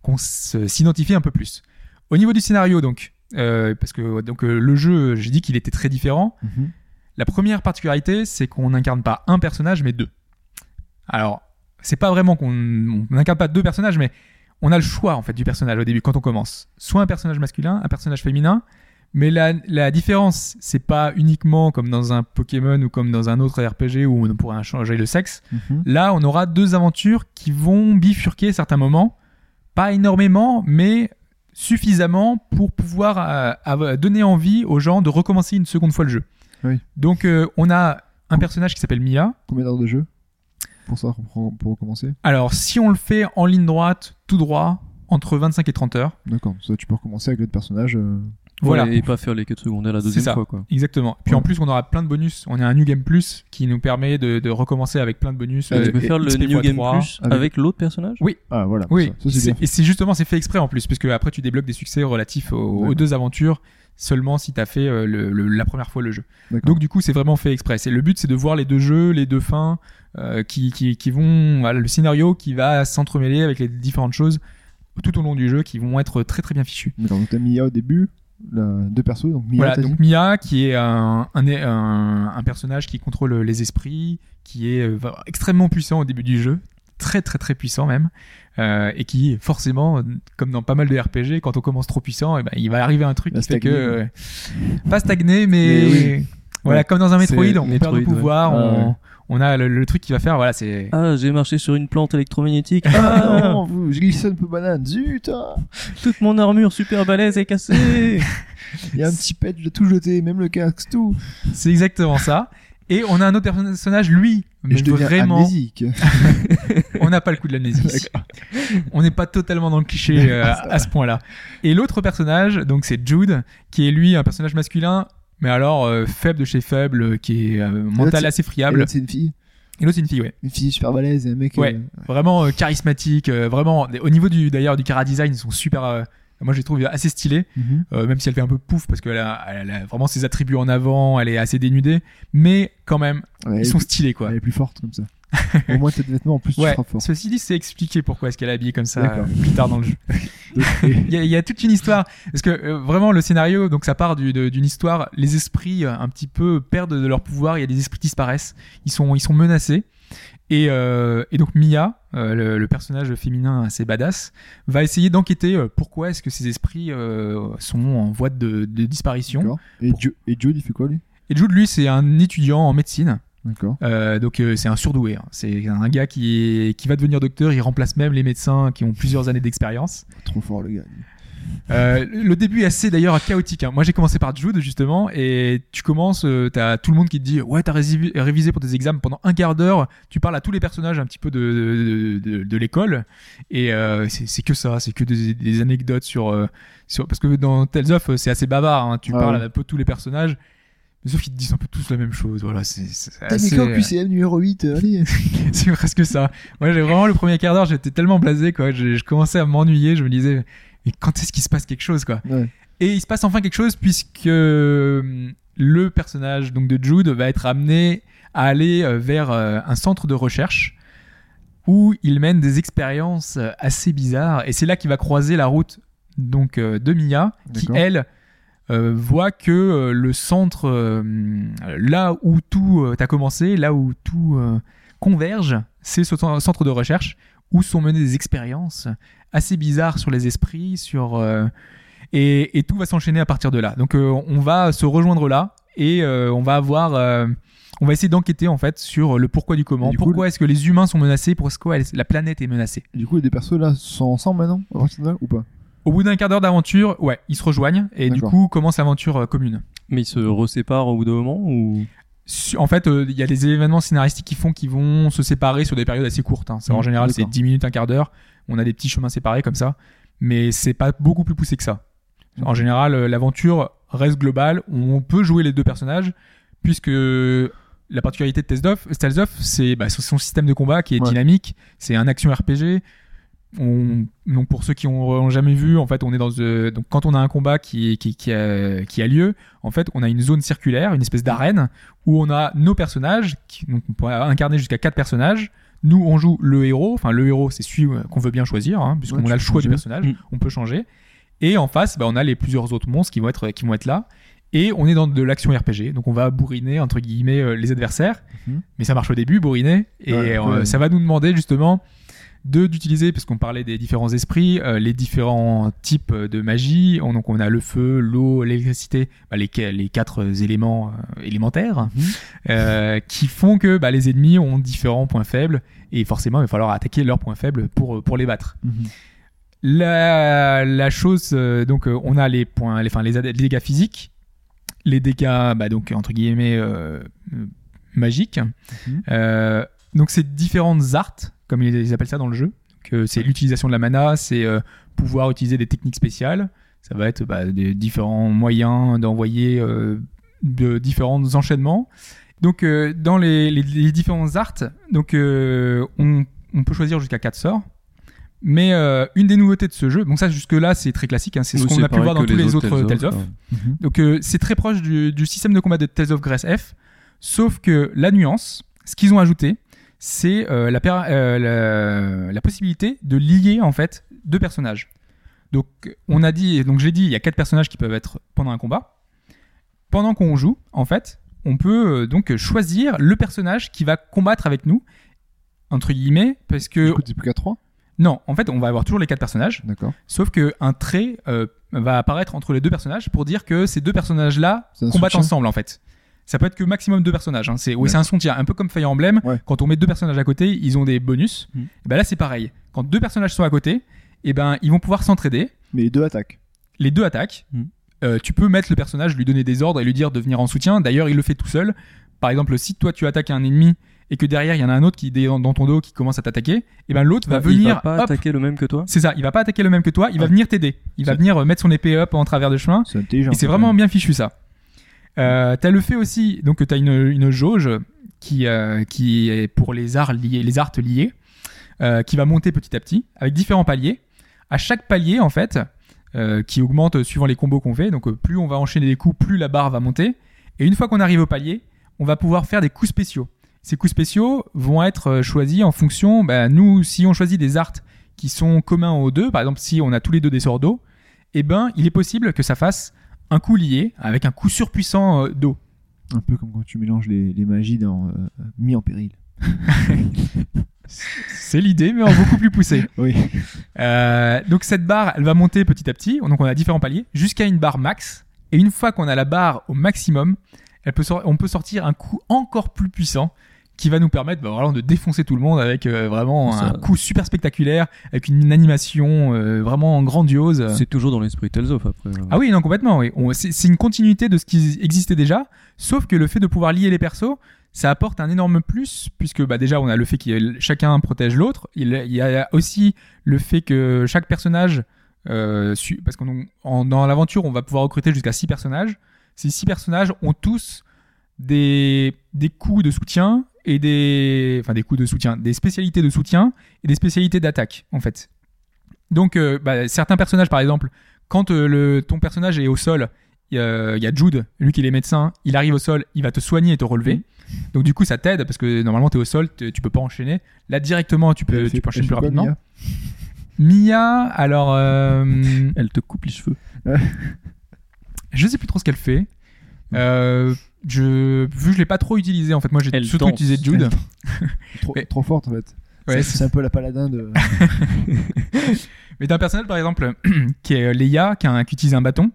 qu'on s'identifie un peu plus. Au niveau du scénario, donc, euh, parce que donc le jeu, j'ai dit qu'il était très différent. Mhm. La première particularité, c'est qu'on n'incarne pas un personnage, mais deux. Alors, c'est pas vraiment qu'on on n'incarne pas deux personnages, mais on a le choix en fait du personnage au début quand on commence. Soit un personnage masculin, un personnage féminin. Mais la, la différence, c'est pas uniquement comme dans un Pokémon ou comme dans un autre RPG où on pourrait changer le sexe. Mhm. Là, on aura deux aventures qui vont bifurquer à certains moments. Pas énormément, mais suffisamment pour pouvoir euh, donner envie aux gens de recommencer une seconde fois le jeu. Oui. Donc, euh, on a un personnage qui s'appelle Mia. Combien d'heures de jeu? Pour ça, pour, pour recommencer Alors, si on le fait en ligne droite, tout droit, entre 25 et 30 heures. D'accord, ça tu peux recommencer avec l'autre personnage. euh, Voilà. Et pas faire les quêtes secondaires la deuxième ça. fois, quoi. Exactement. Puis Ouais. en plus, on aura plein de bonus. On a un New Game Plus qui nous permet de, de recommencer avec plein de bonus. Euh, tu peux faire le XP New Game x3. Plus avec- avec l'autre personnage Ah voilà, Oui, ça, ça, c'est c'est- bien. et c'est justement c'est fait exprès en plus, puisque après tu débloques des succès relatifs aux, deux aventures seulement si tu as fait euh, le- le- la première fois le jeu. Donc du coup c'est vraiment fait exprès. C'est le but c'est de voir les deux jeux, les deux fins euh, qui, qui, qui vont voilà, le scénario qui va s'entremêler avec les différentes choses tout au long du jeu qui vont être très très bien. D'accord, donc t'as Mia au début, là, deux persos, donc Mia, Voilà, donc Mia qui est un, un, un, un personnage qui contrôle les esprits, qui est euh, extrêmement puissant au début du jeu, très très très puissant même, euh, et qui forcément, comme dans pas mal de RPG, quand on commence trop puissant, eh ben, il va arriver un truc Va qui fait que stagner, euh, pas stagner, mais, Mais oui. voilà, Ouais. comme dans un Metroid, on perd Metroid, ouais. pouvoirs, Ah on, ouais. on a le, le truc qui va faire, voilà, c'est Ah, j'ai marché sur une plante électromagnétique. Ah Ah, non, vous, je glisse un peu banane, zut ah. toute mon armure super balèze est cassée. <laughs> Il y a un petit pet, je l'ai tout jeté, même le casque, tout. c'est exactement ça. Et on a un autre personnage, lui, Et mais je deviens vraiment, amnésique. <laughs> on n'a pas le coup de l'amnésie. <laughs> on n'est pas totalement dans le cliché euh, à, à ce point-là. Et l'autre personnage, donc c'est Jude, qui est lui un personnage masculin, mais alors euh, faible de chez faible, euh, qui est euh, mental assez friable. l'autre, c'est une fille. Et l'autre c'est une fille, ouais. Une fille super balèze un mec. Ouais. euh, Vraiment euh, charismatique, euh, vraiment. Au niveau du d'ailleurs du cara design, ils sont super. moi, je les trouve assez stylés, mhm. même si elle fait un peu pouf parce qu'elle a, elle a vraiment ses attributs en avant, elle est assez dénudée, mais quand même, Ouais, ils sont plus, stylés quoi. elle est plus forte comme ça. Au moins, t'as des vêtements en plus, tu Ouais, frappes fort. ceci dit, c'est expliqué pourquoi est-ce qu'elle est habillée comme ça euh, plus tard dans le jeu. <laughs> Il y, a, il y a toute une histoire parce que euh, vraiment le scénario donc ça part du- d'une histoire les esprits euh, un petit peu perdent de leur pouvoir il y a des esprits qui disparaissent ils sont ils sont menacés et, euh, et donc Mia le, le personnage féminin assez badass va essayer d'enquêter pourquoi est-ce que ces esprits sont en voie de, de disparition. Et, Pour- et Jude, il fait quoi lui? Et Jude lui c'est un étudiant en médecine. Euh, donc euh, c'est un surdoué. hein. C'est un gars qui, est, qui va devenir docteur. Il remplace même les médecins qui ont plusieurs années d'expérience. Trop fort le gars. Euh, le début est assez d'ailleurs chaotique. hein. Moi j'ai commencé par Jude justement et tu commences, euh, t'as tout le monde qui te dit ouais t'as révisé pour tes examens pendant un quart d'heure. Tu parles à tous les personnages un petit peu de de, de- de l'école et c'est que ça, c'est que des, des anecdotes sur sur parce que dans Tales of c'est assez bavard. hein. Tu Ah parles ouais. un peu tous les personnages. Mais sauf qu'ils te disent un peu tous la même chose. Voilà, c'est T'as assez- quand QCM numéro 8 euh, Allez. <laughs> c'est presque ça. Moi, j'ai vraiment le premier quart d'heure, j'étais tellement blasé, quoi. Je, je commençais à m'ennuyer. Je me disais, mais quand est-ce qu'il se passe quelque chose, quoi? Ouais. Et il se passe enfin quelque chose puisque euh, le personnage donc de Jude va être amené à aller euh, vers euh, un centre de recherche où il mène des expériences euh, assez bizarres. Et c'est là qu'il va croiser la route donc euh, de Mia, qui elle euh, voit que euh, le centre, euh, là où tout a commencé, là où tout converge, c'est ce cen- centre de recherche où sont menées des expériences assez bizarres sur les esprits, sur et, et tout va s'enchaîner à partir de là. Donc on va se rejoindre là et on va avoir, on va essayer d'enquêter en fait sur le pourquoi du comment. Du pourquoi est-ce que les humains sont menacés Pourquoi est-ce que la planète est menacée Du coup, les deux persos là sont ensemble maintenant ou pas? Au bout d'un quart d'heure d'aventure, ouais, ils se rejoignent et du coup commence l'aventure euh, commune. Mais ils se reséparent au bout d'un moment ou? En fait, euh, il y a des événements scénaristiques qui font qu'ils vont se séparer sur des périodes assez courtes. hein. En Mmh, général, c'est d'accord. 10 minutes, un quart d'heure. On a des petits chemins séparés comme ça, mais c'est pas beaucoup plus poussé que ça. En général, euh, l'aventure reste globale. On peut jouer les deux personnages, puisque la particularité de Tales of, c'est bah, son système de combat qui est Ouais. dynamique. C'est un action RPG. On, donc pour ceux qui ont, ont jamais vu, en fait, on est dans euh, donc quand on a un combat qui, qui, qui, a, qui a lieu, en fait, on a une zone circulaire, une espèce d'arène où on a nos personnages, qui, donc on peut incarner jusqu'à quatre personnages. Nous, on joue le héros. Enfin, le héros, c'est celui euh, qu'on veut bien choisir, hein, puisqu'on Ouais, a le choix du personnage. Mm. On peut changer. Et en face, bah, on a les plusieurs autres monstres qui vont être qui vont être là. Et on est dans de l'action RPG, donc on va bourriner entre guillemets euh, les adversaires. Mhm. Mais ça marche au début, bourriner, et Ouais, euh, ouais. ça va nous demander justement de d'utiliser, parce qu'on parlait des différents esprits, euh, les différents types de magie. On- donc on a le feu, l'eau, l'électricité, bah, les, qua- les quatre euh, éléments euh, élémentaires, Mhm. qui font que bah, les ennemis ont différents points faibles, et forcément il va falloir attaquer leurs points faibles pour, pour les battre. Mhm. La, la chose, donc on a les points, les, enfin, les, dégâts physiques, les dégâts, bah, donc entre guillemets magiques. Mhm. Donc c'est différentes arts, comme ils, appellent ça dans le jeu. C'est l'utilisation de la mana, c'est euh, pouvoir utiliser des techniques spéciales. Ça va être bah, des différents moyens d'envoyer euh, de différents enchaînements. Donc euh, dans les, les, les différents arts, donc euh, on, on peut choisir jusqu'à 4 sorts. Mais euh, une des nouveautés de ce jeu, donc ça jusque là c'est très classique, hein, c'est ce qu'on a pu voir dans tous les autres Tales Tales of. Donc c'est très proche du, du système de combat de Tales of Grace F, sauf que la nuance, ce qu'ils ont ajouté, c'est euh, la, euh, la, la possibilité de lier en fait deux personnages. Donc on a dit, donc j'ai dit, il y a quatre personnages qui peuvent être pendant un combat. Pendant qu'on joue, en fait, on peut euh, donc choisir le personnage qui va combattre avec nous entre guillemets parce que Du coup, t'es plus qu'à 3 non, en fait, on va avoir toujours les quatre personnages. D'accord. Sauf que un trait euh, va apparaître entre les deux personnages pour dire que ces deux personnages-là combattent soutien. ensemble en fait. Ça peut être que maximum deux personnages. Hein. C'est un soutien, un peu comme Fire Emblem. Ouais. Quand on met deux personnages à côté, ils ont des bonus. Mm. Et ben là, c'est pareil. Quand deux personnages sont à côté, et ben ils vont pouvoir s'entraider. Mais les deux attaquent. Les deux attaquent. Mm. Euh, tu peux mettre le personnage, lui donner des ordres et lui dire de venir en soutien. D'ailleurs, il le fait tout seul. Par exemple, si toi tu attaques un ennemi et que derrière il y en a un autre qui est dans ton dos qui commence à t'attaquer, et ben l'autre va Ah, venir Il va pas hop, attaquer le même que toi c'est ça, il va pas attaquer le même que toi, il va Ouais. venir t'aider. Il va venir euh, mettre son épée up en travers de chemin. C'est intelligent. Et c'est vraiment bien fichu ça. Euh, t'as le fait aussi, donc t'as une, une jauge qui, euh, qui est pour les arts liés, les arts liés, euh, qui va monter petit à petit avec différents paliers. À chaque palier, en fait, euh, qui augmente suivant les combos qu'on fait. Donc plus on va enchaîner des coups, plus la barre va monter. Et une fois qu'on arrive au palier, on va pouvoir faire des coups spéciaux. Ces coups spéciaux vont être choisis en fonction, bah, nous, si on choisit des arts qui sont communs aux deux, par exemple si on a tous les deux des sorts d'eau, eh ben il est possible que ça fasse un coup lié avec un coup surpuissant euh, d'eau. Un peu comme quand tu mélanges les, les magies dans euh, Mis en péril. <laughs> C'est l'idée, mais en beaucoup plus poussé. <laughs> Oui. Euh, donc cette barre, elle va monter petit à petit. Donc on a différents paliers jusqu'à une barre max. Et une fois qu'on a la barre au maximum, elle peut sor- on peut sortir un coup encore plus puissant qui va nous permettre bah, vraiment de défoncer tout le monde avec euh, vraiment Ça- un coup super spectaculaire, avec une animation euh, vraiment grandiose. C'est toujours dans l'esprit Tales of après. euh. Ah oui, non, complètement, oui. C'est une continuité de ce qui existait déjà, sauf que le fait de pouvoir lier les persos, ça apporte un énorme plus, puisque bah, déjà, on a le fait que chacun protège l'autre. Il, il y a aussi le fait que chaque personnage, euh, parce que dans l'aventure, on va pouvoir recruter jusqu'à six personnages. Ces six personnages ont tous des, des coups de soutien et des. Enfin, des coups de soutien, des spécialités de soutien et des spécialités d'attaque, en fait. Donc, euh, bah, certains personnages, par exemple, quand euh, le, ton personnage est au sol, il y, a- il y a Jude, lui qui est médecin, il arrive au sol, il va te soigner et te relever. Donc, du coup, ça t'aide parce que normalement, tu es au sol, tu peux pas enchaîner. Là, directement, tu peux, tu peux enchaîner plus quoi, rapidement. Mia Mia, alors. euh, Elle te coupe les cheveux. <laughs> Je sais plus trop ce qu'elle fait. Euh, je, vu que je l'ai pas trop utilisé, en fait, moi j'ai Elle surtout danse. utilisé Jude. <laughs> trop, Mais- trop forte en fait. Ouais, c'est c'est un peu la paladin de. <laughs> Mais t'as un personnage par exemple <clears throat> qui est euh, Leia, qui, a un- qui utilise un bâton,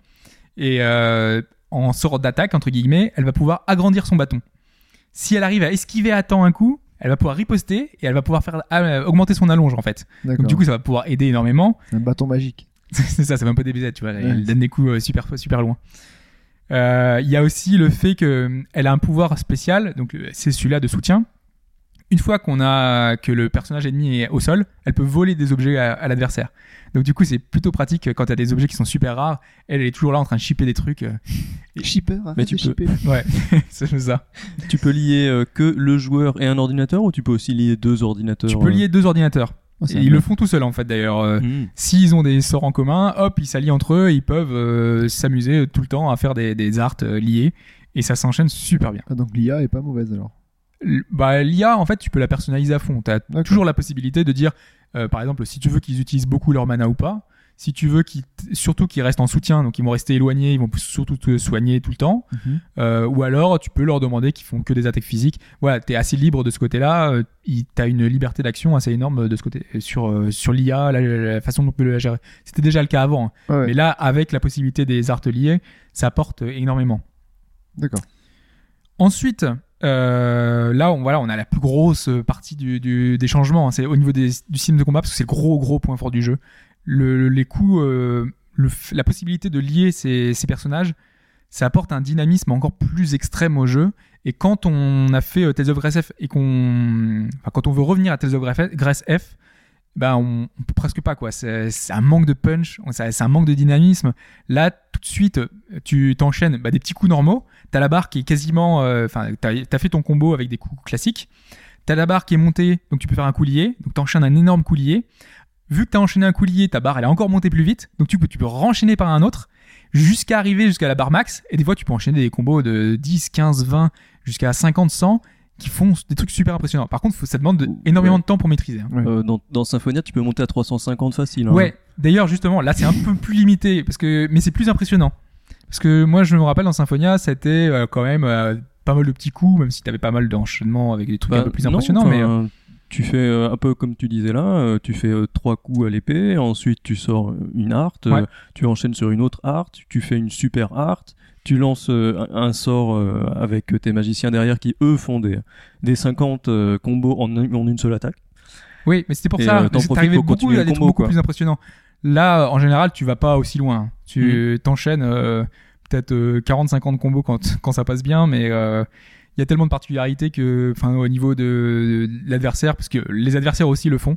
et euh, en sort d'attaque, entre guillemets, elle va pouvoir agrandir son bâton. Si elle arrive à esquiver à temps un coup, elle va pouvoir riposter et elle va pouvoir faire euh, augmenter son allonge en fait. D'accord. Donc du coup ça va pouvoir aider énormément. un bâton magique. <laughs> c'est ça, ça fait un peu des BZ, tu vois. Elle Ouais. donne des coups euh, super, super loin. Euh, Il y a aussi le fait qu'elle a un pouvoir spécial, donc euh, c'est celui-là de soutien. Une fois qu'on a que le personnage ennemi est au sol, elle peut voler des objets à, à l'adversaire. Donc du coup, c'est plutôt pratique quand tu as des objets qui sont super rares. Elle, elle est toujours là en train de shipper des trucs. euh. Shipper, hein, Mais tu peux- shippers. <laughs> Ouais, <laughs> c'est ça. Tu peux lier euh, que le joueur et un ordinateur ou tu peux aussi lier deux ordinateurs Tu peux euh, lier deux ordinateurs. Oh, ils le font tout seuls en fait d'ailleurs. Euh, hmm. S'ils ont des sorts en commun, hop, ils s'allient entre eux, et ils peuvent euh, s'amuser tout le temps à faire des, des arts euh, liés. Et ça s'enchaîne super bien. Ah, donc l'IA est pas mauvaise alors. L- bah, l'IA, en fait, tu peux la personnaliser à fond. Tu as toujours la possibilité de dire, euh, par exemple, si tu veux qu'ils utilisent beaucoup leur mana ou pas, si tu veux surtout qu'ils restent en soutien, donc ils vont rester éloignés, ils vont surtout te soigner tout le temps, euh, ou alors tu peux leur demander qu'ils font que des attaques physiques. Voilà, tu es assez libre de ce côté-là, euh, tu as une liberté d'action assez énorme de ce côté, sur, euh, sur l'IA, la, la façon dont on peut la gérer. C'était déjà le cas avant, hein. Ouais, mais là, avec la possibilité des arts liés, ça apporte énormément. D'accord. Ensuite, euh, là, on, voilà, on a la plus grosse partie du, du- des changements. hein. C'est au niveau des- du système de combat, parce que c'est le gros, gros point fort du jeu. Le, les coups, euh, la possibilité de lier ces, personnages, ça apporte un dynamisme encore plus extrême au jeu. Et quand on a fait euh, Tales of Grace F et qu'on, quand on veut revenir à Tales of Grace F- ben on, on peut presque pas quoi. C'est un manque de punch, c'est un manque de dynamisme. Là, tout de suite, tu t'enchaînes bah, des petits coups normaux. T'as la barre qui est quasiment, euh, enfin, t'as as fait ton combo avec des coups classiques. T'as la barre qui est montée, donc tu peux faire un coup lié. Donc t'enchaînes un énorme coup lié. Vu que t'as enchaîné un coup lié, ta barre elle est encore montée plus vite. Donc tu peux, tu peux renchaîner par un autre jusqu'à arriver jusqu'à la barre max. Et des fois, tu peux enchaîner des combos de 10, 15, 20, jusqu'à 50, 100 qui font des trucs super impressionnants. Par contre, ça demande de- énormément Ouais. de temps pour maîtriser. hein. Ouais. Euh, dans, dans Symphonia, tu peux monter à 350 facile. hein. Ouais. D'ailleurs, justement, là, c'est un peu plus limité, parce que, mais c'est plus impressionnant. Parce que moi, je me rappelle dans Symphonia, c'était euh, quand même euh, pas mal de petits coups, même si t'avais pas mal d'enchaînements avec des trucs Bah, un peu plus non, impressionnants. mais euh, tu fais euh, un peu comme tu disais là, euh, tu fais euh, trois coups à l'épée, ensuite tu sors une art, Ouais. tu enchaînes sur une autre art, tu fais une super art, tu lances un sort avec tes magiciens derrière qui eux font des, des 50 euh, combos en, un- en une seule attaque. oui, mais c'était pour Et, ça. T'arrivais beaucoup à combo, beaucoup quoi. plus impressionnants. Là, en général, tu vas pas aussi loin. Tu t'enchaînes euh, peut-être 40-50 combos quand, <laughs> quand ça passe bien, mais euh, il y a tellement de particularités que, enfin, au niveau de, de l'adversaire, parce que les adversaires aussi le font.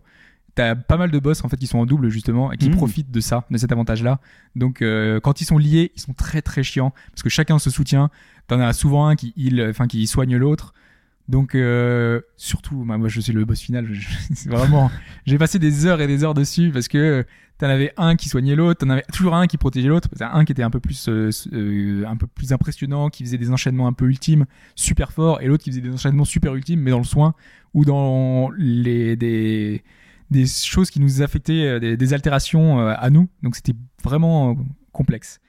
T'as pas mal de boss en fait qui sont en double justement et qui Mhm. profitent de ça, de cet avantage-là. Donc euh, quand ils sont liés, ils sont très très chiants parce que chacun se soutient. T'en as souvent un qui heal, enfin qui soigne l'autre. Donc euh, surtout, bah, moi je suis le boss final. <laughs> vraiment, j'ai passé des heures et des heures dessus parce que t'en avais un qui soignait l'autre, t'en avais toujours un qui protégeait l'autre. Un qui était un peu plus, euh, euh, un peu plus impressionnant, qui faisait des enchaînements un peu ultimes, super forts, et l'autre qui faisait des enchaînements super ultimes, mais dans le soin ou dans les des des choses qui nous affectaient, euh, des, des altérations euh, à nous. Donc c'était vraiment complexe.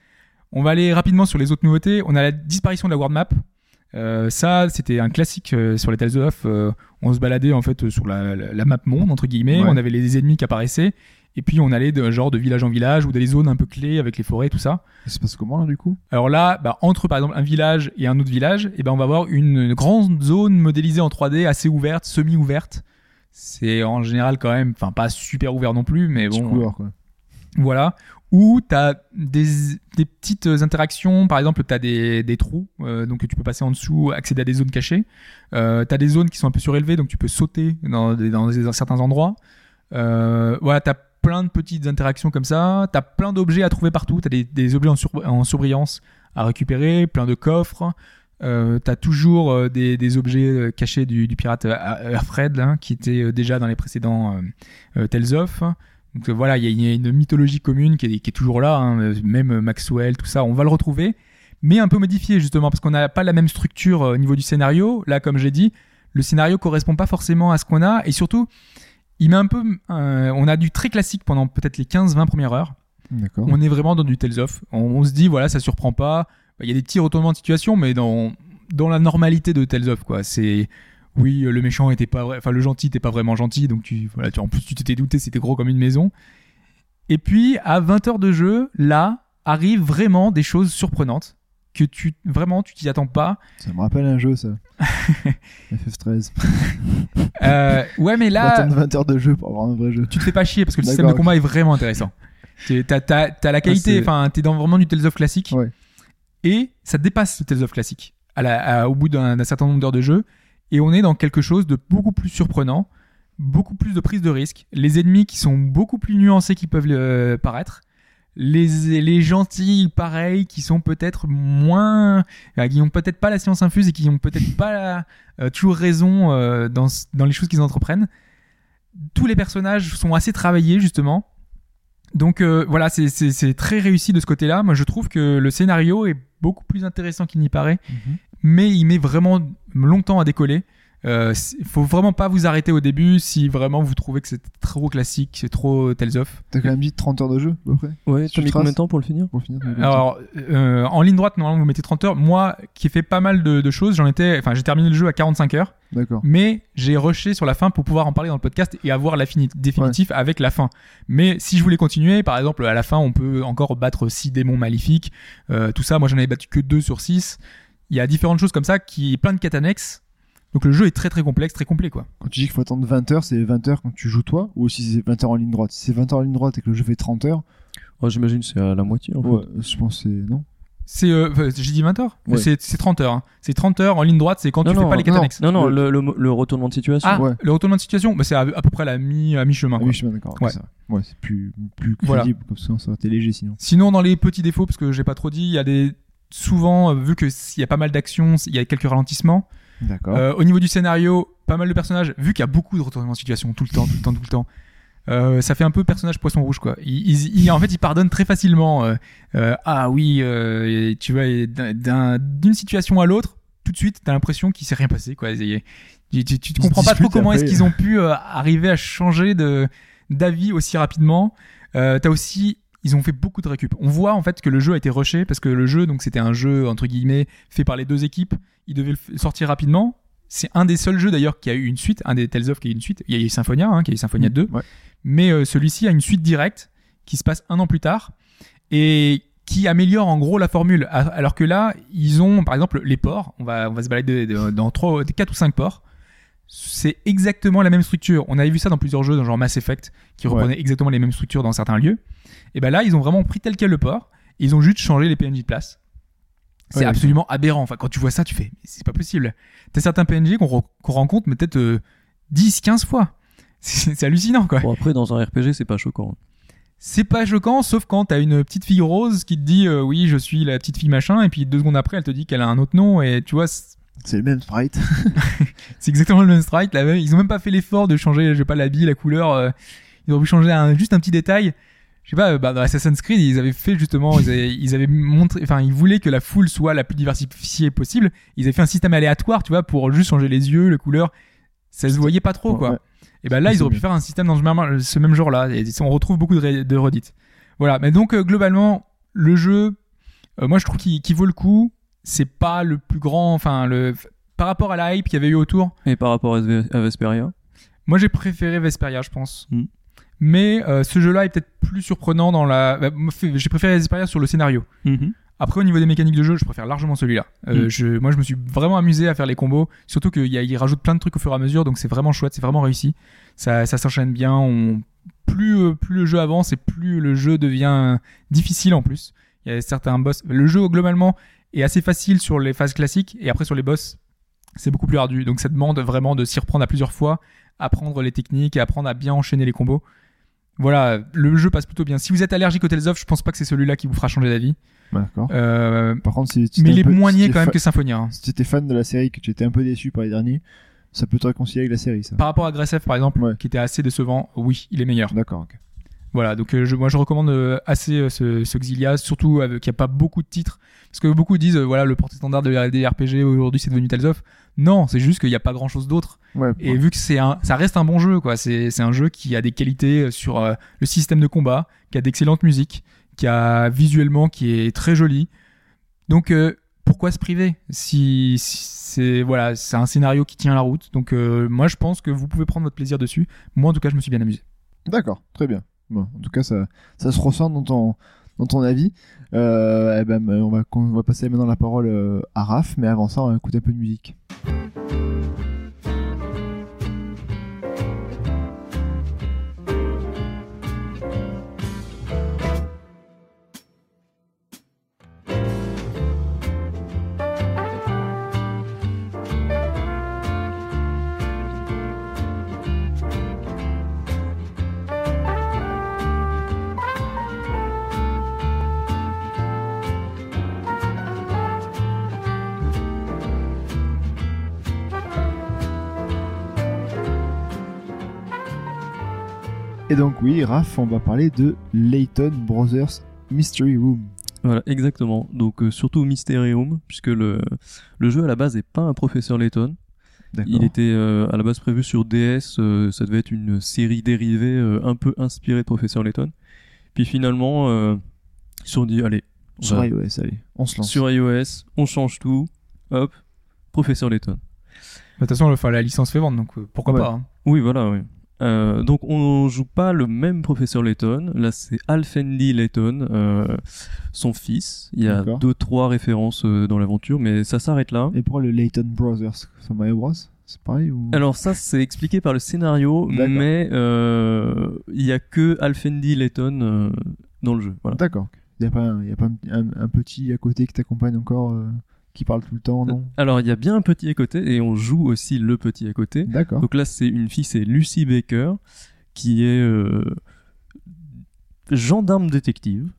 On va aller rapidement sur les autres nouveautés. On a la disparition de la world map. Euh, ça, c'était un classique euh, sur les Tales of. Euh, on se baladait en fait sur la, la- la map monde entre guillemets. Ouais. On avait les ennemis qui apparaissaient et puis on allait de genre de village en village ou dans des zones un peu clés avec les forêts tout ça. Ça se passe comment là du coup? Alors là, bah, entre par exemple un village et un autre village, et ben on va avoir une, une grande zone modélisée en 3D assez ouverte, semi-ouverte. C'est en général quand même, enfin pas super ouvert non plus, mais bon, couloir quoi. Voilà. Où tu as des, petites interactions, par exemple, tu as des, trous, euh, donc tu peux passer en dessous, accéder à des zones cachées. Euh, tu as des zones qui sont un peu surélevées, donc tu peux sauter dans, certains endroits. Euh, voilà, tu as plein de petites interactions comme ça. Tu as plein d'objets à trouver partout. Tu as des, objets en, sur- surbrillance à récupérer, plein de coffres. Euh, t'as toujours euh, des, objets cachés du, pirate Alfred qui était déjà dans les précédents euh, Tales of. Donc euh, voilà, il y, a- une mythologie commune qui est, qui est toujours là, hein, même Maxwell, tout ça, on va le retrouver, mais un peu modifié justement parce qu'on n'a pas la même structure euh, au niveau du scénario. Là, comme j'ai dit, le scénario correspond pas forcément à ce qu'on a et surtout, il met un peu, euh, on a du très classique pendant peut-être les 15-20 premières heures. On est vraiment dans du Tales of. On, on se dit, voilà, ça surprend pas. Il y a des petits retournements de situation, mais dans, dans la normalité de Tales of, quoi. C'est, oui, euh, le méchant était pas vrai, enfin, le gentil était pas vraiment gentil, donc tu, voilà, tu, en plus, tu t'étais douté, c'était gros comme une maison. Et puis, à 20 heures de jeu, là, arrivent vraiment des choses surprenantes que tu, vraiment, tu t'y attends pas. Ça me rappelle un jeu, ça. <laughs> FF13. Euh, ouais, mais là, attendre 20 heures de jeu pour avoir un vrai jeu. tu te fais pas chier parce que le système de combat est vraiment intéressant. T'as, t'as la qualité, c'est- enfin, t'es dans vraiment du Tales of classique. Ouais. Et ça dépasse le Tales of classique à la- à- au bout d'un certain nombre d'heures de jeu. Et on est dans quelque chose de beaucoup plus surprenant, beaucoup plus de prise de risque. Les ennemis qui sont beaucoup plus nuancés qu'ils peuvent le paraître. Les, les gentils, pareil, qui sont peut-être moins, euh, qui ont peut-être pas la science infuse et qui ont peut-être pas euh, toujours raison euh, dans, dans les choses qu'ils entreprennent. Tous les personnages sont assez travaillés justement. Donc euh, voilà, c'est- très réussi de ce côté-là. Moi, je trouve que le scénario est beaucoup plus intéressant qu'il n'y paraît, mais il met vraiment longtemps à décoller. Euh, c'est- faut vraiment pas vous arrêter au début si vraiment vous trouvez que c'est trop classique, c'est trop Tales of. T'as quand même dit 30 heures de jeu, à peu près, Ouais, Tu t'as mis combien de temps pour le finir pour finir Alors, euh, en ligne droite, normalement, vous mettez 30 heures. Moi, qui ai fait pas mal de, de choses, j'en étais, enfin, j'ai terminé le jeu à 45 heures, D'accord. mais j'ai rushé sur la fin pour pouvoir en parler dans le podcast et avoir la fini- définitif avec la fin. Mais si je voulais continuer, par exemple, à la fin, on peut encore battre 6 démons maléfiques, euh, tout ça. Moi, j'en avais battu que 2 sur 6. Il y a différentes choses comme ça qui, plein de quêtes annexes. Donc le jeu est très très complexe, très complet quoi. Quand tu dis qu'il faut attendre 20 heures, c'est 20 heures quand tu joues toi ou si c'est 20 heures en ligne droite? Si c'est 20 heures en ligne droite et que le jeu fait 30 heures, Oh, J'imagine que c'est à la moitié en fait. ouais, je pense que c'est. Non? C'est, euh, j'ai dit 20 heures? Ouais. C'est c'est 30 heures. hein. C'est 30 heures en ligne droite, c'est quand Non, tu non, fais pas les quêtes non, annexes. Non, non, Le- le, le, le retournement de situation. Ah, Ouais. le retournement de situation, bah, c'est à, à peu près la mi, à mi-chemin. Quoi. oui, je suis bien d'accord. Ouais. ça. Ouais, c'est plus, plus Voilà. crédible, comme ça, ça aurait été léger sinon. Sinon, dans les petits défauts, parce que j'ai pas trop dit, il y a des souvent, euh, vu que s'il y a pas mal d'actions, il y a quelques ralentissements. D'accord. Euh, au niveau du scénario, pas mal de personnages, vu qu'il y a beaucoup de retournements de situation tout le temps, tout le temps, tout le temps. euh, ça fait un peu personnage poisson rouge quoi. Il, il- il- en fait, il pardonne très facilement. euh, euh, ah oui, euh, tu vois, d'une situation à l'autre, tout de suite, t'as l'impression qu'il s'est rien passé quoi. Tu, tu, te comprends pas trop comment est-ce qu'ils ont pu euh, arriver à changer de d'avis aussi rapidement. Euh, t'as aussi ils ont fait beaucoup de récup. On voit en fait que le jeu a été rushé parce que le jeu, donc c'était un jeu entre guillemets fait par les deux équipes. Ils devaient le sortir rapidement. C'est un des seuls jeux d'ailleurs qui a eu une suite, un des Tales of qui a eu une suite. Il y a eu Symphonia, hein, qui a eu Symphonia 2, Ouais. mais euh, celui-ci a une suite directe qui se passe un an plus tard et qui améliore en gros la formule. Alors que là, ils ont par exemple les ports. On va on va se balader de- dans trois, quatre ou cinq ports. C'est exactement la même structure. On avait vu ça dans plusieurs jeux, dans genre Mass Effect, qui Ouais. reprenaient exactement les mêmes structures dans certains lieux. Et ben là, ils ont vraiment pris tel quel le port. et ils ont juste changé les PNJ de place. C'est Ouais, absolument aberrant. Enfin, quand tu vois ça, tu fais, c'est pas possible. T'as certains PNJ qu'on re- qu'on rencontre, mais peut-être euh, 10, 15 fois. <laughs> C'est c'est hallucinant, quoi. Bon, après, dans un RPG, c'est pas choquant. C'est pas choquant, sauf quand t'as une petite fille rose qui te dit euh, oui, je suis la petite fille machin, et puis deux secondes après, elle te dit qu'elle a un autre nom, et tu vois, c'est le même sprite. <laughs> <laughs> c'est exactement le même. La même, ils ont même pas fait l'effort de changer, je sais pas, l'habit, la couleur. euh, ils ont pu changer un, juste un petit détail. Je sais pas, euh, bah, dans Assassin's Creed, ils avaient fait justement, ils avaient, ils avaient montré, enfin, ils voulaient que la foule soit la plus diversifiée possible. Ils avaient fait un système aléatoire, tu vois, pour juste changer les yeux, les couleurs. Ça se voyait pas trop, quoi. Ouais. Et ben là, ils auraient pu faire un système dans ce même, genre-là. Et on retrouve beaucoup de, de redites. Voilà. Mais donc, euh, globalement, le jeu, euh, moi, je trouve qu'il qu'il vaut le coup. C'est pas le plus grand, enfin, le, par rapport à la hype qu'il y avait eu autour, Et par rapport à, Vesperia? Moi, j'ai préféré Vesperia, je pense. Mm. Mais euh, ce jeu-là est peut-être plus surprenant dans la. bah, j'ai préféré Vesperia sur le scénario. Après, au niveau des mécaniques de jeu, je préfère largement celui-là. Euh, Mm. je, moi, je me suis vraiment amusé à faire les combos. Surtout qu'il rajoute plein de trucs au fur et à mesure, donc c'est vraiment chouette, c'est vraiment réussi. Ça, ça s'enchaîne bien. On, plus, euh, plus le jeu avance et plus le jeu devient difficile en plus. Il y a certains boss. Le jeu, globalement, est assez facile sur les phases classiques et après sur les boss, c'est beaucoup plus ardu. Donc ça demande vraiment de s'y reprendre à plusieurs fois, apprendre les techniques et apprendre à bien enchaîner les combos. voilà, le jeu passe plutôt bien. Si vous êtes allergique au Tales of, je pense pas que c'est celui-là qui vous fera changer d'avis. D'accord. Euh, Par contre, si tu mais il est moins si niais quand même que Symphonia. hein. Si tu étais fan de la série, que tu étais un peu déçu par les derniers, ça peut te réconcilier avec la série, ça. Par rapport à Gracef par exemple, Ouais. qui était assez décevant, oui, il est meilleur. D'accord, ok. Voilà, donc euh, je, moi je recommande euh, assez euh, ce, ce Xilias, surtout qu'il n'y a pas beaucoup de titres. Parce que beaucoup disent, voilà, le porte-standard de des RPG aujourd'hui c'est devenu Tales of. Non, c'est juste qu'il n'y a pas grand chose d'autre. Ouais, Et vu que c'est un, ça reste un bon jeu, quoi. C'est, c'est un jeu qui a des qualités sur le système de combat, qui a d'excellentes musiques, qui a visuellement, qui est très joli. Donc, pourquoi se priver si, si c'est voilà, c'est un scénario qui tient la route. Donc, moi, je pense que vous pouvez prendre votre plaisir dessus. Moi, en tout cas, je me suis bien amusé. D'accord, très bien. En tout cas, ça, ça se ressent dans ton, dans ton avis. Euh, eh ben, on, va, on va passer maintenant la parole euh, à Raph, mais avant ça, on va écouter un peu de musique. Et donc, oui, Raph, on va parler de Layton Brothers Mystery Room. Voilà, exactement. Donc euh, surtout Mysterium, puisque le, le jeu à la base n'est pas un professeur Layton. D'accord. Il était euh, à la base prévu sur DS, euh, ça devait être une série dérivée euh, un peu inspirée de professeur Layton. Puis finalement, euh, ils se sont dit, allez, on Sur va- iOS, allez, on se lance. sur iOS, on change tout, hop, professeur Layton. De toute façon, enfin, la licence fait vendre, donc euh, pourquoi Ouais. pas. hein. Oui, voilà, oui. Euh, donc on joue pas le même professeur Layton. Là, c'est Alfendi Layton, euh, son fils. Il y a D'accord. deux, trois références euh, dans l'aventure, mais ça s'arrête là. Et pourquoi le Layton Brothers? Sur Mario Bros? C'est pareil ou... Alors ça, c'est expliqué par le scénario, D'accord. mais il y a que Alfendi Layton dans le jeu. Voilà. D'accord. Il n'y a pas, un, y a pas un, un- un petit à côté qui t'accompagne encore, qui parle tout le temps, non? Alors il y a bien un petit à côté, et on joue aussi le petit à côté. D'accord. Donc là, c'est une fille, c'est Lucy Baker, qui est euh, gendarme détective.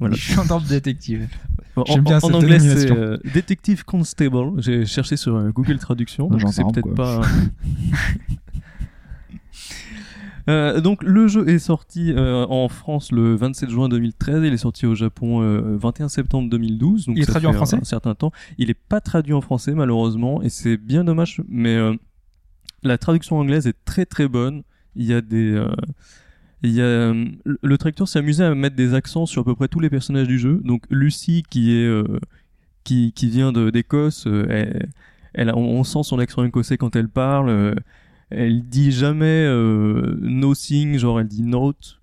Voilà. <laughs> Gendarme détective. En, J'aime bien en- en cette anglais, c'est euh, Detective Constable. J'ai cherché sur euh, Google Traduction, donc c'est gendarme, peut-être pas. <laughs> <laughs> Euh, donc le jeu est sorti euh, en France le 27 juin 2013, il est sorti au Japon euh, 21 septembre 2012. Donc Il est traduit en français un, certain temps. Il est pas traduit en français malheureusement et c'est bien dommage. Mais euh, la traduction anglaise est très très bonne. Il y a des euh, il y a, euh, le- le traducteur s'est amusé à mettre des accents sur à peu près tous les personnages du jeu. Donc Lucie qui est euh, qui, qui vient d'Écosse, elle, elle on sent son accent écossais quand elle parle. Elle dit jamais euh, nothing, genre elle dit note.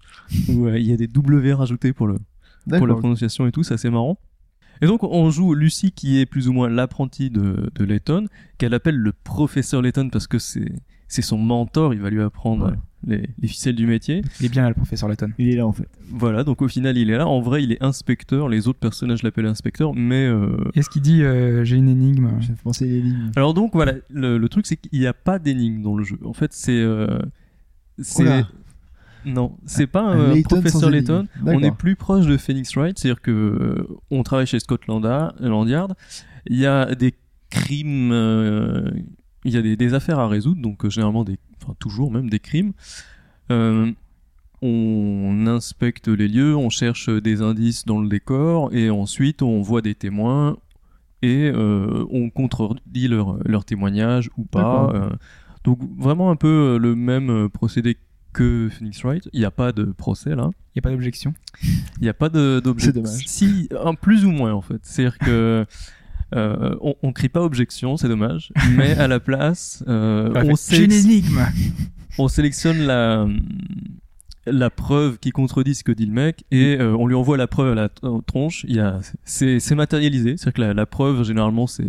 Euh, il y a des W rajoutés pour le pour la prononciation et tout, c'est assez marrant. Et donc on joue Lucie qui est plus ou moins l'apprentie de, de Layton, qu'elle appelle le professeur Layton parce que c'est c'est son mentor, il va lui apprendre Ouais. Les, les ficelles du métier. Il est bien là, le professeur Layton. Il est là en fait. Voilà, donc au final il est là. En vrai il est inspecteur, les autres personnages l'appellent inspecteur, mais euh, Est-ce qu'il dit euh, j'ai une énigme? J'ai pensé lignes. alors donc voilà, le, le truc c'est qu'il n'y a pas d'énigme dans le jeu. En fait c'est euh, c'est non, c'est pas un Layton professeur. Layton. On est plus proche de Phoenix Wright, c'est-à-dire que euh, on travaille chez Scotland Land Yard. Il y a des crimes, euh, il y a des, des affaires à résoudre, donc euh, généralement des, enfin toujours même des crimes. Euh, on inspecte les lieux, on cherche des indices dans le décor et ensuite on voit des témoins et euh, on contredit leur, leur témoignage ou pas. Euh. donc vraiment un peu euh, le même euh, procédé que Phoenix Wright. Il n'y a pas de procès là. Il n'y a pas d'objection. Il n'y a pas d'objection. C'est dommage. Si, un, plus ou moins en fait. C'est-à-dire que euh, on, on crie pas objection, c'est dommage. <laughs> Mais à la place, euh, on, <laughs> on sélectionne la la preuve qui contredit ce que dit le mec et euh, on lui envoie la preuve à la euh, tronche. Il y a, c'est, c'est matérialisé. C'est-à-dire que la, la preuve généralement c'est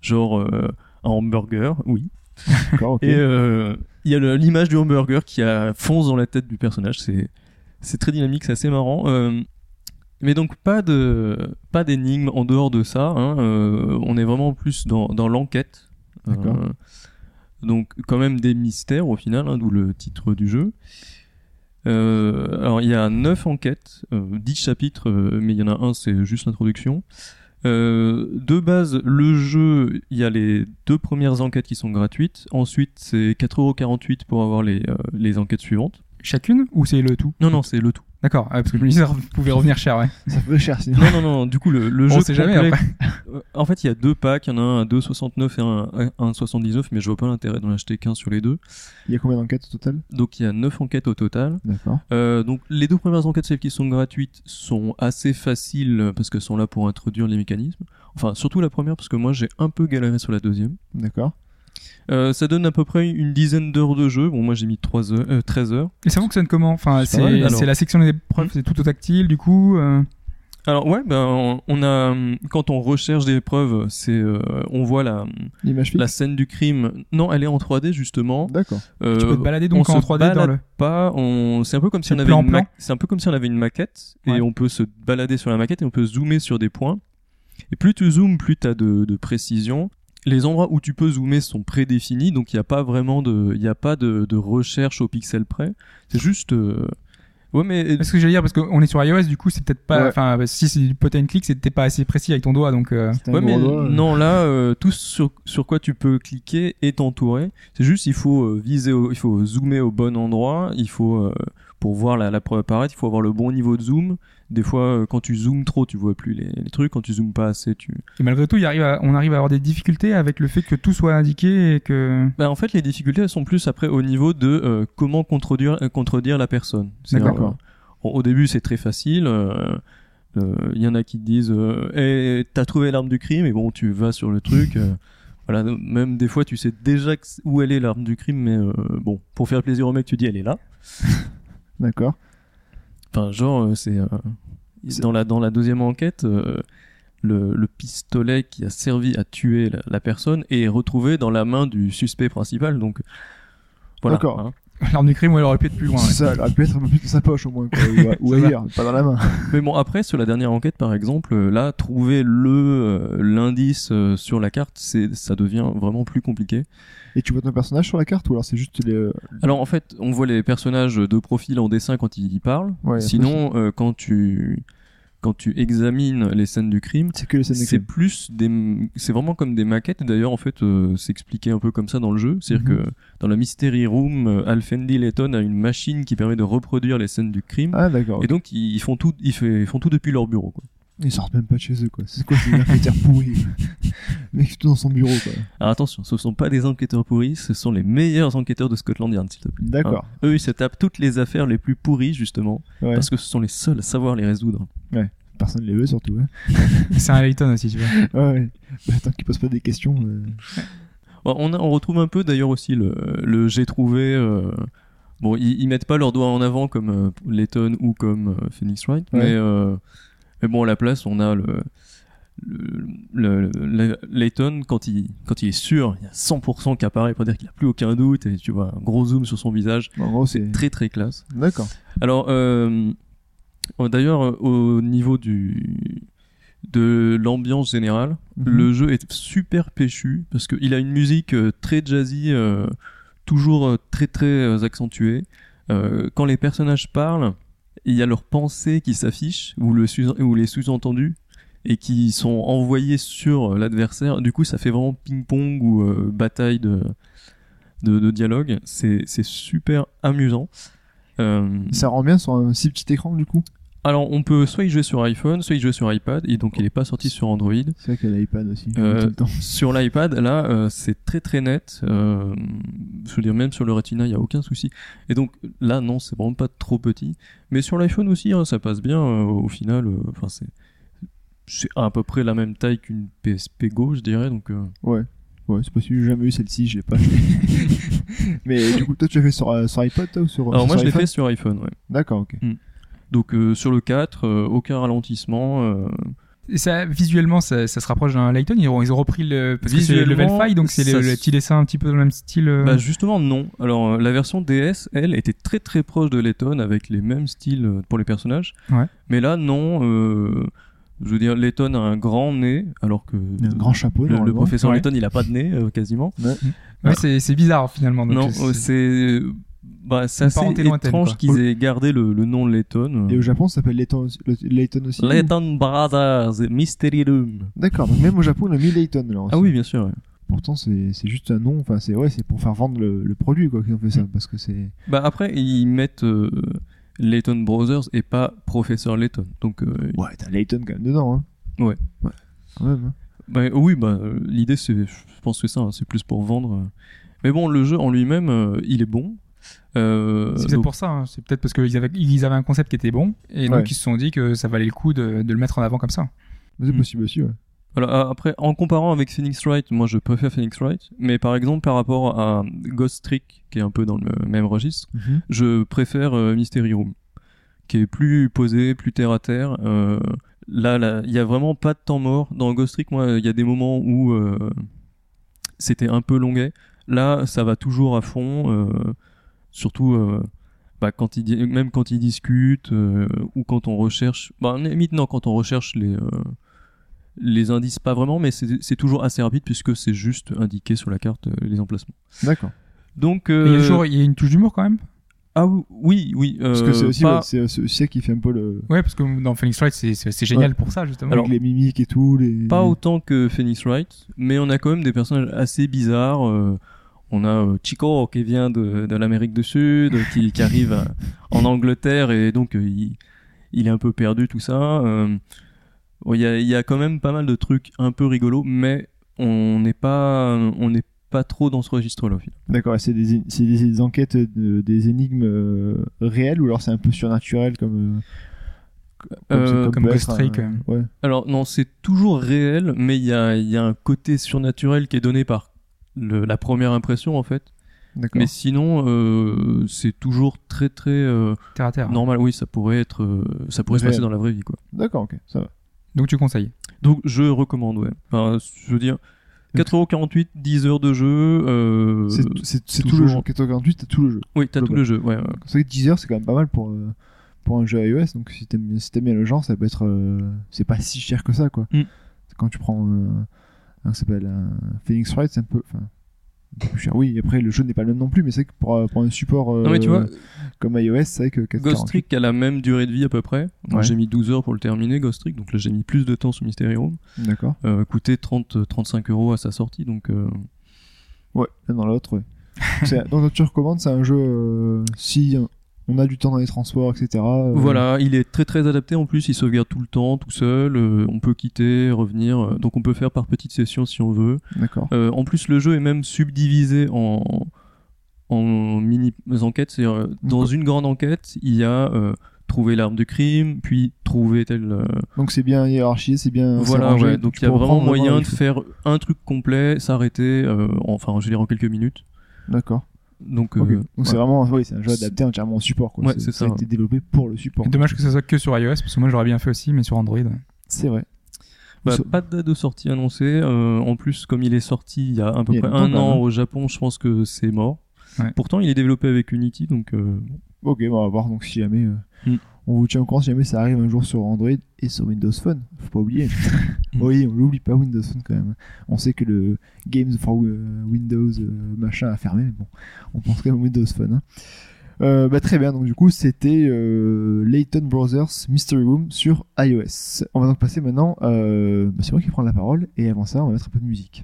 genre euh, un hamburger, oui. D'accord, ok. Et euh, il y a l'image du hamburger qui a, fonce dans la tête du personnage. C'est c'est très dynamique, c'est assez marrant. Euh, mais donc pas de pas d'énigme en dehors de ça. hein. Euh, on est vraiment plus dans, dans l'enquête. D'accord. Euh, donc quand même des mystères au final, hein, d'où le titre du jeu. Euh, alors il y a 9 enquêtes, euh, 10 chapitres, mais il y en a un c'est juste l'introduction. De base, le jeu, il y a les deux premières enquêtes qui sont gratuites. Ensuite, c'est 4,48€ pour avoir les, les enquêtes suivantes. Chacune ou c'est le tout? Non, non, c'est le tout. D'accord, parce que je me disais, ça pouvait revenir cher, ouais. Ça fait cher sinon. Non, non, non, du coup, le, le On jeu. sait jamais complet- après. Euh, En fait, il y a deux packs. Il y en a un à 2,69 et un à 1,79, mais je vois pas l'intérêt d'en acheter qu'un sur les deux. Il y a combien d'enquêtes au total? Donc, il y a 9 enquêtes au total. D'accord. Euh, donc les deux premières enquêtes, celles qui sont gratuites, sont assez faciles parce qu'elles sont là pour introduire les mécanismes. Enfin, surtout la première parce que moi j'ai un peu galéré sur la deuxième. D'accord. Euh, ça donne à peu près une dizaine d'heures de jeu. Bon, moi j'ai mis 3 heures, euh, 13 heures. Et ça fonctionne comment? Enfin, C'est la section des épreuves, c'est tout au tactile, du coup. euh, Alors ouais, ben on- a quand on recherche des preuves, c'est euh, on voit la la scène du crime. Non, elle est en 3D justement. D'accord. Euh, Tu peux te balader donc on en se 3D dans balade le. pas, on c'est un peu comme si on avait plan une ma- plan. c'est un peu comme si on avait une maquette Ouais. et on peut se balader sur la maquette et on peut zoomer sur des points. Et plus tu zoomes, plus tu as de, de précision. Les endroits où tu peux zoomer sont prédéfinis, donc il n'y a pas vraiment de, il y a pas de, de recherche au pixel près. C'est juste, euh, ouais mais Parce que j'allais dire, parce qu'on est sur iOS, du coup, c'est peut-être pas. Enfin, bah, si c'est du pot and click, c'était pas assez précis avec ton doigt, donc. euh, Ouais, mais doigt, non, là, euh, tout sur, sur quoi tu peux cliquer est entouré. C'est juste, il faut euh, viser, au- il faut zoomer au bon endroit. Il faut, euh, pour voir la, la preuve apparaître, il faut avoir le bon niveau de zoom. Des fois, euh, quand tu zoomes trop, tu vois plus les, les trucs. Quand tu zoomes pas assez, tu. Et malgré tout, il arrive à- on arrive à avoir des difficultés avec le fait que tout soit indiqué et que. Bah, en fait, les difficultés, elles sont plus après au niveau de euh, comment contredire, euh, contredire la personne. D'accord. euh, au début, c'est très facile. euh, Il y en a qui te disent euh, Eh, t'as trouvé l'arme du crime et bon tu vas sur le truc <laughs> voilà même des fois tu sais déjà où elle est l'arme du crime mais bon pour faire plaisir au mec tu dis elle est là <laughs> D'accord. Enfin genre euh, c'est euh, C'est- dans la dans la deuxième enquête euh, le, le pistolet qui a servi à tuer la, la personne est retrouvé dans la main du suspect principal donc voilà D'accord. hein. <laughs> L'arme du crime, elle aurait pu être plus loin. ouais. Ça, elle aurait pu être un peu plus dans sa poche au moins, quoi, ou, <laughs> ailleurs, pas dans la main. <laughs> Mais bon, après, sur la dernière enquête, par exemple, euh, là, trouver le euh, l'indice euh, sur la carte, c'est ça devient vraiment plus compliqué. Et tu vois ton personnage sur la carte ou alors c'est juste les. euh, Alors, en fait, on voit les personnages de profil en dessin quand ils parlent. Ouais, Sinon, euh, quand tu quand tu examines les scènes du crime, C'est que plus des c'est vraiment comme des maquettes. D'ailleurs, en fait, euh, c'est expliqué un peu comme ça dans le jeu. C'est-à-dire Mhm. que dans la Mystery Room, euh, Alfendi Layton a une machine qui permet de reproduire les scènes du crime. Ah d'accord. Et donc, ils ils font tout, ils fait- ils font tout depuis leur bureau. Quoi. Ils sortent même pas de chez eux quoi. C'est quoi ces cafetières pourries Le <laughs> mec est tout dans son bureau quoi. Alors attention, ce sont pas des enquêteurs pourris, ce sont les meilleurs enquêteurs de Scotland Yard, s'il te plaît. D'accord. Hein. Eux, ils se tapent toutes les affaires les plus pourries, justement, Ouais. parce que ce sont les seuls à savoir les résoudre. Personne les veut surtout. hein. <laughs> C'est un Layton aussi, tu vois. Ouais. ouais. Bah, tant qu'ils posent pas des questions. euh, on, a- on retrouve un peu d'ailleurs aussi le, le j'ai trouvé. euh, bon, ils, ils mettent pas leurs doigts en avant comme euh, Layton ou comme euh, Phoenix Wright, Ouais. mais, euh, mais bon, à la place, on a le. Le, le- le- Layton, quand il, quand il est sûr, il y a 100% qui apparaît pour dire qu'il a plus aucun doute, et tu vois un gros zoom sur son visage, En gros c'est. très très classe. D'accord. Alors, euh, d'ailleurs, au niveau du de l'ambiance générale, Mhm. le jeu est super péchu parce qu'il a une musique euh, très jazzy, euh, toujours euh, très très euh, accentuée. Euh, quand les personnages parlent, il y a leurs pensées qui s'affichent ou, les sous-entendus et qui sont envoyés sur l'adversaire. Du coup, ça fait vraiment ping-pong ou euh, bataille de, de, dialogue. C'est c'est super amusant. Euh, Ça rend bien sur un si petit écran du coup. Alors, on peut soit y jouer sur iPhone, soit y jouer sur iPad, et donc il est pas sorti sur Android. C'est vrai qu'il y a l'iPad aussi. Euh, tout le temps. Sur l'iPad, là, euh, c'est très très net. Euh, je veux dire, même sur le Retina, il y a aucun souci. Et donc là, non, c'est vraiment pas trop petit. Mais sur l'iPhone aussi, hein, ça passe bien. euh, au final, enfin c'est c'est à peu près la même taille qu'une PSP Go, je dirais. Donc Ouais. Ouais, c'est possible, j'ai jamais eu celle-ci, je l'ai pas. <laughs> Mais du coup, toi, tu l'as fait sur, sur iPod, toi, ou sur alors moi, sur je l'ai fait sur iPhone. Ouais. D'accord, ok. Donc euh, sur le 4, euh, aucun ralentissement. euh, Et ça, visuellement, ça, ça se rapproche d'un Layton. Ils ont, ils ont repris le. Parce que c'est Level 5, donc c'est le, le petit dessin un petit peu dans le même style. euh. Bah justement non. Alors la version DS, elle, était très très proche de Layton avec les mêmes styles pour les personnages. Ouais. Mais là non. euh, je veux dire, Layton a un grand nez, alors que Il a un grand chapeau, le, professeur Ouais. Layton il a pas de nez euh, quasiment. Ouais, c'est c'est bizarre finalement. donc non, c'est Bah, c'est assez étrange qu'ils aient gardé le, le nom Layton. Et au Japon, ça s'appelle Layton, Layton aussi. Layton Brothers Mystery Room. D'accord, donc même au Japon, on a mis Layton là. aussi. Ah oui, bien sûr. ouais. Pourtant, c'est c'est juste un nom. Enfin, c'est ouais, c'est pour faire vendre le, le produit quoi qu'ils ont fait ça, Mm. parce que c'est. Bah après, ils mettent euh, Layton Brothers et pas Professeur Layton. Donc, euh, Ouais, t'as Layton quand même dedans. Hein. Ouais. Ouais. Quand même. hein. bah, oui, bah l'idée c'est, je pense que ça, hein, c'est plus pour vendre. Mais bon, le jeu en lui-même, euh, il est bon. Euh, C'est peut-être pour ça. hein. C'est peut-être parce qu'ils avaient, ils avaient un concept qui était bon et donc Ouais. ils se sont dit que ça valait le coup de, de le mettre en avant comme ça. C'est Mm. possible aussi. Ouais. Voilà, a- après, en comparant avec Phoenix Wright, moi je préfère Phoenix Wright, mais par exemple par rapport à Ghost Trick, qui est un peu dans le même registre, je préfère euh, Mystery Room, qui est plus posé, plus terre à terre. Euh, là, là, il y a vraiment pas de temps mort. Dans Ghost Trick, moi, il y a des moments où euh, c'était un peu longuet. Là, ça va toujours à fond, euh, surtout euh, bah, quand ils, même quand ils discutent euh, ou quand on recherche. Bah, limite, non, quand on recherche les euh, les indices, pas vraiment, mais c'est c'est toujours assez rapide puisque c'est juste indiqué sur la carte euh, les emplacements. D'accord. Donc, Mais euh, Il y a toujours il y a une touche d'humour quand même? ah oui, oui. Parce que euh, c'est aussi, pas- ouais, c'est c'est aussi ça qui fait un peu le. Ouais, parce que dans Phoenix Wright c'est génial Ouais. pour ça justement. Alors, avec les mimiques et tout. Les... Pas autant que Phoenix Wright, mais on a quand même des personnages assez bizarres. euh, on a euh, Chico qui vient de, de l'Amérique du Sud, qui, qui arrive à- en Angleterre et donc euh, il, il est un peu perdu tout ça. Euh, bon, Il y, a, il y a quand même pas mal de trucs un peu rigolos, mais on n'est pas on n'est pas trop dans ce registre-là. au final. D'accord, c'est des, c'est des, des enquêtes, de- des énigmes euh, réelles ou alors c'est un peu surnaturel comme. euh, Euh, comme peut Ghost être Trick, un- Ouais. Alors non, c'est toujours réel, mais il y a, il y a un côté surnaturel qui est donné par le- la première impression en fait. Mais sinon, euh, c'est toujours très très euh, Terre à terre. normal. Oui, ça pourrait être, euh, ça pourrait se passer dans la vraie vie, quoi. D'accord, ok, ça va. Donc tu conseilles. Donc je recommande, ouais. Enfin, je veux dire, 4,48€, 10 heures de jeu. Euh, C'est tout le jeu. 448, t'as tout le jeu. Oui, t'as tout le jeu. Ouais, ouais. C'est vrai que 10 heures, c'est quand même pas mal pour, euh, pour un jeu iOS. Donc si t'aimes si bien le genre, ça peut être. euh, c'est pas si cher que ça, quoi. Mm. Quand tu prends. Euh, qui s'appelle un Phoenix Wright, c'est un peu. Oui, après le jeu n'est pas le même non plus, mais c'est que pour, euh, pour un support euh, Non tu vois, comme iOS, c'est vrai que 448. Ghost Trick a la même durée de vie à peu près. Moi, Ouais. J'ai mis 12 heures pour le terminer, Ghost Trick, donc là j'ai mis plus de temps sur Mystery Room. D'accord. Euh, coûtait 30, 35 euros à sa sortie, donc euh, Ouais, l'un dans l'autre, ouais. Donc tu recommandes, c'est un jeu euh, si on a du temps dans les transports, etc. euh, Voilà, il est très très adapté en plus, il sauvegarde tout le temps, tout seul, euh, on peut quitter, revenir, euh, donc on peut faire par petites sessions si on veut. D'accord. Euh, en plus le jeu est même subdivisé en, en mini enquêtes, c'est-à-dire dans une grande enquête, il y a trouver l'arme de crime, puis trouver tel... Donc c'est bien hiérarchisé, c'est bien. voilà, ouais, donc il y a vraiment moyen de faire un truc complet, s'arrêter, enfin je veux dire en quelques minutes. D'accord. Donc, Ok. euh, Donc c'est ouais. vraiment, oui, c'est un jeu adapté entièrement au support, quoi. Ouais, c'est ça. a été développé pour le support. Dommage que ça soit que sur iOS parce que moi j'aurais bien fait aussi mais sur Android. C'est vrai. Bah, So- pas de date de sortie annoncée. euh, en plus, comme il est sorti il y a à peu près un an au Japon, je pense que c'est mort. Ouais. Pourtant, il est développé avec Unity, donc euh, Ok, bon, on va voir donc si jamais. euh, Mm. On vous tient au courant si jamais ça arrive un jour sur Android et sur Windows Phone. Faut pas oublier. <laughs> Oui, on l'oublie pas Windows Phone quand même. On sait que le Games for euh, Windows euh, machin a fermé, mais bon, on pense quand même Windows Phone. hein. Euh, bah, très bien, donc du coup c'était euh, Layton Brothers Mystery Room sur iOS. On va donc passer maintenant, euh, bah, c'est moi qui prends la parole et avant ça on va mettre un peu de musique.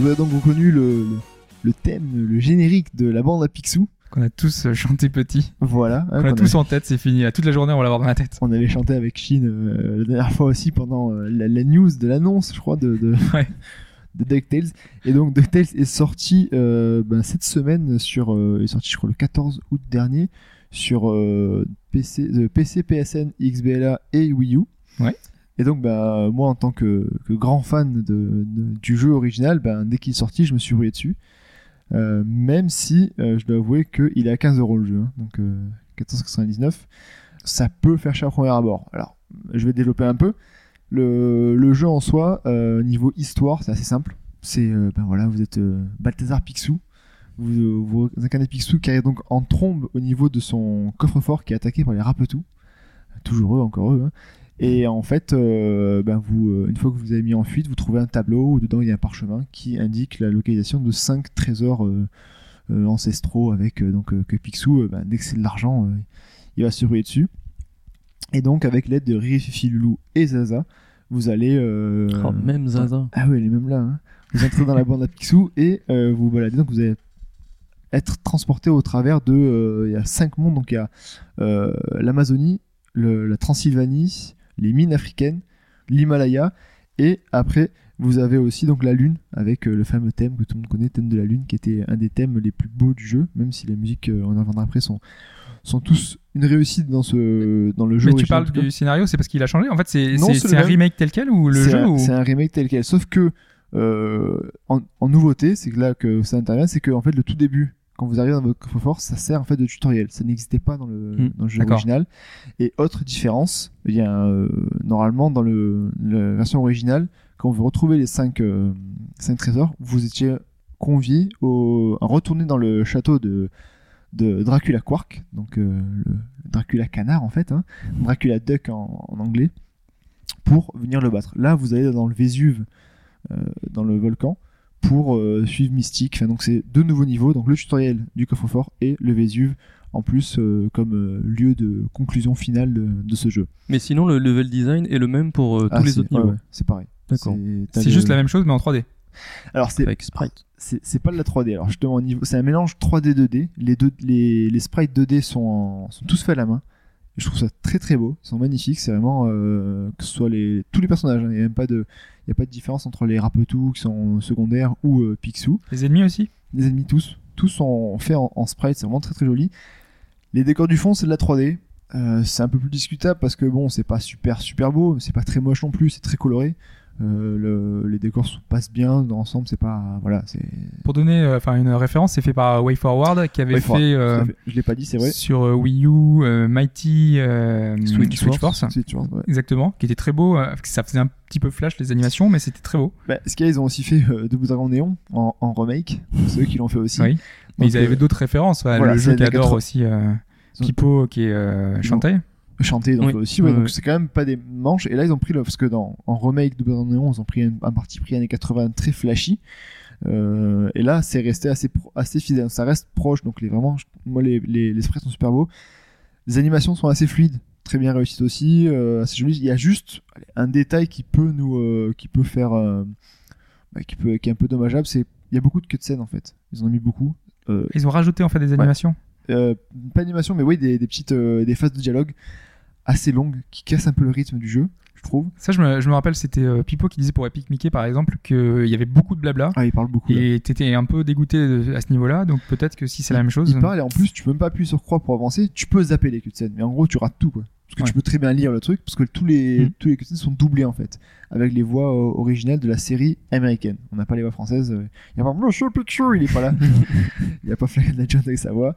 Vous avez donc reconnu le, le, le thème, le générique de la bande à Picsou. Qu'on a tous euh, chanté petit. Voilà. hein, Qu'on a tous en tête, c'est fini. Là, toute la journée on va l'avoir dans la tête. On avait chanté avec Shin euh, la dernière fois aussi pendant euh, la, la news de l'annonce, je crois, de, de, <laughs> Ouais. de DuckTales. Et donc DuckTales est sorti euh, ben, cette semaine sur, euh, est sorti je crois le 14 août dernier sur euh, PC, PC, PSN, XBLA et Wii U. Ouais. Et donc, bah, moi, en tant que, grand fan du jeu original, ben, dès qu'il est sorti, je me suis rouillé dessus. Euh, même si euh, je dois avouer qu'il est à 15 euros le jeu, hein, donc euh, 14,99. Ça peut faire cher à premier abord. Alors, je vais développer un peu. Le, jeu en soi, euh, niveau histoire, c'est assez simple. C'est, ben voilà, vous êtes Balthazar Picsou. Vous, vous incarnez Picsou qui arrive donc en trombe au niveau de son coffre-fort qui est attaqué par les Rapetous. Toujours eux, encore eux. hein. Et en fait, euh, ben vous, euh, une fois que vous avez mis en fuite, vous trouvez un tableau où dedans il y a un parchemin qui indique la localisation de cinq trésors euh, ancestraux avec donc que Picsou, ben, dès que c'est de l'argent, il va se rouiller dessus. Et donc avec l'aide de Riri, Fifi, Loulou et Zaza, vous allez Oh, même Zaza. ah ouais, elle est même là. hein. Vous entrez dans la bande à Picsou et vous baladez. Donc vous allez être transporté au travers de. euh, Il y a cinq mondes. Donc il y a euh, l'Amazonie, la Transylvanie, les mines africaines, l'Himalaya. Et après, vous avez aussi donc la Lune avec euh, le fameux thème que tout le monde connaît, thème de la Lune, qui était un des thèmes les plus beaux du jeu. Même si les musiques, euh, on en reviendra après, sont sont tous une réussite dans ce dans le jeu. Mais tu parles du scénario, c'est parce qu'il a changé En fait, c'est un remake tel quel ou le jeu ou... c'est un remake tel quel. Sauf que euh, en, en nouveauté, c'est là que ça intervient, c'est que en fait le tout début, quand vous arrivez dans votre coffre-fort, ça sert en fait de tutoriel. Ça n'existait pas dans le, Hmm, dans le jeu original. Et autre différence, il y a euh, normalement dans le, la version originale, quand vous retrouvez les 5 cinq trésors, vous étiez convié au, à retourner dans le château de de Dracula Quark, donc euh, le Dracula canard en fait, hein, Dracula Duck en, en anglais, pour venir le battre. Là, vous allez dans le Vésuve, euh, dans le volcan, pour euh, suivre Mystique. Enfin, donc c'est deux nouveaux niveaux, donc le tutoriel du coffre-fort et le Vésuve en plus euh, comme euh, lieu de conclusion finale de, de ce jeu. Mais sinon, le level design est le même pour euh, Ah, tous les autres ouais, niveaux. ouais, c'est pareil. D'accord. C'est le- juste la même chose, mais en 3D. Alors c'est Avec sprite. c'est c'est pas de la 3D. Alors justement, au niveau, c'est un mélange 3D 2D. Les deux, les, les sprites 2D sont, en- sont tous faits à la main. Je trouve ça très très beau. Ils sont magnifiques. C'est vraiment euh, que ce soit les tous les personnages. hein. Il n'y a même pas de, y a pas de différence entre les Rapetous qui sont secondaires ou euh, Picsou. Les ennemis aussi? Les ennemis tous, tous sont faits en, en sprite. C'est vraiment très très joli. Les décors du fond, c'est de la 3D. Euh, c'est un peu plus discutable parce que bon, c'est pas super super beau, c'est pas très moche non plus, c'est très coloré. Euh, le- les décors se passent bien dans l'ensemble, c'est pas voilà, c'est Pour donner euh, enfin une référence, c'est fait par WayForward qui avait fait euh, fait. Je l'ai pas dit, c'est vrai. sur Wii U Mighty Switch Force. Vois, ouais. Exactement, qui était très beau. ça faisait un petit peu flash les animations, mais c'était très beau. Bah, ce qu'il y a, ils ont aussi fait Double Dragon Néon en, en remake. C'est eux qui l'ont fait aussi. Oui. Mais Donc, ils avaient d'autres références. Voilà, le jeu qu'adore 80. aussi Pipo, qui est euh, Ils chanté. donc Oui. aussi. Ouais, Ouais, donc ouais. c'est quand même pas des manches. Et là, ils ont pris le parce que dans en remake Double Dragon Néon, ils ont pris un, un parti pris années 80 très flashy. Euh, et là, c'est resté assez pro- assez fidèle. Ça reste proche. Donc les vraiment, moi les les, les sprites sont super beaux. Les animations sont assez fluides, très bien réussies aussi. Euh, assez jolies. Il y a juste un détail qui peut nous euh, qui peut faire bah, qui peut qui est un peu dommageable, c'est il y a beaucoup de cutscenes en fait. Ils en ont mis beaucoup. Ils ont rajouté en fait des animations. pas d'animation, mais oui, des, des petites des phases de dialogue assez longues qui cassent un peu le rythme du jeu, je trouve. Ça, je me, je me rappelle, c'était euh, Pipo qui disait pour Epic Mickey par exemple qu'il y avait beaucoup de blabla. Ah, il parle beaucoup. Et t'étais un peu dégoûté de- à ce niveau-là, donc peut-être que si c'est la même chose. Il parle et en plus, tu peux même pas appuyer sur croix pour avancer. Tu peux zapper les cutscenes, mais en gros, tu rates tout quoi. Parce que Ouais. tu peux très bien lire le truc, parce que tous les Mm. tous les cutscenes sont doublés en fait, avec les voix euh, originales de la série américaine. On n'a pas les voix françaises. euh. Il y a pas Monsieur Picture, il est pas là. <laughs> il y a pas la Jones avec sa voix.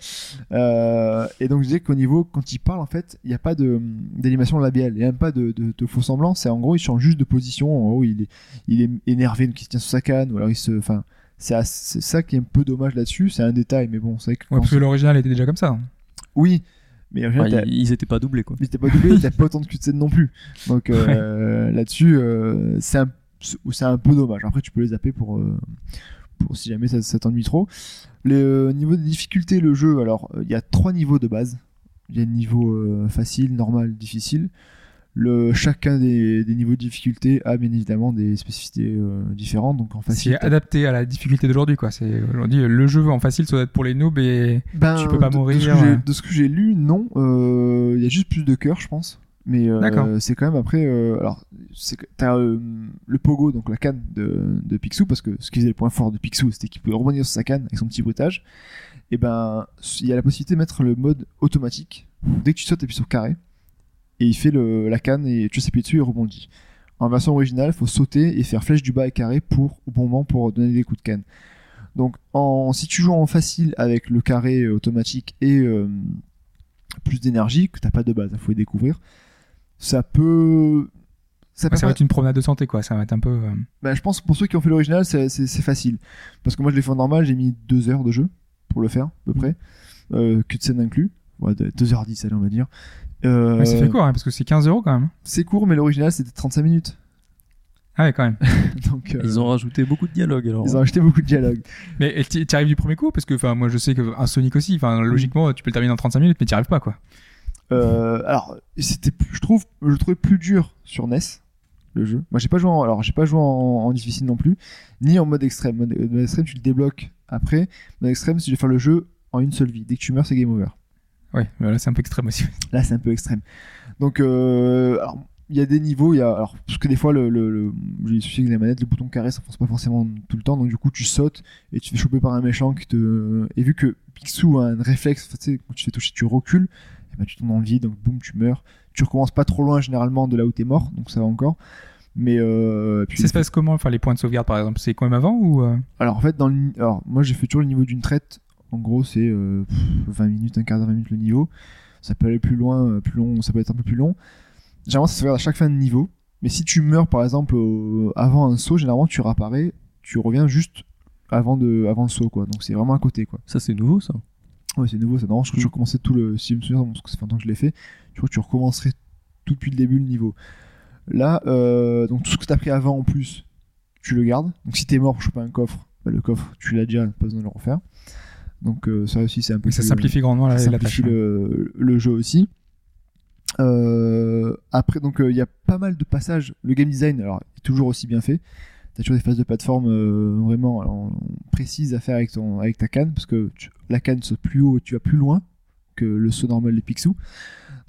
Euh, et donc je disais qu'au niveau quand il parle en fait, il n'y a pas d'animation labiale, il n'y a même pas de, de, de faux semblants. C'est en gros, il change juste de position. En gros, il est il est énervé, donc il se tient sur sa canne, ou alors il se, enfin. C'est ça qui est un peu dommage là-dessus, c'est un détail, mais bon, c'est vrai que Ouais, parce que l'original était déjà comme ça. oui, mais en Ouais, fait, ils, ils étaient pas doublés quoi. mais t'es pas doublé, t'as pas autant de cutscenes non plus. Donc euh, là-dessus, euh, c'est un, c'est un peu dommage. Après, tu peux les zapper pour, euh, pour si jamais ça, ça t'ennuie trop. Le niveau de difficulté, le jeu, alors il y a trois niveaux de base. Il y a le niveau facile, normal, difficile. Le, chacun des, des niveaux de difficulté a bien évidemment des spécificités euh, différentes. Donc en facile, C'est adapté à la difficulté d'aujourd'hui, quoi. C'est aujourd'hui le jeu en facile, ça doit être pour les noobs et Ben, Tu peux pas de- mourir, De ce que j'ai- ouais. de ce que j'ai lu, non. Euh, Il y a juste plus de cœur, je pense. Mais euh, D'accord. c'est quand même après. euh, alors, t'as euh, le pogo, donc la canne de, de Picsou, parce que ce qui faisait le point fort de Picsou, c'était qu'il pouvait rebondir sur sa canne avec son petit bruitage. Et ben, il y a la possibilité de mettre le mode automatique. Dès que tu sautes, t'appuies sur carré. Et il fait le, la canne et tu sais appuyer dessus et rebondit. En version originale, il faut sauter et faire flèche du bas et carré pour, au bon moment pour donner des coups de canne. Donc, en, si tu joues en facile avec le carré euh, automatique et euh, plus d'énergie, que t'as pas de base, il faut les découvrir, ça peut. Ça, Ouais, peut ça va être une promenade de santé, quoi. Ça va être un peu. euh, bah, je pense que pour ceux qui ont fait l'original, c'est facile. Parce que moi, je l'ai fait en normal, j'ai mis deux heures de jeu pour le faire, à peu près. Euh, que de scène inclus. Ouais, de- 2h10, allez, on va dire. Euh, ouais, ça fait court, hein, parce que c'est 15 euros quand même. C'est court, mais l'original, c'était 35 minutes. Ah ouais, quand même. <laughs> Donc, euh, Ils ont rajouté beaucoup de dialogues alors. ils ont acheté beaucoup de dialogues. mais t'y arrives du premier coup? Parce que, enfin, moi, je sais que un Sonic aussi. Enfin, logiquement, tu peux le terminer en 35 minutes, mais t'y arrives pas, quoi. Euh, alors, c'était, je trouve, je le trouvais plus dur sur NES, le jeu. Moi, j'ai pas joué en, alors, j'ai pas joué en, en difficile non plus, ni en mode extrême. Mode, mode extrême, tu le débloques après. Mode extrême, si tu veux faire le jeu en une seule vie. Dès que tu meurs, c'est game over. Ouais, mais là, c'est un peu extrême aussi. <laughs> Là, c'est un peu extrême. Donc, euh, alors, il y a des niveaux, il y a, alors, parce que des fois, le, le, le- j'ai souci avec les manettes, le bouton carré, ça fonce pas forcément tout le temps, donc du coup, tu sautes et tu te fais choper par un méchant qui te, et vu que Picsou a un réflexe, tu sais, quand tu fais toucher, tu recules, et ben, tu tombes dans le vide, donc boum, tu meurs. Tu recommences pas trop loin, généralement, de là où t'es mort, donc ça va encore. Mais, euh, puis, Ça se passe comment Enfin, les points de sauvegarde, par exemple, c'est quand même avant ou euh, alors, en fait, dans le, alors, moi, j'ai fait toujours le niveau d'une traite. En gros, c'est euh, pff, 20 minutes, un quart d'heure, 20 minutes le niveau. Ça peut aller plus loin, euh, plus long, ça peut être un peu plus long. Généralement, ça se regarde à chaque fin de niveau. Mais si tu meurs, par exemple, au- avant un saut, généralement, tu réapparais, tu reviens juste avant, de, avant le saut, quoi. Donc, c'est vraiment à côté, quoi. Ça c'est nouveau ça. Ouais, c'est nouveau, ça. Non, je crois que je recommençais tout le. Si je me souviens, parce que ça fait longtemps que je l'ai fait, je crois que tu recommencerais tout depuis le début le niveau. Là, euh, donc tout ce que t'as pris avant en plus, tu le gardes. Donc si t'es mort pour choper un coffre, bah, le coffre, tu l'as déjà, pas besoin de le refaire. Donc euh, ça aussi, c'est un peu. ça plus- simplifie grandement la, ça la tâche. simplifie le, le jeu aussi. Euh, après, donc il y a pas mal de passages. Le game design, alors, est toujours aussi bien fait. T'as toujours des phases de plateforme euh, vraiment alors, précises à faire avec ton avec ta canne parce que tu- la canne saute plus haut et tu vas plus loin que le saut normal des Picsou.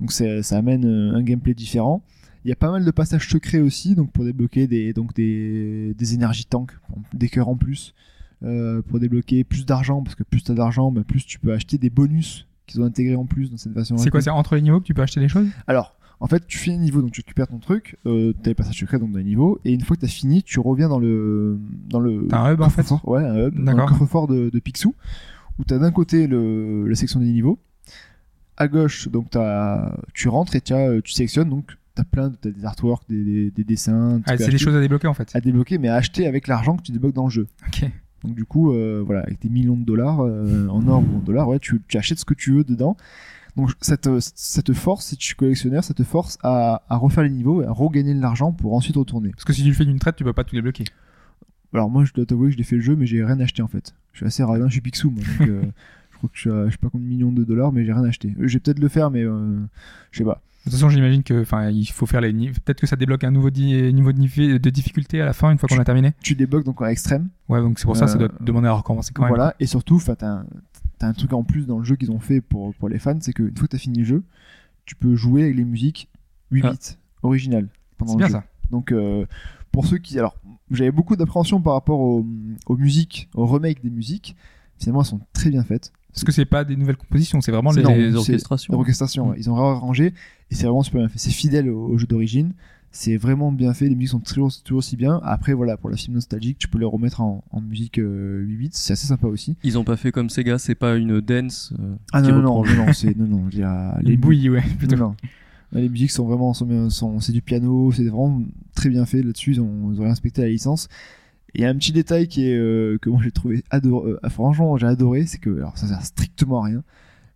Donc ça amène euh, un gameplay différent. Il y a pas mal de passages secrets aussi, donc pour débloquer des donc des, des énergies tanks, des cœurs en plus, euh, pour débloquer plus d'argent parce que plus t'as d'argent, bah, plus tu peux acheter des bonus qu'ils ont intégrés en plus dans cette version. C'est quoi. C'est entre les niveaux que tu peux acheter des choses? Alors, en fait, tu finis un niveau, donc tu récupères ton truc, euh, t'as les passages secrets donc dans les niveaux, et une fois que t'as fini, tu reviens dans le dans le T'as un hub, en fait? Ouais, un hub, dans le coffre-fort de, de Picsou, où t'as d'un côté le, la section des niveaux, à gauche, donc t'as tu rentres et euh, tu sélectionnes, donc t'as plein, de- t'as des artworks, des, des, des dessins, tu Ah, C'est des choses à débloquer en fait. à débloquer, mais à acheter avec l'argent que tu débloques dans le jeu. Ok. Donc du coup, euh, voilà, avec tes millions de dollars euh, en or ou en dollars, ouais, tu, tu achètes ce que tu veux dedans. Donc ça te, ça te force, si tu es collectionneur, ça te force à, à refaire les niveaux et à regagner de l'argent pour ensuite retourner. Parce que si tu le fais d'une traite, tu peux pas tout débloquer. Alors moi, je dois t'avouer que je l'ai fait le jeu, mais j'ai rien acheté en fait. Je suis assez radin, je suis Picsou, moi, donc euh, <laughs> je crois que je suis, à, je sais pas combien de millions de dollars, mais j'ai rien acheté. Je vais peut-être le faire, mais je sais pas. De toute façon, j'imagine que, enfin, il faut faire les niveaux. Peut-être que ça débloque un nouveau di- niveau de, difficulté à la fin une fois qu'on a terminé. Tu débloques donc en extrême, Ouais, donc c'est pour ça, ça doit Euh, te demander à recommencer quand même. Voilà, et surtout, enfin, t'as un, truc en plus dans le jeu qu'ils ont fait pour, pour les fans, c'est qu'une fois que t'as fini le jeu, tu peux jouer avec les musiques 8 Ah. bits originales pendant le bien jeu. ça. Donc, euh, pour ceux qui. Alors, j'avais beaucoup d'appréhension par rapport aux, aux musiques, aux remakes des musiques. Finalement, elles sont très bien faites. Parce que c'est pas des nouvelles compositions, c'est vraiment les. non, les c'est- orchestrations. Mm. ouais. ils ont réarrangé et c'est vraiment super bien fait. C'est fidèle au, au jeu d'origine. C'est vraiment bien fait. Les musiques sont toujours, toujours aussi bien. Après, voilà, pour la film nostalgique, tu peux les remettre en, en musique euh, 8 bits. C'est assez sympa aussi. Ils ont pas fait comme Sega, c'est pas une dance. euh, Ah qui non, non, reprend non, non, c'est, non, dire, <laughs> Les bouillies, ouais, plutôt. Non, non. Ouais, Les musiques sont vraiment, sont, bien- sont- c'est du piano, c'est vraiment très bien fait là-dessus. Ils ont, ils ont respecté la licence. Et il y a un petit détail qui est, euh, que moi j'ai trouvé adoré, euh, franchement, j'ai adoré, c'est que, alors ça sert strictement à rien.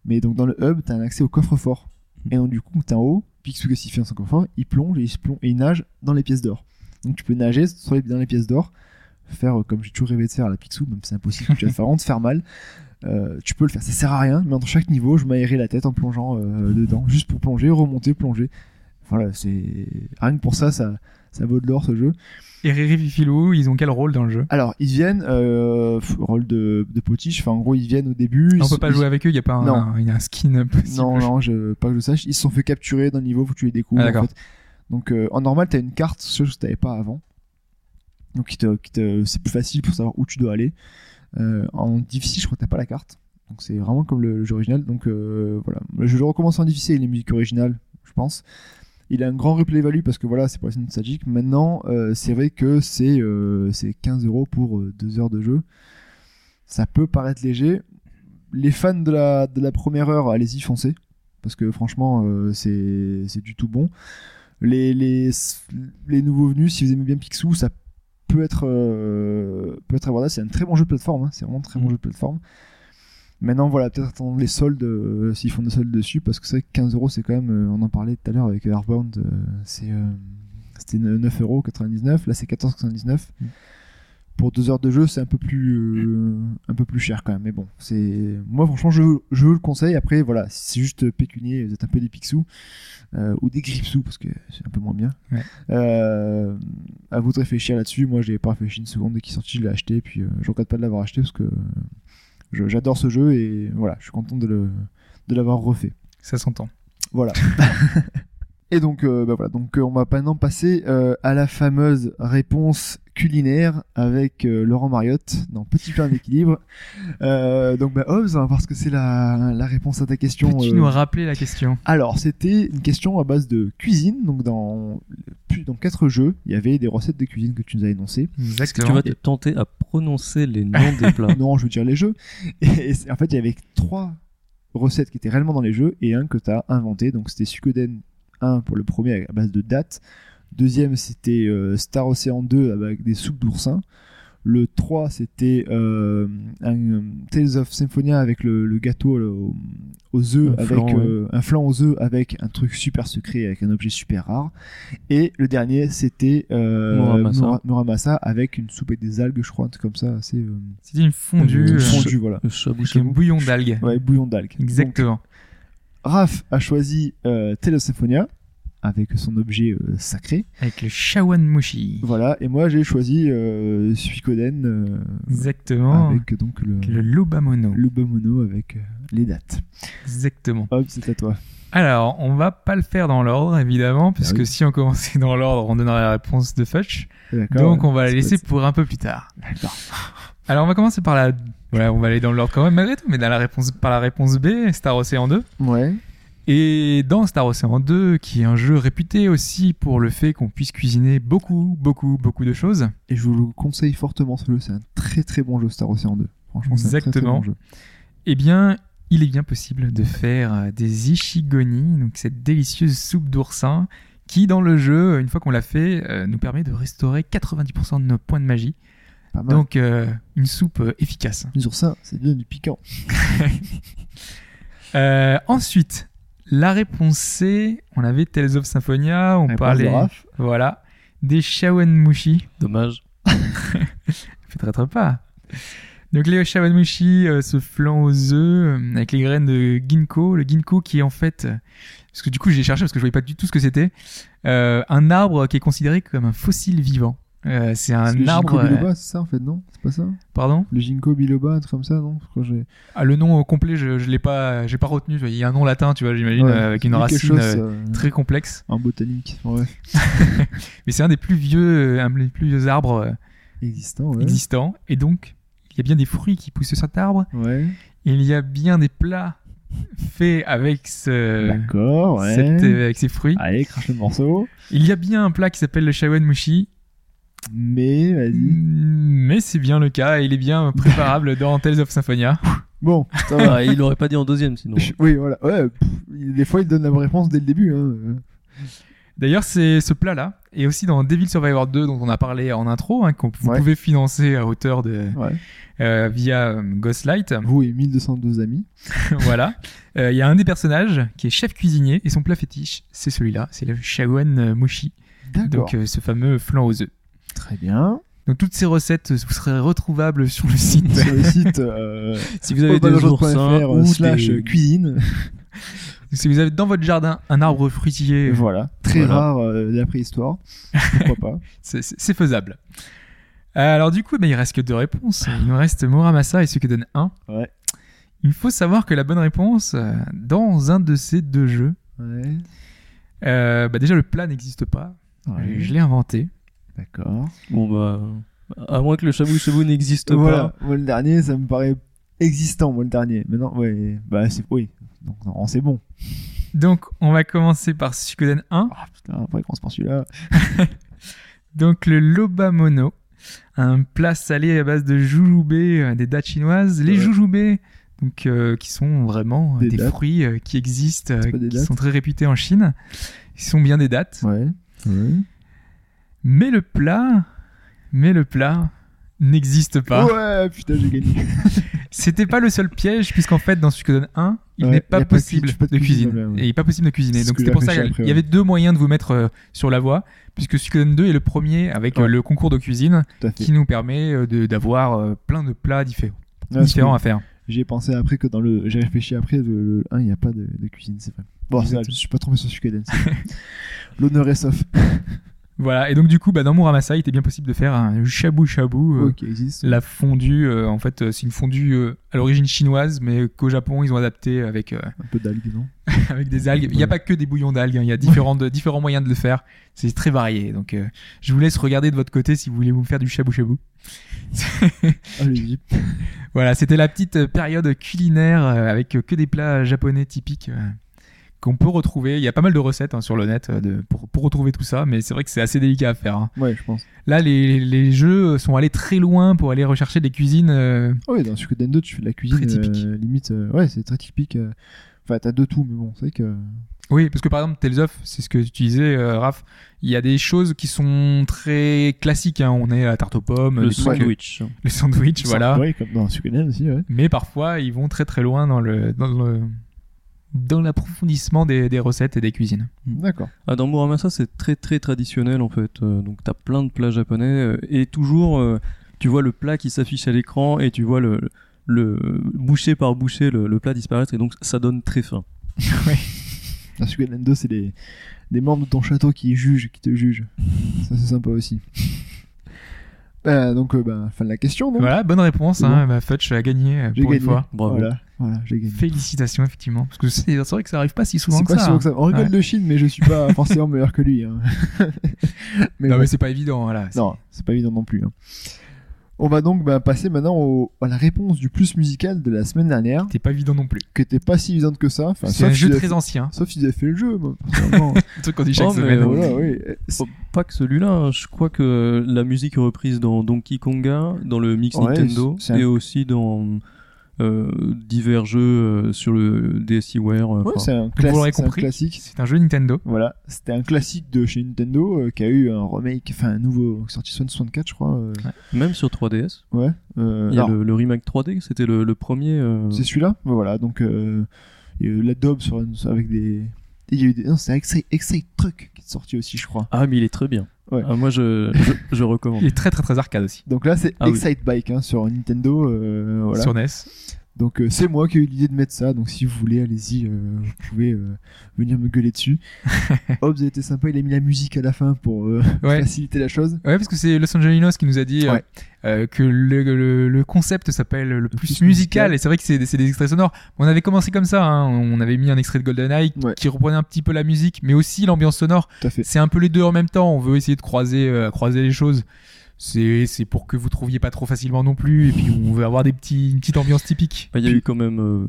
Mais donc dans le hub, t'as un accès au coffre-fort. Et donc du coup, t'es en haut, qu'est-ce qu'il fait dans son coffre-fort Il plonge et il plonge et il nage dans les pièces d'or. Donc tu peux nager dans les pièces d'or, faire euh, comme j'ai toujours rêvé de faire à la Picsou, même si c'est impossible, tu vas vraiment te faire mal. Euh, tu peux le faire, ça sert à rien, mais entre chaque niveau, je m'aérais la tête en plongeant euh, dedans, juste pour plonger, remonter, plonger. Voilà, rien que pour ça, ça, ça vaut de l'or ce jeu. Et Riri Fifilou, ils ont quel rôle dans le jeu? Alors, ils viennent, euh, rôle de, de potiche, enfin en gros, ils viennent au début. ils On peut pas ils- jouer avec eux, il y a pas un, Non. il y a un skin <laughs> possible. Non, non, je, pas que je sache. Ils se sont fait capturer dans le niveau, faut que tu les découvres. Ah, d'accord. en fait. Donc euh, en normal, t'as une carte, chose que t'avais pas avant. Donc c'est plus facile pour savoir où tu dois aller. Euh, en difficile, je crois que t'as pas la carte. Donc c'est vraiment comme le, le jeu original. Donc voilà, je le recommence en difficile les musiques originales, je pense. Il a un grand replay value parce que voilà, c'est pour la nostalgique. Maintenant, euh, c'est vrai que c'est euh, c'est 15 euros pour 2 heures de jeu. Ça peut paraître léger. Les fans de la, de la première heure, allez-y, foncez. Parce que franchement, euh, c'est du tout bon. Les, les, les nouveaux venus, si vous aimez bien Picsou, ça peut être, euh, peut être abordable. C'est un très bon jeu de plateforme. hein. C'est vraiment un très bon Mm. jeu de plateforme. Maintenant, voilà, peut-être attendre les soldes euh, s'ils font des soldes dessus, parce que c'est vrai que 15 euros, c'est quand même, euh, on en parlait tout à l'heure avec Earthbound, euh, c'est, c'était 9 euros 99, là c'est 14,99. Mm. Pour deux heures de jeu, c'est un peu plus, un peu plus cher quand même. Mais bon, c'est, moi franchement, je, je vous le conseille. Après, voilà, si c'est juste pécunier, vous êtes un peu des pixous ou des gripsous parce que c'est un peu moins bien. Ouais. À vous de réfléchir là-dessus. Moi, j'ai pas réfléchi une seconde dès qu'il est sorti, je l'ai acheté. Puis je regrette pas de l'avoir acheté parce que je- j'adore ce jeu et voilà, je suis content de le de l'avoir refait. Ça s'entend. Voilà. <laughs> et donc, euh, bah voilà, donc euh, on va maintenant passer euh, à la fameuse réponse culinaire avec euh, Laurent Mariotte dans Petit pain d'équilibre. <laughs> Euh, donc, bah, Hobbs, on va voir ce que c'est la, la réponse à ta question. Peux-tu euh, nous rappeler la question? Alors, c'était une question à base de cuisine. Donc, dans, plus- dans quatre jeux, il y avait des recettes de cuisine que tu nous as énoncées. Tu Exactement. vas te tenter à prononcer les noms des plats? <laughs> non, je veux dire les jeux. <laughs> Et, en fait, il y avait trois recettes qui étaient réellement dans les jeux et un que tu as inventé. Donc, c'était Suikoden 1 pour le premier à base de dattes. Deuxième, c'était euh, Star Ocean 2 avec des soupes d'oursin. Le 3, c'était euh, un euh, Tales of Symphonia avec le, le gâteau là, aux, œufs, Un avec flan, ouais. euh, un flan aux œufs avec un truc super secret, avec un objet super rare. Et le dernier, c'était euh, Muramasa. Mura- Muramasa avec une soupe et des algues, je crois, un truc comme ça, assez euh, C'était une fondue Euh, euh, fondue, voilà. Un bouillon d'algues. Ouais, bouillon d'algues. Exactement. Donc, Raph a choisi euh, avec son objet euh, sacré. Avec le shawanmushi. Voilà, et moi j'ai choisi euh, Suikoden euh, Exactement. avec donc le, Le Lubamono. le Bomono avec les dates. Exactement. Hop, c'est à toi. Alors, on va pas le faire dans l'ordre, évidemment, parce Ah oui. que si on commençait dans l'ordre, on donnerait la réponse de Fudge. Donc, on va la laisser pour un peu plus tard. D'accord. Alors, on va commencer par la. Voilà, on va aller dans l'ordre quand même, malgré tout, mais dans la réponse, par la réponse B, Star Ocean 2. Ouais. Et dans Star Ocean 2, qui est un jeu réputé aussi pour le fait qu'on puisse cuisiner beaucoup, beaucoup, beaucoup de choses. Et je vous le conseille fortement ce jeu, c'est un très très bon jeu Star Ocean 2. Franchement, c'est un très, très Exactement. bon jeu. Eh bien, il est bien possible de faire euh, des ishigoni, donc cette délicieuse soupe d'oursin, qui dans le jeu, une fois qu'on l'a fait, euh, nous permet de restaurer 90% de nos points de magie. Pas mal. Donc, euh, une soupe euh, efficace. Les oursins, c'est bien du piquant. <laughs> Euh, ensuite, la réponse C, on avait Tales of Symphonia, on Réponse de parlait Raph. voilà, des shawanmushi. Dommage. <laughs> Peut-être pas. Donc les shawanmushi, euh, ce flan aux œufs euh, avec les graines de ginkgo, le ginkgo qui est en fait, euh, parce que du coup j'ai cherché parce que je voyais pas du tout ce que c'était, euh, un arbre qui est considéré comme un fossile vivant. Euh, c'est un le arbre. Ginkgo euh, biloba, c'est ça en fait, non C'est pas ça pardon. Le Ginkgo biloba, un truc comme ça, non Ah, le nom complet, je, je l'ai pas, j'ai pas retenu. Il y a un nom latin, tu vois, j'imagine, Ouais, euh, avec une racine chose, euh, euh, très complexe. En botanique, ouais. <laughs> Mais c'est un des plus vieux, euh, un des plus vieux arbres euh, Existant, ouais. existants. Et donc, il y a bien des fruits qui poussent sur cet arbre. Ouais. Il y a bien des plats faits avec ce, D'accord, ouais. cette- euh, avec ces fruits. Allez, crache le morceau. Il y a bien un plat qui s'appelle le shawanmushi, Mais, vas-y. mais c'est bien le cas il est bien préparable dans Tales of Symphonia. <laughs> Bon, ça va. Ah, il l'aurait pas dit en deuxième sinon. Oui, voilà. Ouais, pff, des fois, il donne la réponse dès le début. Hein. D'ailleurs, c'est ce plat-là et aussi dans Devil Survivor 2 dont on a parlé en intro, hein, qu'on vous Ouais. pouvez financer à hauteur de Ouais. euh, via euh, Ghostlight. Vous et 1212 amis. <laughs> voilà. Euh, Il y a un des personnages qui est chef cuisinier et son plat fétiche, c'est celui-là, c'est le shawanmushi. D'accord. Donc euh, ce fameux flan aux œufs. Très bien. Donc toutes ces recettes vous seraient retrouvables sur le site. Sur le site euh, <laughs> Si vous avez des euh, ou slash des- cuisine. <laughs> si vous avez dans votre jardin un arbre fruitier, voilà. Très Voilà. rare euh, de la préhistoire. Pourquoi pas <laughs> c'est- faisable. Euh, Alors du coup, bah, il reste que deux réponses. Il nous reste Muramasa et ce qui donne 1. Ouais. Il faut savoir que la bonne réponse, euh, dans un de ces deux jeux, Ouais. euh, bah, déjà le plat n'existe pas. Ouais. Je l'ai inventé. D'accord. Bon bah, à moins que le shabu shabu n'existe Voilà. pas. Moi, le dernier, ça me paraît existant, moi, le dernier. Maintenant, ouais. Bah, c'est. Oui. Donc, non, c'est bon. Donc, on va commencer par Suikoden 1. Ah putain, après commence par celui-là. <laughs> Donc, le Loba Mono. Un plat salé à base de jujube, euh, des dattes chinoises. Les Ouais. jujubes, donc, euh, qui sont vraiment euh, Des fruits euh, qui existent, euh, qui sont très réputés en Chine. Ils sont bien des dattes. Ouais. ouais. Mais le plat, mais le plat n'existe pas. Ouais, putain, j'ai gagné. <laughs> C'était pas le seul piège, puisqu'en fait, dans Suikoden 1, il Ouais, n'est pas possible pas de de cuisine, cuisiner. ouais, ouais. Et il n'est pas possible de cuisiner. Donc c'était pour ça qu'il y avait deux moyens de vous mettre euh, sur la voie, puisque Suikoden 2 est le premier avec euh, le concours de cuisine qui nous permet euh, d'avoir plein de plats différents, parce à faire. J'ai pensé après que dans le. J'ai réfléchi après, le, le 1, il n'y a pas de, de cuisine, c'est vrai. Bon, je suis pas trompé sur Suikoden. <laughs> L'honneur est sauf. <laughs> Voilà, et donc du coup, bah, dans Muramasa, il était bien possible de faire un shabu shabu. euh, existe. La fondue, euh, en fait, euh, c'est une fondue euh, à l'origine chinoise, mais qu'au Japon, ils ont adapté avec euh, Un peu d'algues, non <laughs> avec des algues. Il n'y a pas que des bouillons d'algues, hein, il y a différents, de- différents moyens de le faire. C'est très varié. Donc, euh, je vous laisse regarder de votre côté si vous voulez vous faire du shabu shabu. <laughs> Allez-y. voilà, c'était la petite période culinaire avec que des plats japonais typiques qu'on peut retrouver. Il y a pas mal de recettes hein, sur le net euh, de, pour, pour retrouver tout ça, mais c'est vrai que c'est assez délicat à faire. hein. Ouais, je pense. Là, les, les jeux sont allés très loin pour aller rechercher des cuisines. euh, Oh, ouais, dans Suikoden 2, tu fais de la cuisine. Très typique. euh, limite. euh, ouais, c'est très typique. euh. Enfin, t'as de tout, mais bon, c'est vrai que. Oui, parce que par exemple, Tales of, c'est ce que tu disais, euh, Raph. Il y a des choses qui sont très classiques. hein. On est à la tarte aux pommes, Le sandwich. le sandwich, voilà. Ouais, comme dans Suikoden aussi, ouais. Mais parfois, ils vont très très loin dans le dans le dans l'approfondissement des, des recettes et des cuisines. D'accord. Ah, dans Muramasa, c'est très très traditionnel en fait. Euh, donc t'as plein de plats japonais euh, et toujours euh, tu vois le plat qui s'affiche à l'écran et tu vois le, le bouchée par bouchée le, le plat disparaître et donc ça donne très faim. Dans Suikoden 2, c'est des, des membres de ton château qui jugent, qui te jugent. Ça, c'est sympa aussi. Bah, donc, euh, bah, fin de la question, donc. Voilà, bonne réponse. Hein. Bah, Futch a gagné euh, J'ai pour gagné. une fois. Bravo. Voilà, voilà j'ai gagné. Félicitations, effectivement. Parce que c'est c'est vrai que ça arrive pas si souvent C'est que pas ça. souvent hein. que ça. On rigole Ouais. de Chine, mais je suis pas <laughs> forcément meilleur que lui. hein. <laughs> mais Non, bon. mais c'est pas évident. Voilà. Non, c'est pas évident non plus. hein. On va donc bah, passer maintenant au- à la réponse du plus musical de la semaine dernière, C'était pas évident non plus. qui était pas si évidente que ça. Enfin, C'est sauf un jeu très fait- ancien. Sauf s'ils avaient fait le jeu. <laughs> Un truc qu'on dit chaque Oh, mais, semaine. voilà, oui. Pas que celui-là, hein. je crois que la musique est reprise dans Donkey Konga, dans le mix Ouais, Nintendo un- et aussi dans euh, divers jeux euh, sur le DSiWare. euh, Ouais, c'est un, vous classi- un compris. classique. C'est un jeu Nintendo. Voilà, c'était un classique de chez Nintendo euh, qui a eu un remake, enfin un nouveau sorti sur 64, je crois. euh, même sur 3DS. ouais. euh, Il y a alors, le, le remake 3D, c'était le, le premier. euh, C'est celui-là? Voilà, donc euh, il y a eu la daub sur, avec des. Il y a eu des... Non, c'est Excite Truck qui est sorti aussi, je crois. Ah, mais il est très bien. Ouais. Ah, moi, je, je, je recommande. Il est très très très arcade aussi. Donc là, c'est Ah oui. Excite Bike hein, sur Nintendo. euh, voilà. Sur NES. Donc euh, c'est moi qui ai eu l'idée de mettre ça. Donc si vous voulez, allez-y, euh, vous pouvez euh, venir me gueuler dessus. <laughs> Hobbs a été sympa, il a mis la musique à la fin pour euh, Ouais. <laughs> faciliter la chose. Ouais, parce que c'est Los Angelinos qui nous a dit euh, Ouais. euh, que le, le, le concept s'appelle le, plus, plus musical. musical. Et c'est vrai que c'est des extraits sonores. On avait commencé comme ça. Hein. On avait mis un extrait de GoldenEye Ouais. qui reprenait un petit peu la musique, mais aussi l'ambiance sonore. C'est un peu les deux en même temps. On veut essayer de croiser, euh, croiser les choses. C'est c'est pour que vous trouviez pas trop facilement non plus. Et puis on veut avoir des petits, une petite ambiance typique. Bah, Il y a eu quand même euh,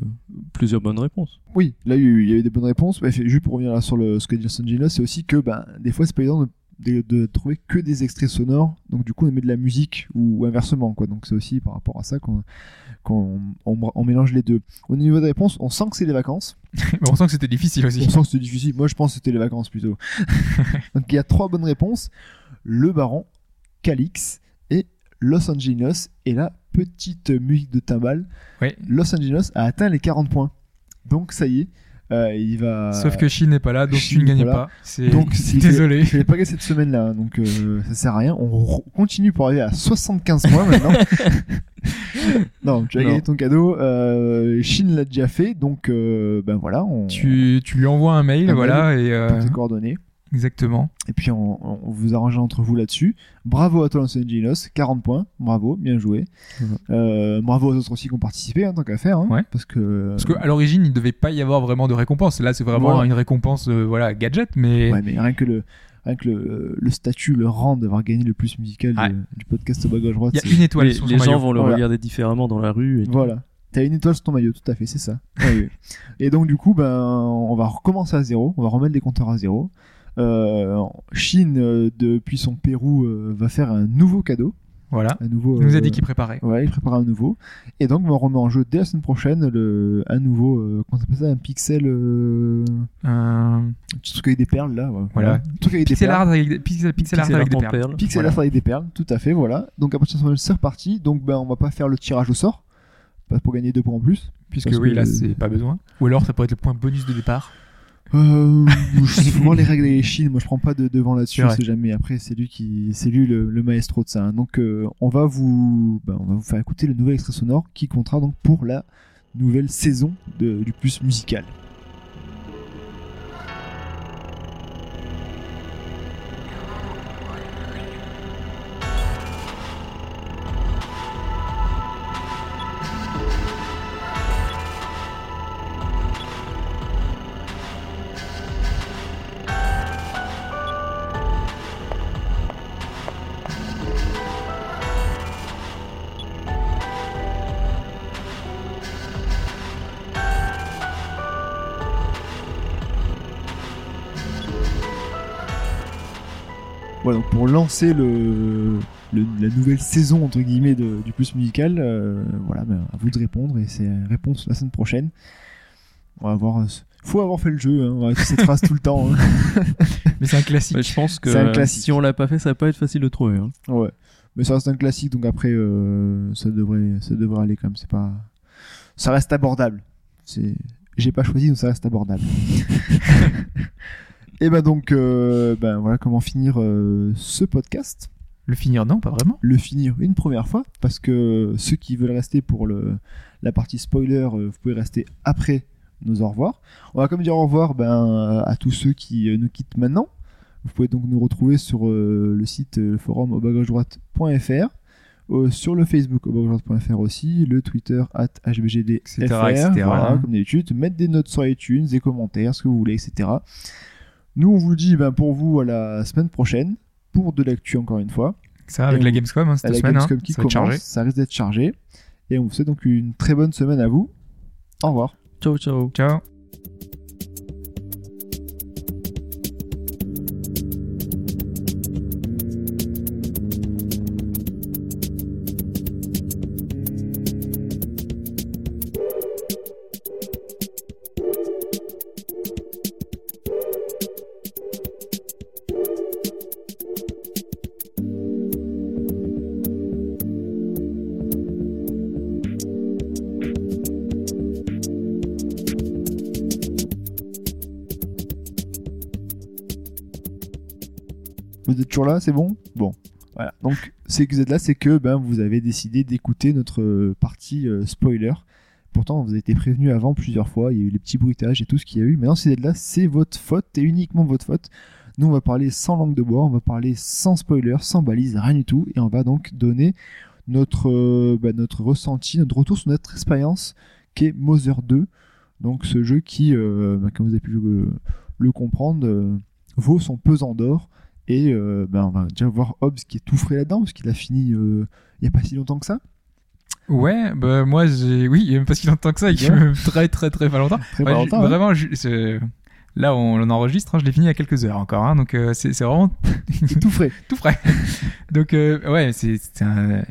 plusieurs bonnes réponses. Oui, là il y a eu, il y a eu des bonnes réponses. Bref, juste pour revenir là sur le, ce que dit c'est aussi que ben, des fois c'est pas évident de, de, de trouver que des extraits sonores. Donc du coup on met de la musique ou, ou inversement. quoi. Donc c'est aussi par rapport à ça qu'on qu'on on, on mélange les deux. Au niveau des réponses, on sent que c'est les vacances. Mais <laughs> on sent que c'était difficile aussi. On sent que c'était difficile. Moi je pense que c'était les vacances plutôt. <laughs> Donc il y a trois bonnes réponses. Le Baron, Calix et Los Angeles. Et la petite musique de timbal. Los Angeles a atteint les 40 points. Donc ça y est, euh, il va. Sauf que Shin n'est pas là, donc tu ne gagnes n'est pas donc <laughs> désolé. Je l'ai pas gagné cette semaine-là, hein, donc euh, ça sert à rien. On continue pour arriver à 75 points maintenant. <laughs> non, tu as gagné ton cadeau. Euh, Shin l'a déjà fait, donc euh, ben voilà, on Tu, tu lui envoies un mail, Un voilà, et euh, pour tes coordonnées. Exactement. Et puis on, on vous arrange entre vous là-dessus. Bravo à toi Los Angeles, 40 points. Bravo, bien joué. Mhm. Euh, bravo aux autres aussi qui ont participé, en tant qu'à faire. hein, Ouais. Parce que. Parce qu'à l'origine, il ne devait pas y avoir vraiment de récompense. Là, c'est vraiment Voilà. une récompense, euh, voilà, gadget, mais Ouais, mais rien que le, rien que le, le statut, le rang d'avoir gagné le plus musical Ouais. du, du podcast au bas gauche droite. il y a une étoile les sur les son gens maillot. vont le Voilà. regarder différemment dans la rue. Et tout. Voilà. T'as une étoile sur ton maillot, tout à fait, c'est ça. Ouais. Et donc du coup, ben, on va recommencer à zéro, on va remettre les compteurs à zéro. Euh, Chine, euh, depuis son Pérou, euh, va faire un nouveau cadeau. Voilà. Un nouveau, Il nous a dit qu'il préparait. Ouais, il prépare un nouveau. Et donc, on remet en jeu dès la semaine prochaine le, un nouveau, euh, comment ça s'appelle ça, un pixel, euh, Un truc avec des perles là. ouais. Voilà. Un truc avec des pixel perles. art avec des, pixel, pixel art Pixel avec des perles. perles. Pixel Voilà. art avec des perles, tout à fait, voilà. Donc à partir de ce moment c'est reparti. Donc ben on va pas faire le tirage au sort, pas pour gagner deux points en plus. Puisque oui, que- là, c'est pas besoin. Ou alors, ça pourrait être le point bonus de départ. Euh, <laughs> je vois les règles des Chine, moi je prends pas de devant là-dessus, C'est jamais. Après c'est lui qui, c'est lui le, le maestro de ça. hein. Donc euh, on va vous, ben, on va vous faire écouter le nouvel extrait sonore qui comptera donc pour la nouvelle saison de- du plus musical. Voilà, donc pour lancer le, le- la nouvelle saison entre guillemets de- du plus musical, euh, voilà, ben, à vous de répondre et c'est réponse la semaine prochaine. On va voir. euh, faut avoir fait le jeu, hein, on va cette phrase tout le temps. hein. <laughs> Mais c'est un classique. Ouais, je pense que C'est un classique. si on l'a pas fait, ça va pas être facile de trouver. hein. Ouais. Mais ça reste un classique, donc après, euh, ça devrait, ça devrait aller quand même. C'est pas, ça reste abordable. C'est, j'ai pas choisi, donc ça reste abordable. <laughs> Et ben donc, euh, ben voilà comment finir euh, ce podcast. Le finir, non, pas vraiment. Le finir une première fois, parce que ceux qui veulent rester pour le, la partie spoiler, euh, vous pouvez rester après nos au revoir. On va comme dire au revoir ben, à tous ceux qui nous quittent maintenant. Vous pouvez donc nous retrouver sur euh, le site le forum au droite.fr, sur le Facebook au droite.fr aussi, le Twitter at hbgdfr, Etc., etc., voilà, comme d'habitude, mettre des notes sur iTunes, des commentaires, ce que vous voulez, etc. Nous, on vous dit ben, pour vous à la semaine prochaine, pour de l'actu encore une fois, Ça, avec Et la Gamescom, hein, cette la semaine. hein, Gamescom qui ça commence, chargé. ça risque d'être chargé. Et on vous souhaite donc une très bonne semaine à vous. Au revoir. Ciao, ciao. Ciao. C'est bon? Bon. Voilà. Donc, c'est que vous êtes là, c'est que ben, vous avez décidé d'écouter notre euh, partie euh, spoiler. Pourtant, vous avez été prévenu avant plusieurs fois, il y a eu les petits bruitages et tout ce qu'il y a eu. Maintenant, si vous êtes là, c'est votre faute et uniquement votre faute. Nous, on va parler sans langue de bois, on va parler sans spoiler, sans balise, rien du tout. Et on va donc donner notre, euh, ben, notre ressenti, notre retour sur notre expérience qui est Mother 2. Donc, ce jeu qui, ben, comme vous avez pu le, comprendre, vaut son pesant d'or. Et euh, ben, on va déjà voir Hobbs qui est tout frais là-dedans, parce qu'il a fini euh, il n'y a pas si longtemps que ça. Ouais, bah moi j'ai. Oui, il y a même pas si longtemps que ça, il y a même très très très pas longtemps. Très Ouais, pas longtemps, hein. vraiment, je- là on, on enregistre, hein, je l'ai fini il y a quelques heures encore, hein, donc euh, c'est vraiment tout frais. <laughs> tout frais. <laughs> donc ouais, c'est un-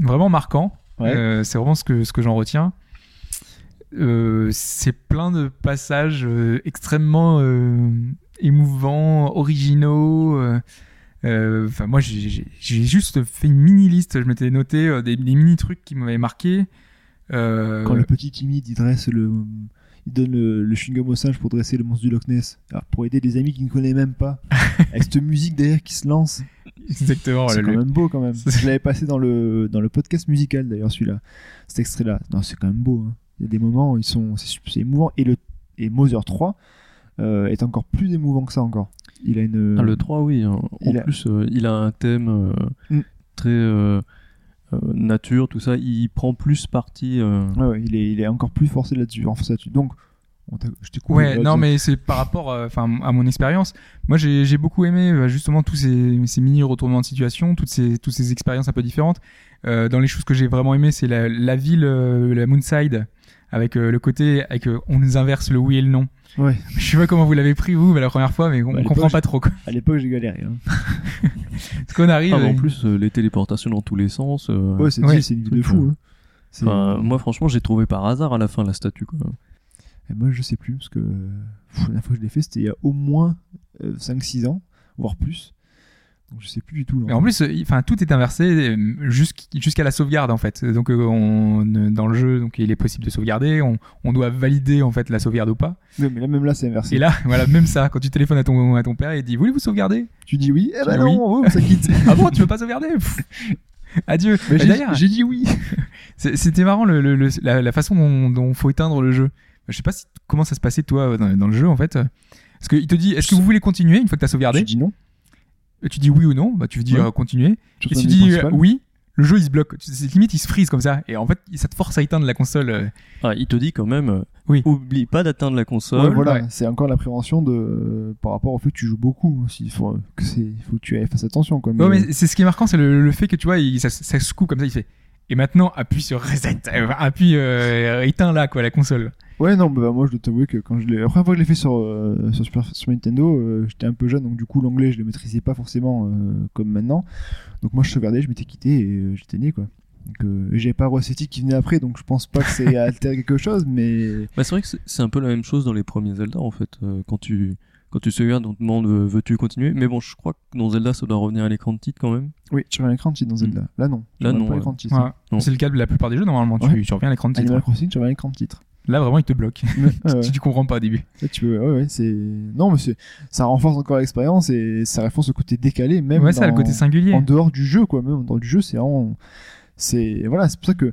vraiment marquant. Ouais. C'est vraiment ce que, ce que j'en retiens. Euh, c'est plein de passages euh, extrêmement euh, émouvants, originaux. euh, euh, Enfin, moi, j'ai- juste fait une mini liste. Je m'étais noté euh, des, des mini trucs qui m'avaient marqué. Euh, Quand le petit timide, il dresse le. Il donne le, le chewing-gum au singe pour dresser le monstre du Loch Ness. Alors, pour aider des amis qui ne connaissent même pas. <laughs> avec cette musique derrière qui se lance. Exactement. c'est quand le- même beau quand même. Je l'avais passé dans le, dans le podcast musical d'ailleurs, celui-là. Cet extrait-là. Non, c'est quand même beau. hein. Il y a des moments, ils sont, c'est émouvant. Et, le, et Mother 3 euh, est encore plus émouvant que ça encore. Il a une. Ah, le 3, oui. hein. En il a- plus, euh, il a un thème euh, Mm. très euh, euh, nature, tout ça. Il prend plus parti. euh, Ouais, ouais, il, est, il est encore plus forcé là-dessus. renforcé là-dessus. Donc, On je t'ai coupé, Ouais, là, non, mais c'est par rapport euh, enfin, à mon expérience. Moi, j'ai j'ai beaucoup aimé euh, justement tous ces, ces mini retournements de situation, toutes ces, toutes ces expériences un peu différentes. Euh, dans les choses que j'ai vraiment aimé, c'est la, la ville, euh, la Moonside, avec euh, le côté, avec euh, on nous inverse le oui et le non. Ouais. <laughs> Je sais pas comment vous l'avez pris vous, mais la première fois, mais on, Bah, on comprend pas trop. Quoi. À l'époque, j'ai galéré. Hein. <laughs> Parce qu'on arrive. Ah, en plus, euh, les téléportations dans tous les sens. euh, Ouais, c'est Ouais. une de fou. euh, hein. Enfin, moi, franchement, j'ai trouvé par hasard à la fin la statue. Quoi. Et moi, je sais plus, parce que pff, la fois que je l'ai fait, c'était il y a au moins 5-6 ans, voire plus. Donc je sais plus du tout. là. Mais en plus, euh, enfin, tout est inversé euh, jusqu'- jusqu'à la sauvegarde en fait. Donc, euh, on, dans le jeu, donc il est possible de sauvegarder. On, on doit valider en fait la sauvegarde ou pas. Mais là, même là, c'est inversé. Et là, <laughs> voilà, même ça, quand tu téléphones à ton, à ton père, il dit Voulez-vous sauvegarder? Tu dis oui, eh ben Oui. non, oh, ça quitte. <laughs> Ah bon, tu veux pas sauvegarder? Adieu. Et j'ai- dit oui. <laughs> c'était marrant le, le- le- la, la façon dont, dont faut éteindre le jeu. Je sais pas si, comment ça se passait toi dans, dans le jeu en fait. Parce qu'il te dit Est-ce que vous voulez continuer une fois que t'as J'ai sauvegardé dit non. Et Tu dis oui ou non Bah, tu veux dire Ouais. euh, continuer. Et si tu dis principal. euh, oui, le jeu il se bloque. Limite il se freeze comme ça. Et en fait, ça te force à éteindre la console. euh. Ah, il te dit quand même, euh, Oui. oublie pas d'atteindre la Ouais, console. voilà, ouais. c'est encore la prévention de par rapport au fait que tu joues beaucoup aussi. Il faut que c'est, il faut que tu fasses attention quand même. Ouais, mais c'est ce qui est marquant, c'est le, le fait que tu vois, il- ça, ça se coupe comme ça, il fait. Et maintenant, appuie sur reset, euh, appuie, euh, éteins là quoi, la console. Ouais, non, bah, moi je dois t'avouer que quand je l'ai. La première fois que je l'ai fait sur, euh, sur, Super, sur Nintendo, euh, j'étais un peu jeune, donc du coup l'anglais je le maîtrisais pas forcément euh, comme maintenant. Donc moi je sauvegardais, je m'étais quitté et euh, j'étais né quoi. Donc euh, j'avais pas Roi City qui venait après, donc je pense pas que c'est <laughs> altéré quelque chose, mais. Bah, c'est vrai que c'est- un peu la même chose dans les premiers Zelda en fait. Euh, quand tu quand tu sauvegardes, on te demande euh, veux-tu continuer? Mais bon, je crois que dans Zelda, ça doit revenir à l'écran de titre quand même. Oui, tu reviens à l'écran de titre dans Zelda. Là non. Là, non, ouais. Ouais. C'est le cas de la plupart des jeux, normalement, tu reviens à l'écran de titre. Animal Crossing, tu reviens à l'écran de titre. Là, vraiment, il te bloque. Ouais, <laughs> tu, tu comprends pas au début. Là, tu peux, ouais, ouais, c'est. Non, mais c'est, ça renforce encore l'expérience et ça renforce le côté décalé, même. ouais, ça, le côté singulier. en dehors du jeu quoi même en dehors du jeu c'est vraiment c'est voilà c'est pour ça que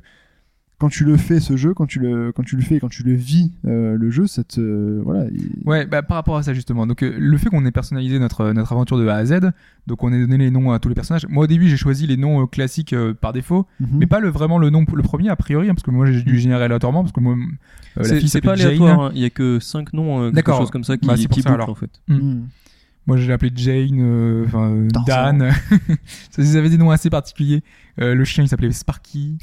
quand tu le fais ce jeu quand tu le quand tu le fais quand tu le vis euh, le jeu ça te voilà il- Ouais, bah, par rapport à ça justement. Donc euh, le fait qu'on ait personnalisé notre notre aventure de A à Z, donc on ait donné les noms à tous les personnages. Moi au début j'ai choisi les noms euh, classiques euh, par défaut, Mhm. mais pas le vraiment le nom le premier a priori, hein, parce que moi j'ai dû générer aléatoirement parce que moi euh, la c'est fille c'est pas aléatoire, hein. il y a que 5 noms, euh, quelque D'accord. chose comme ça qui, Bah, qui ça, alors. en fait. Mhm. Moi, je l'ai appelé Jane, euh, enfin euh. Dan. <laughs> Ça, Ils avaient des noms assez particuliers. Euh, le chien, il s'appelait Sparky.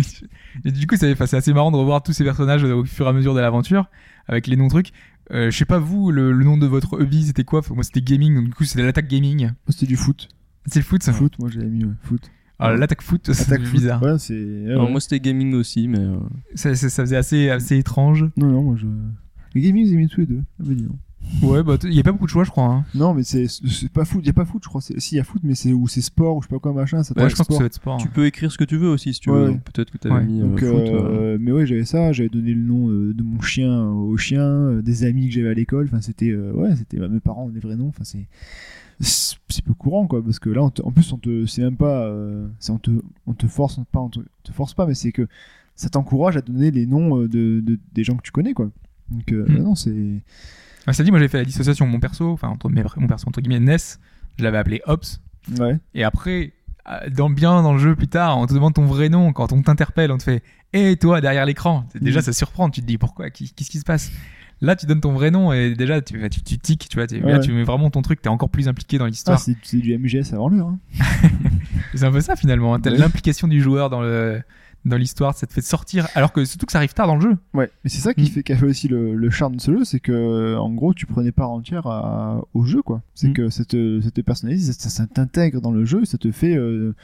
<laughs> et du coup, c'est assez marrant de revoir tous ces personnages au fur et à mesure de l'aventure avec les noms trucs. Euh, je sais pas vous, le, le nom de votre hobby, c'était quoi? Moi, c'était gaming. Donc, du coup, c'était l'attaque gaming. C'était du foot C'est le foot, ça? foot moi j'avais mis ouais, foot Alors, l'attaque foot, c'est bizarre. ouais, c'est ouais, Alors, ouais. moi, c'était gaming aussi, mais euh, Ça, ça, ça faisait assez, assez étrange. non non moi je les gaming j'ai mis tous les deux Ah, bah, dis donc. Ouais, bah, il y a pas beaucoup de choix, je crois. Hein. non mais c'est pas foot il y a pas foot je crois si il y a foot mais c'est ou c'est sport ou je sais pas quoi machin ça Ouais, je pense que sport. ça va être sport. tu peux écrire ce que tu veux aussi si tu Ouais, veux. Peut-être que tu avais Ouais. mis euh, Donc, foot. euh, euh, mais ouais, j'avais ça, j'avais donné le nom euh, de mon chien au chien, euh, des amis que j'avais à l'école. Enfin, c'était, euh, ouais, c'était bah, mes parents, les vrais noms. Enfin, c'est, c'est peu courant, quoi, parce que là, on te- en plus, on te, c'est même pas, euh, c'est on te, on te force pas, on te, te force pas, mais c'est que ça t'encourage à donner les noms euh, de, de- des gens que tu connais, quoi. Donc, euh, Hmm. non, c'est, Ah, ça dit, moi, j'ai fait la dissociation. Mon perso, enfin, entre mes, mon perso, entre guillemets, Ness, je l'avais appelé Ops. ouais, Et après, euh, dans bien dans le jeu plus tard, on te demande ton vrai nom. Quand on t'interpelle, on te fait Et toi derrière l'écran C'est- Déjà, Mhm. ça surprend. Tu te dis pourquoi? Qu'est- Qu'est-ce qui se passe? Là, tu donnes ton vrai nom et déjà, tu, tu, tu tiques. Tu vois, tu- Ouais. Là, tu mets vraiment ton truc. T'es encore plus impliqué dans ah, l'histoire. c'est, c'est du MGS avant l'heure. Hein. <laughs> c'est un peu ça finalement. hein. T'as Ouais. l'implication du joueur dans le dans l'histoire. Ça te fait sortir. Alors que surtout que ça arrive tard dans le jeu. Ouais, mais c'est ça qui Mm. fait, qui a fait aussi le, le charme de ce jeu, c'est que en gros tu prenais part entière à- au jeu, quoi. C'est Mm. que ça te, ça te personnalise, ça, ça t'intègre dans le jeu, ça te fait euh,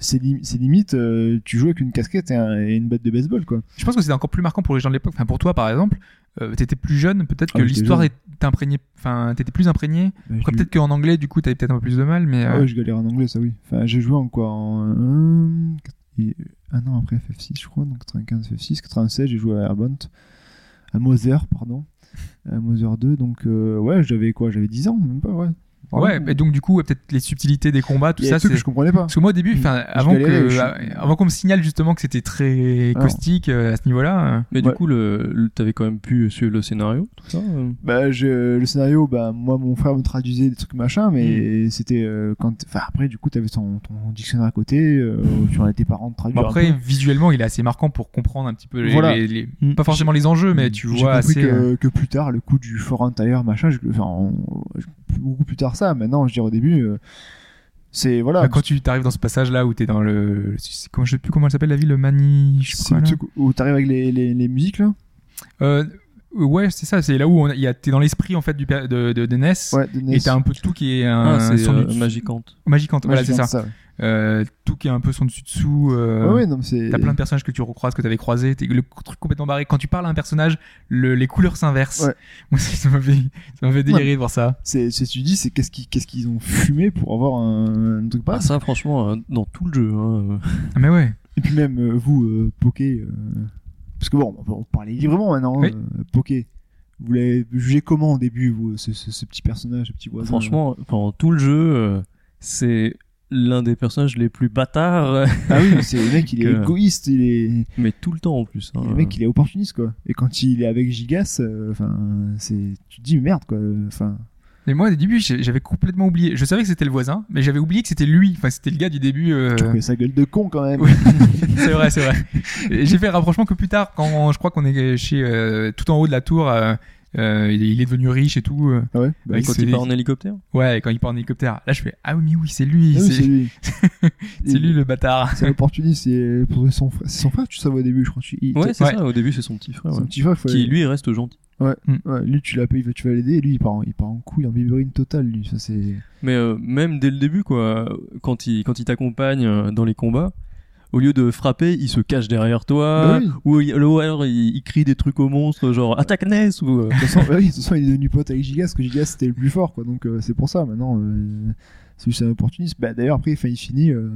c'est lim- c'est limite, euh, tu joues avec une casquette et, un- et une batte de baseball, quoi. Je pense que c'était encore plus marquant pour les gens de l'époque. Enfin, pour toi, par exemple, euh, t'étais plus jeune. Peut-être Ah que l'histoire est imprégné. Enfin, t'étais plus imprégné. Bah, peut-être qu'en anglais, du coup, t'avais peut-être un peu plus de mal. Mais Ah euh, ouais, je galère en anglais, ça oui. Enfin, j'ai joué en quoi En un, an après FF6, je crois, donc 95 FF6, 96, j'ai joué à Airbound, à Mother, pardon, à Mother 2, donc euh, ouais, j'avais quoi J'avais 10 ans, même pas, ouais. Ouais, et donc du coup, peut-être les subtilités des combats, tout il y a ça, des trucs c'est. que je comprenais pas. Parce que moi au début, enfin, Je avant que, je- avant qu'on me signale justement que c'était très Ah. caustique euh, à ce niveau-là. euh, Mais Ouais. du coup, le, le- t'avais quand même pu suivre le scénario, tout ça euh Bah, je, le scénario, bah, moi, mon frère me traduisait des trucs machin, mais Hmm. c'était euh, quand. Enfin, après, du coup, t'avais ton, ton dictionnaire à côté, euh, tu en as tes parents de traduire. Un après, visuellement, il est assez marquant pour comprendre un petit peu les, Voilà. les- les- Mm. pas forcément les enjeux, mais tu vois assez. euh, que, que plus tard, le coup du fort intérieur, machin, je, enfin, on- je- beaucoup plus tard ça. Maintenant, je dirais au début, euh, c'est voilà. bah, quand tu arrives dans ce passage-là où t'es dans le, comment, je sais plus comment elle s'appelle la ville, le Mani, je sais quoi, là. où t'arrives avec les, les, les musiques là? Euh, ouais, c'est ça, c'est là où on, il y a, t'es dans l'esprit en fait du de, de, de NES. Ouais, de NES. Et t'as un peu tout qui est un Ah, c'est son euh, du- Magicante. Magicante, voilà, c'est ça. Ouais. Euh, tout qui est un peu son dessus dessous. Euh, Ouais, ouais, non, mais c'est. T'as plein de personnages que tu recroises, que t'avais croisés. T'es- Le truc complètement barré. Quand tu parles à un personnage, le- les couleurs s'inversent. Ouais. <laughs> Moi, ça m'a fait, ça m'a fait délirer de voir ça. C'est, c'est, tu dis, c'est qu'est-ce qu'ils, qu'est-ce qu'ils ont fumé pour avoir un, un truc Ah, pareil. ça, franchement, euh, dans tout le jeu. Hein. Ah, mais ouais. Et puis même euh, vous, euh, Poké, euh, parce que bon, on va parler librement maintenant. Oui. euh, Poké, vous l'avez jugé comment au début, vous, ce, ce, ce petit personnage, ce petit voisin Franchement, pendant tout le jeu, euh, c'est l'un des personnages les plus bâtards, euh, Ah oui, c'est le mec, <laughs> il est que- égoïste, il est, mais tout le temps en plus. hein. le mec, il est opportuniste quoi. Et quand il est avec Gigas, euh, c'est, tu te dis merde quoi. Enfin, Mais moi, au début, j'avais complètement oublié. Je savais que c'était le voisin, mais j'avais oublié que c'était lui. Enfin, c'était le gars du début. euh, tu sa gueule de con quand même. Oui. <laughs> c'est vrai, c'est vrai. J'ai fait le rapprochement que plus tard, quand je crois qu'on est chez euh, tout en haut de la tour. euh, euh, il est devenu riche et tout. Ah ouais. Bah, Quand il part en hélicoptère Ouais, quand il part en hélicoptère. Là, je fais Ah oui, mais oui, c'est lui. ah oui, c'est lui. <laughs> c'est lui le bâtard. C'est un opportuniste. C'est son frère. C'est son frère, tu savais au début, je crois. Il- Ouais, c'est Ouais. ça. Au début, c'est son petit frère. son ouais. petit frère, il faut Qui lui reste gentil. Ouais, lui tu l'appelles, tu vas l'aider, et lui il part, en, il part en couille, en biberine totale, lui. Ça c'est. Mais euh, même dès le début, quoi, quand il quand il t'accompagne euh, dans les combats, au lieu de frapper, il se cache derrière toi, Bah oui. ou, alors il, il crie des trucs aux monstres, genre attaque Ness ou. euh, De toute façon, <laughs> bah oui, de toute façon, il est devenu pote avec Gigas, parce que Gigas c'était le plus fort, quoi. Donc euh, c'est pour ça. Maintenant, euh, c'est juste un opportuniste. Bah d'ailleurs après, il finit, euh,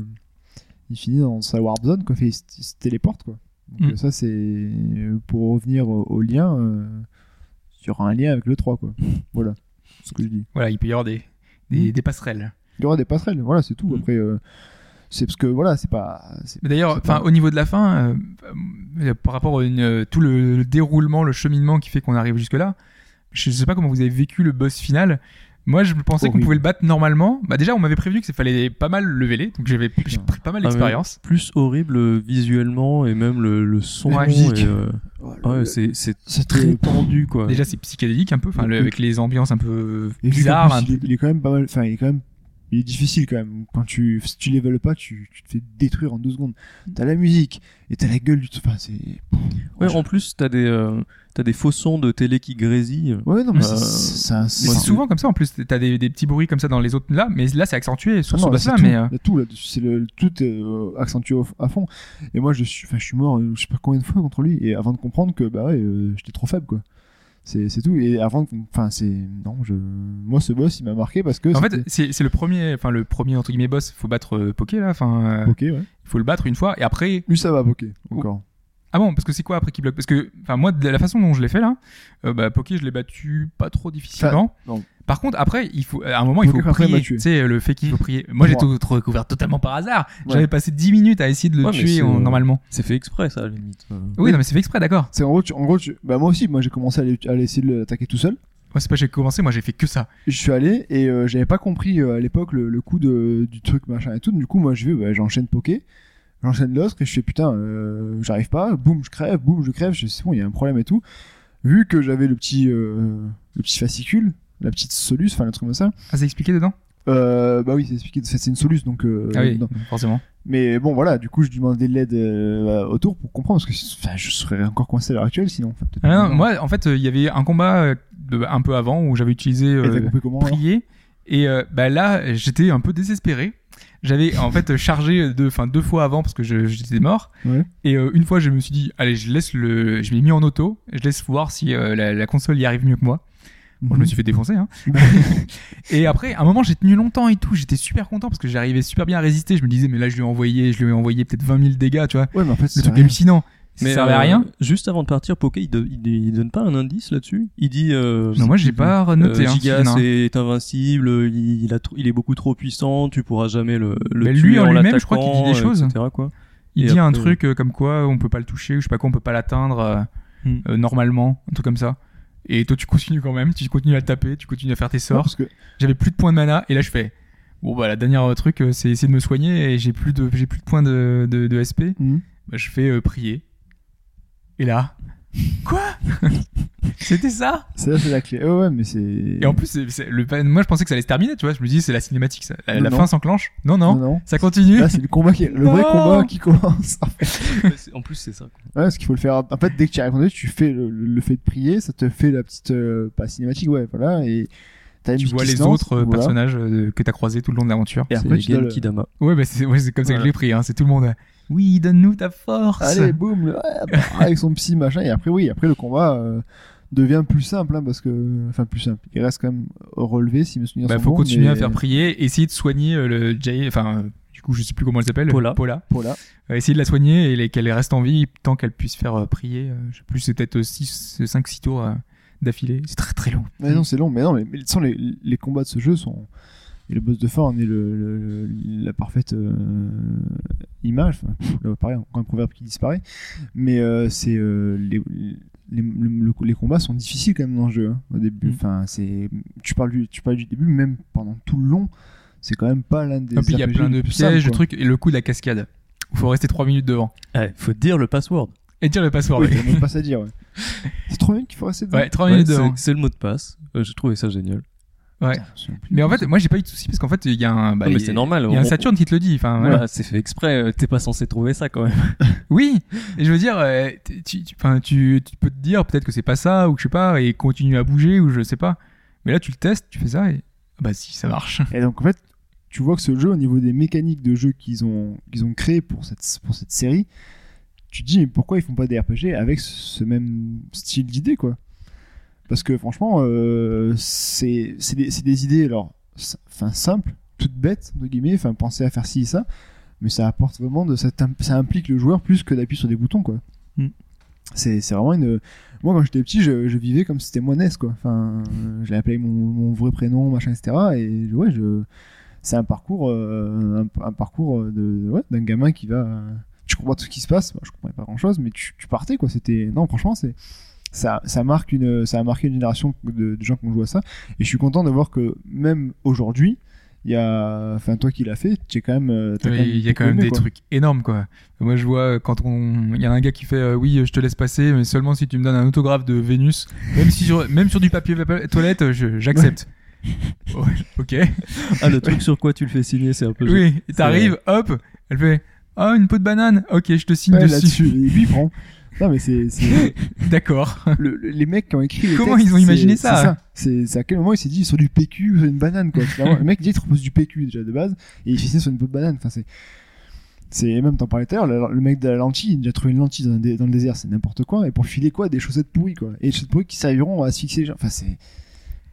il finit dans sa warp zone, quoi. Fait, il, se- il se téléporte, quoi. Donc Mm. euh, ça c'est pour revenir au, au lien. Il y aura un lien avec le 3, quoi. <laughs> Voilà, ce que je dis. Voilà, il peut y avoir des, des, Mm. des passerelles. Il y aura des passerelles, voilà, c'est tout. Mm. Après, euh, c'est parce que voilà, c'est pas. d'ailleurs, enfin, pas- au niveau de la fin, euh, euh, par rapport à une, tout le, le déroulement, le cheminement qui fait qu'on arrive jusque là, je sais pas comment vous avez vécu le boss final. Moi, je pensais qu'on pouvait le battre normalement. Bah déjà, on m'avait prévenu qu'il fallait pas mal le véler, donc j'avais j'ai pris pas mal Ah, d'expérience. plus horrible euh, visuellement et même le, le son. La musique. euh, Oh, ouais, c'est très tendu quoi. Déjà, c'est psychédélique un peu, enfin, le- avec les ambiances un peu bizarres. plus, un il est quand même pas mal. Enfin, il est quand même. Il est difficile quand même. Quand tu, si tu level pas, tu, tu te fais détruire en deux secondes. T'as la musique et t'as la gueule du. Enfin, c'est. Ouais, en plus t'as des euh, t'as des faux sons de télé qui grésillent. Ouais, non, mais Euh, c'est- souvent comme ça en plus. T'as des, des petits bruits comme ça dans les autres là, mais là c'est accentué sur Ah ce non, là, boss là. c'est Mais tout. euh, tout là-dessus. C'est le tout est euh, accentué au- à fond. Et moi, je suis, enfin, je suis mort, euh, je sais pas combien de fois contre lui. Et avant de comprendre que bah ouais, euh, j'étais trop faible quoi. C'est tout. Et avant, enfin, c'est non, je, moi, ce boss, il m'a marqué parce que. en fait, c'est le premier, enfin le premier entre guillemets boss. Faut battre euh, Poké là. Enfin, euh, ok, ouais. il faut le battre une fois et après. Lui, ça va, ok, encore. Ah bon, parce que c'est quoi après qui bloque? Parce que, enfin moi, de la façon dont je l'ai fait là, euh, bah Poké, je l'ai battu pas trop difficilement. Enfin, non. Par contre, après, il faut, à un moment, il faut Poké, prier. Tu sais, le fait qu'il faut prier. Moi, j'ai tout recouvert totalement par hasard. Ouais. J'avais passé 10 minutes à essayer de le Ouais, tuer en- euh, normalement. C'est fait exprès ça à la limite. Euh, Oui, non, mais c'est fait exprès, d'accord. C'est en gros, tu- en gros, tu- bah moi aussi, moi j'ai commencé à aller, à essayer de l'attaquer tout seul. Moi, c'est pas j'ai commencé, moi j'ai fait que ça. Je suis allé et euh, j'avais pas compris euh, à l'époque le, le coup de, du truc machin et tout. Du coup, moi je vais, bah, j'enchaîne Poké, j'enchaîne l'autre et je fais putain, euh, j'arrive pas, boum, je crève, boum, je crève. Je c'est bon, il y a un problème et tout. Vu que j'avais le petit, euh, le petit fascicule, la petite solus, enfin le truc comme ça. Ah, c'est expliqué dedans? Euh, bah oui, c'est expliqué, c'est une solus donc. euh, Ah oui, forcément. Mais bon, voilà, du coup, je demandais de l'aide euh, autour pour comprendre parce que enfin, je serais encore coincé à l'heure actuelle sinon. Enfin, Ah non, moi, en fait, euh, il y avait un combat euh, de- un peu avant où j'avais utilisé euh, comment prier. Et euh, bah là, j'étais un peu désespéré. J'avais en fait chargé deux, enfin deux fois avant parce que j'étais mort. Ouais. Et euh, une fois, je me suis dit, allez, je laisse le, je l'ai mis en auto. Je laisse voir si euh, la, la console y arrive mieux que moi. Bon, je me suis fait défoncer. Hein. <laughs> et après, à un moment, j'ai tenu longtemps et tout. J'étais super content parce que j'arrivais super bien à résister. Je me disais, mais là, je lui ai envoyé, je lui ai envoyé peut-être 20 000 dégâts, tu vois. Ouais, mais en fait, Le c'est truc rien. Hallucinant. ça servait à euh, rien. Juste avant de partir, Poké, il, do- il, il donne pas un indice là-dessus? Il dit. Euh, Non, moi, j'ai pas noté. euh, hein, Giga, c'est invincible, il, il a tr- il est beaucoup trop puissant, tu pourras jamais le, le Mais tuer lui, en lui-même, je crois qu'il dit des choses. etc., quoi. Il Et dit un truc euh, comme quoi on peut pas le toucher ou je sais pas quoi, on peut pas l'atteindre euh, Hmm. euh, normalement, un truc comme ça. Et toi, tu continues quand même, tu continues à le taper, tu continues à faire tes Non, sorts. parce que J'avais plus de points de mana et là, je fais bon bah la dernière truc, c'est essayer de me soigner et j'ai plus de j'ai plus de points de, de, de SP. Mhm. Bah, je fais euh, prier. Et là, quoi? <laughs> C'était ça? C'est c'est la clé. Ouais, ouais, mais c'est. Et en plus, c'est- c'est- le, moi, je pensais que ça allait se terminer, tu vois. Je me dis, c'est la cinématique, ça. La, Non, la non. fin s'enclenche. Non, non, non, non. ça continue. Là, c'est le combat qui, le vrai Non. combat qui commence. en plus, c'est ça. quoi. Ouais, parce qu'il faut le faire. En fait, dès que tu as répondu, tu fais le, le fait de prier, ça te fait la petite, euh, pas cinématique, ouais, voilà, et t'as une tu musique vois qui les lance, autres euh, voilà. personnages euh, que t'as croisés tout le long de l'aventure. Et après, C'est tu dois le- Genki Dama. Ouais, bah c'est ouais, c'est comme ça que je l'ai pris. Hein. C'est tout le monde. euh, Oui, donne-nous ta force. Allez, boum, le- bah, <laughs> avec son psy machin, et après, oui, après le combat euh, devient plus simple, hein, parce que, enfin, plus simple. Il reste quand même relevé, si mes souvenirs bah, sont faut bons, continuer mais- à faire prier, essayer de soigner euh, le Jay. Enfin, euh, du coup, je sais plus comment elle s'appelle. Paula. Paula. Euh, essayer de la soigner et qu'elle reste en vie tant qu'elle puisse faire euh, prier. je sais plus, c'est peut-être 5-6 tours euh, d'affilée. C'est très très long. Mais non, c'est long, mais non, mais, mais de toute façon, les, les combats de ce jeu sont. Et le boss de fin en est le, le- le- la parfaite euh, image. Enfin, là, pareil, encore un proverbe qui disparaît. Mais euh, c'est euh, les, les, le- le- les combats sont difficiles quand même dans le jeu. hein, au début, Mm. enfin, c'est. Tu parles du, tu parles du début, même pendant tout le long, c'est quand même pas l'un des. Et puis il y a plein de pièges, de quoi. trucs et le coup de la cascade. Il faut rester 3 minutes devant. Eh, faut dire le password. Et dire le password. Oui, ouais. t'as même pas ça à dire. Ouais. <laughs> C'est trop bien qu'il faut rester dedans. Ouais, 3 Ouais, minutes devant. c'est le mot de passe. Euh, J'ai trouvé ça génial. Ouais. Mais en fait, moi j'ai pas eu de soucis parce qu'en fait, il y a un. bah, Non, mais il- c'est normal. Il y a un on- Saturn qui te le dit. Enfin, voilà. Voilà, c'est fait exprès. euh, T'es pas censé trouver ça quand même. <laughs> Oui, et je veux dire, euh, tu, tu, enfin, tu, tu peux te dire peut-être que c'est pas ça, ou que je sais pas, et continuer à bouger, ou je sais pas. Mais là, tu le testes, tu fais ça, et ah bah si, ça marche. Et donc en fait, tu vois que ce jeu, au niveau des mécaniques de jeu qu'ils ont, qu'ils ont créé pour cette, pour cette série, tu te dis mais pourquoi ils font pas des RPG avec ce même style d'idée quoi? Parce que franchement, euh, c'est des, idées alors, enfin simples, toutes bêtes entre guillemets, enfin penser à faire ci et ça, mais ça apporte vraiment de ça, ça implique le joueur plus que d'appuyer sur des boutons quoi. Mm. C'est vraiment une moi quand j'étais petit je, je vivais comme si c'était moi quoi enfin euh, je l'ai appelé mon, mon vrai prénom machin etc et ouais je c'est un parcours euh, un, un parcours de ouais, d'un gamin qui va tu comprends tout ce qui se passe Moi, je comprenais pas grand chose mais tu, tu partais quoi c'était non franchement c'est ça, ça marque une ça a marqué une génération de, de gens qui ont joué à ça et je suis content de voir que même aujourd'hui il y a enfin toi qui l'as fait tu es quand même euh, Il y a quand même aimé, des quoi. trucs énormes, quoi. Moi, je vois euh, quand on, il y a un gars qui fait, euh, oui, je te laisse passer, mais seulement si tu me donnes un autographe de Vénus, même si sur, même sur du papier toilette, euh, je- j'accepte. Ouais, ok. Ah, le truc sur quoi tu le fais signer, c'est un peu. Oui, et t'arrives, hop, elle fait, ah, une peau de banane, ok, je te signe Ouais, dessus. et lui il prend non mais c'est <laughs> D'accord. le- le- les mecs qui ont écrit les Comment textes, ils ont imaginé ça C'est à quel moment il s'est dit sur du PQ, sur une banane quoi. Le mec dit il te propose du PQ déjà de base et il ça sur une peau de banane. Enfin c'est c'est même t'en parlais tout à l'heure, le, mec de la lentille, il a trouvé une lentille dans, le désert, c'est n'importe quoi. Et pour filer quoi, des chaussettes pourries quoi. Et des chaussettes pourries qui serviront à asphyxier les gens. Enfin c'est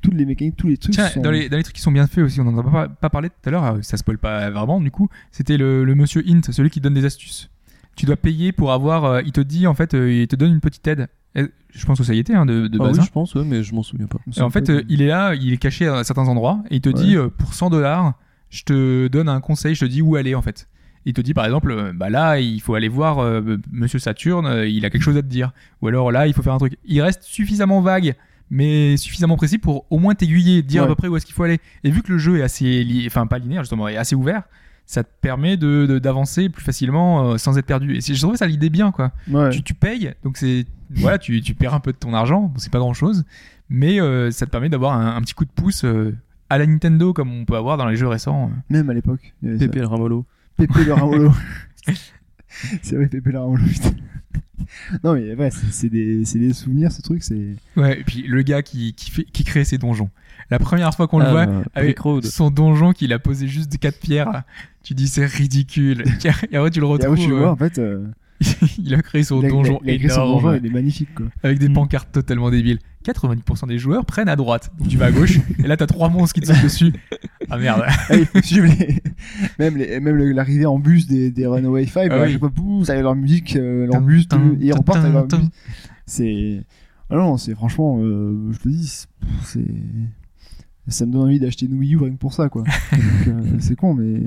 toutes les mécaniques, tous les trucs. Tiens, sont- dans, les, dans les trucs qui sont bien faits aussi, on en a pas, pas parlé tout à l'heure, euh, ça spoil pas vraiment du coup, c'était le, le monsieur Hint, celui qui donne des astuces. Tu dois payer pour avoir, euh, il te dit en fait, euh, il te donne une petite aide. Et je pense que ça y était hein, de, de Ah base. oui, hein. je pense, ouais, mais je m'en souviens pas. Et en fait, euh, il est là, il est caché à certains endroits, et il te Ouais. dit, euh, pour 100 dollars, je te donne un conseil, je te dis où aller en fait. Il te dit par exemple, euh, bah là, il faut aller voir euh, Monsieur Saturne, euh, il a quelque chose à te dire. Ou alors là, il faut faire un truc. Il reste suffisamment vague, mais suffisamment précis pour au moins t'aiguiller, dire à Ouais. peu près où est-ce qu'il faut aller. Et vu que le jeu est assez, li- enfin pas linéaire justement, est assez ouvert, ça te permet de de- d'avancer plus facilement euh, sans être perdu. Et c'est- je trouve ça l'idée bien quoi ouais. tu, tu payes, donc c'est voilà, tu, tu perds un peu de ton argent, bon, c'est pas grand chose, mais euh, ça te permet d'avoir un, un petit coup de pouce euh, à la Nintendo comme on peut avoir dans les jeux récents. même à l'époque. Pépé le Ramolo. Pépé le Ramolo. <laughs> <laughs> c'est vrai, Pépé le Ramolo. putain. non mais ouais, c'est c'est des, c'est des souvenirs, ce truc. C'est Ouais, et puis le gars qui, qui, fait, qui crée ses donjons. La première fois qu'on le Ah, voit, bah, avec son donjon qu'il a posé juste de quatre pierres, tu dis c'est ridicule. <laughs> et après tu le et retrouves, tu le euh, vois en fait. euh, <laughs> il a créé son il a- donjon il a son énorme, donjon, il est magnifique quoi. avec des Mm. pancartes totalement débiles. 90% des joueurs prennent à droite, donc tu vas à gauche, et là t'as trois monstres qui te sautent dessus. Ah merde. <laughs> Ah, même les- même l'arrivée en bus des, des Runaway Five, Ah oui. je sais pas, boum, ça leur musique, euh, leur bus, et repartent avec leur tin, musique. C'est. Ah non, c'est franchement, euh, je te dis, c'est. Ça me donne envie d'acheter une Wii U rien que pour ça, quoi. <laughs> Euh, c'est con, mais.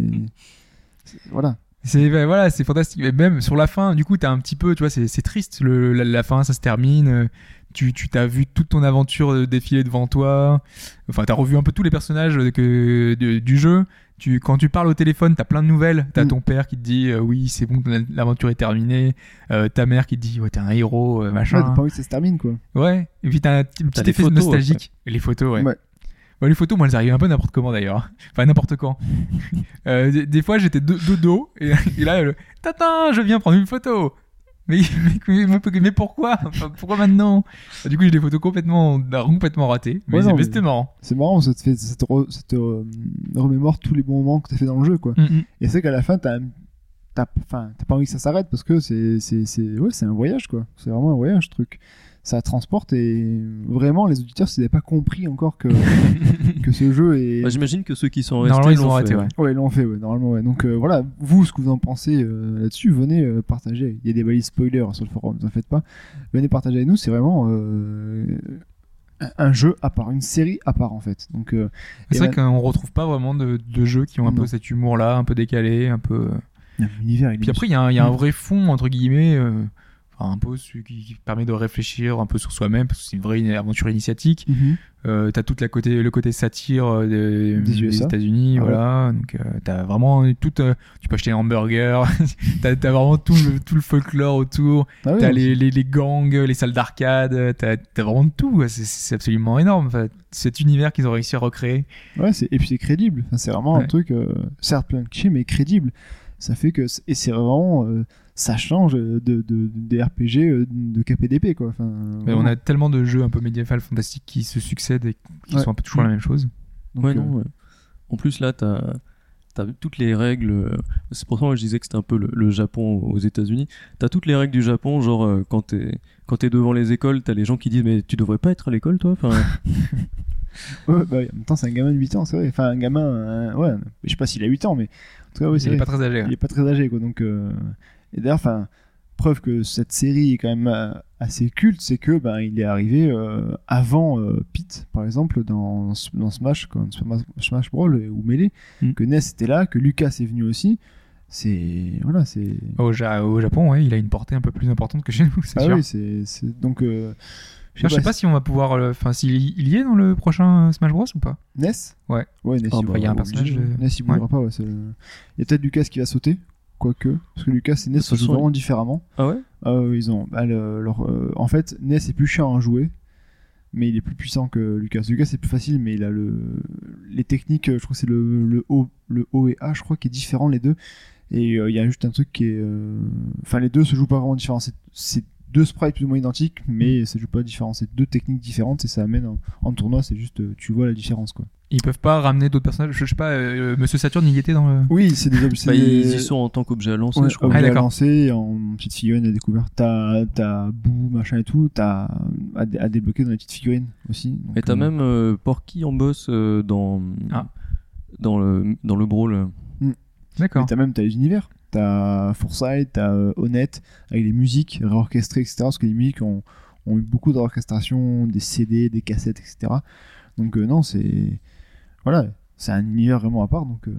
Voilà. C'est ben, voilà, c'est fantastique. Mais même sur la fin, du coup, t'as un petit peu, tu vois, c'est triste. Le, la, la fin, ça se termine. euh, Tu tu t'as vu toute ton aventure euh, défiler devant toi. Enfin, t'as revu un peu tous les personnages que de- du jeu. Tu quand tu parles au téléphone, t'as plein de nouvelles. T'as Mm. ton père qui te dit euh, oui, c'est bon, l'aventure est terminée. Euh, ta mère qui te dit ouais, t'es un héros, euh, Ouais, machin. t'as pas envie que ça se termine, quoi. Ouais, et puis t'as un petit, effet photos, nostalgique. Et les photos, ouais. Ouais. Bon, les photos, moi, elles arrivent un peu n'importe comment d'ailleurs. Enfin, n'importe quand. <laughs> Euh, des, des fois, j'étais de, de dos, et, et là, le je viens prendre une photo. Mais, mais, mais, mais pourquoi? Enfin, Pourquoi maintenant? Du coup, j'ai des photos complètement, complètement ratées. Mais Ouais, c'était marrant. C'est marrant, ça te, fait, ça te, re- ça te, euh, remémore tous les bons moments que t'as fait dans le jeu, quoi. Mm, Et c'est qu'à la fin, t'as, enfin, t'as pas envie que ça s'arrête parce que c'est, ouais, un voyage, quoi. C'est vraiment un voyage, ce truc. Ça transporte et vraiment, les auditeurs, s'ils n'avaient pas compris encore que, <laughs> que ce jeu est. Bah, J'imagine que ceux qui sont restés Normalement, ils ont l'ont arrêté, fait. ouais. Ouais, ils l'ont fait, ouais, normalement, ouais. Donc euh, voilà, vous, ce que vous en pensez euh, là-dessus, venez euh, partager. Il y a des balises spoilers sur le forum, ne vous en faites pas. Venez partager avec nous, c'est vraiment euh, un- jeu à part, une série à part en fait. Donc euh, C'est vrai ma- qu'on retrouve pas vraiment de, de jeux qui ont un peu cet humour-là, un peu décalé, un peu. l'univers, il Puis après, il y, a un- il y a un vrai fond, entre guillemets, euh, un peu celui qui, permet de réfléchir un peu sur soi-même, parce que c'est une vraie aventure initiatique. Mhm. Euh, t'as toute la côté, le côté satire euh, des. États-Unis, Ah ouais. voilà. Donc euh, t'as vraiment tout. euh, tu peux acheter un hamburger. <laughs> t'as t'as vraiment tout le, tout le folklore autour. Ah ouais, t'as les, les, les gangs, les salles d'arcade. T'as t'as vraiment tout. C'est- absolument énorme. Enfin, cet univers qu'ils ont réussi à recréer. Ouais, et puis c'est crédible. Enfin, c'est vraiment un truc, certes plein de clichés, mais crédible. Ça fait que. Et c'est vraiment. euh, ça change de, de, des RPG euh, de KPDP, quoi. Enfin, Mais on a tellement de jeux un peu médiéval fantastiques qui se succèdent et qui Ouais. sont un peu toujours la même chose. Donc, ouais, euh, non, ouais. En plus, là, t'as as toutes les règles. euh, C'est pour ça que je disais que c'était un peu le, le Japon aux États-Unis. T'as toutes les règles du Japon, genre quand t'es quand t'es devant les écoles, t'as les gens qui disent mais tu devrais pas être à l'école, toi. Enfin, <laughs> Ouais, bah, oui, en même temps, c'est un gamin de 8 ans, c'est vrai. Enfin, un gamin, euh, ouais, je sais pas s'il a 8 ans, mais en tout cas, oui, c'est il est pas très âgé. Il ouais. est pas très âgé, quoi. Donc, euh, et d'ailleurs, enfin, preuve que cette série est quand même euh, assez culte, c'est que ben il est arrivé euh, avant euh, Pete, par exemple, dans, dans Smash, quand Smash, Smash Brawl ou Melee, Mm. que Ness était là, que Lucas est venu aussi. C'est voilà, c'est Au, Ja- au Japon, ouais, il a une portée un peu plus importante que chez nous, c'est ah sûr. oui, c'est c'est- donc. euh, Je sais pas si on va pouvoir. Enfin, s'il il y est dans le prochain Smash Bros ou pas Ness? Ouais. Ouais, Ness. Ah il bah, y a un personnage de- Ness, il bougera pas, ouais. c'est le- Il y a peut-être Lucas qui va sauter, quoique. Parce que Lucas et Ness toute se jouent vraiment différemment. ah ouais? Ouais, ils ont. bah, le- leur, euh, en fait, Ness est plus chiant à jouer, mais il est plus puissant que Lucas. Lucas c'est plus facile, mais il a le les techniques. euh, Je crois que c'est le le O, le O et A, je crois, qui est différent les deux. Et euh, il y a juste un truc qui est. euh, Enfin, les deux se jouent pas vraiment différents. C'est- C'est deux sprites plus ou moins identiques, mais ça joue pas différent. C'est deux techniques différentes et ça amène en, en tournoi. C'est juste, euh, tu vois la différence, quoi. Ils peuvent pas ramener d'autres personnages. Je sais pas, euh, Monsieur Saturne il y était dans le. Oui, c'est des objets. Bah, ils y sont en tant qu'objet à lancer, Ouais, je crois. objets Ah, à lancer en petite figurine à découvert. T'as, t'as Boo, machin et tout. T'as à, dé- à débloquer dans les petites figurines aussi. Donc, Et t'as euh, même euh, Porky en boss euh, dans Ah. dans le dans le brawl. D'accord. mais t'as même t'as les univers. T'as Foresight, t'as euh, Honnête, avec les musiques réorchestrées, etc. Parce que les musiques ont, ont eu beaucoup d'orchestration, des CD, des cassettes, etc. Donc euh, non, c'est voilà, c'est un univers vraiment à part. Donc euh,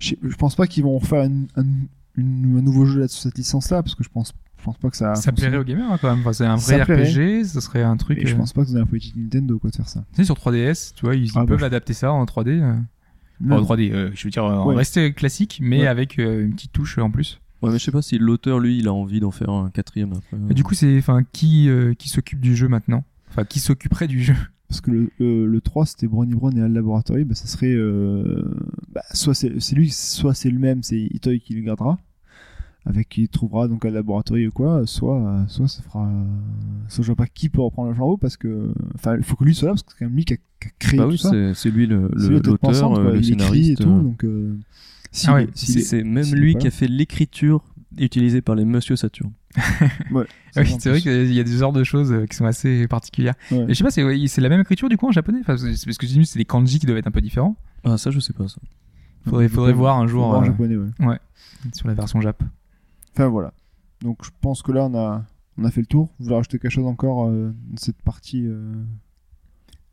je, je pense pas qu'ils vont refaire un, un- une- un nouveau jeu là sur cette licence-là, parce que je pense, je pense pas que ça. Ça plairait aux gamers hein, quand même. Enfin, c'est un Ça vrai. RPG, ce serait un truc. Et je euh, pense pas que c'est la politique Nintendo quoi de faire ça. Tu sais, sur 3DS, tu vois, ils, Ah, bah, peuvent je- adapter ça en 3D. Euh. En 3D, euh, je veux dire, en Ouais. rester classique, mais Ouais. avec euh, une petite touche en plus. Ouais, mais je sais pas si l'auteur lui, il a envie d'en faire un quatrième après. Et du coup, c'est, enfin, qui, euh, qui s'occupe du jeu maintenant? Enfin, qui s'occuperait du jeu? Parce que le, le, le 3 c'était Brony Brown et Al Laboratory, bah, ça serait euh, bah, soit c'est c'est lui, soit c'est le même, c'est Itoy qui le gardera, avec qui il trouvera donc Al Laboratory ou quoi, soit soit ça fera, soit je vois pas qui peut reprendre le flambeau parce que, enfin il faut que lui soit là parce que c'est quand même lui qui a, qui a créé bah tout oui, ça. c'est lui le- le- l'auteur, euh, le il écrit scénariste. et tout, euh, donc euh, Ah ouais, C'est est- c'est même lui qui a fait l'écriture utilisée par les Monsieur Saturne. <laughs> Ouais, Oui, c'est vrai qu'il y a des genres de choses qui sont assez particulières. Ouais. Et je sais pas, c'est, la même écriture du coup en japonais? Enfin, Parce que j'ai c'est des kanji qui doivent être un peu différents. Ah, ça, je sais pas ça. Faudrait, faudrait voir un jour en euh, japonais, ouais. sur la version Jap. Enfin voilà. Donc je pense que là on a on a fait le tour. Vous voulez rajouter quelque chose encore euh, dans cette partie euh,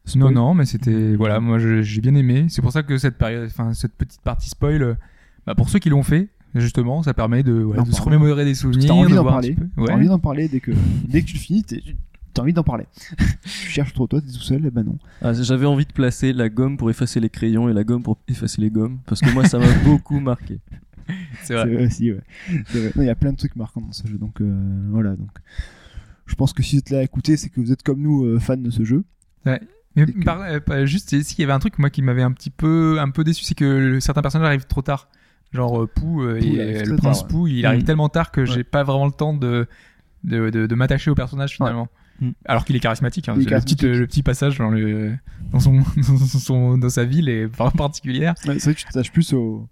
spoil? Non, non, mais c'était. Voilà, moi j'ai bien aimé. C'est pour ça que cette, période, enfin, cette petite partie spoil, euh, bah, pour ceux qui l'ont fait, justement, ça permet de, de se remémorer des souvenirs. T'as envie de d'en parler. T'as Ouais. envie d'en parler dès que <laughs> dès que tu le finis, t'as envie d'en parler. tu cherches trop toi, t'es tout seul, et ben non. Ah, J'avais envie de placer la gomme pour effacer les crayons et la gomme pour effacer les gommes. Parce que moi, ça m'a <laughs> beaucoup marqué. C'est vrai. vrai aussi, ouais. C'est vrai. Non, Il y a plein de trucs marquants dans ce jeu, donc euh, voilà. Donc je pense que si vous êtes là à écouter, c'est que vous êtes comme nous euh, fans de ce jeu. Mais Et que- par- euh, juste, s'il y avait un truc moi qui m'avait un petit peu, un peu déçu, c'est que le- certains personnages arrivent trop tard. Genre euh, Pou, euh, et, il arrive très le prince tard, ouais. Pou, il arrive Mm. tellement tard que j'ai Ouais. pas vraiment le temps de de, de, de m'attacher au personnage finalement. Mm. Alors qu'il est charismatique. hein. Il est Le, petit, charismatique. le petit passage dans le dans son <laughs> dans, son, dans sa ville est vraiment particulière. Ouais, c'est vrai que tu t'attaches plus au,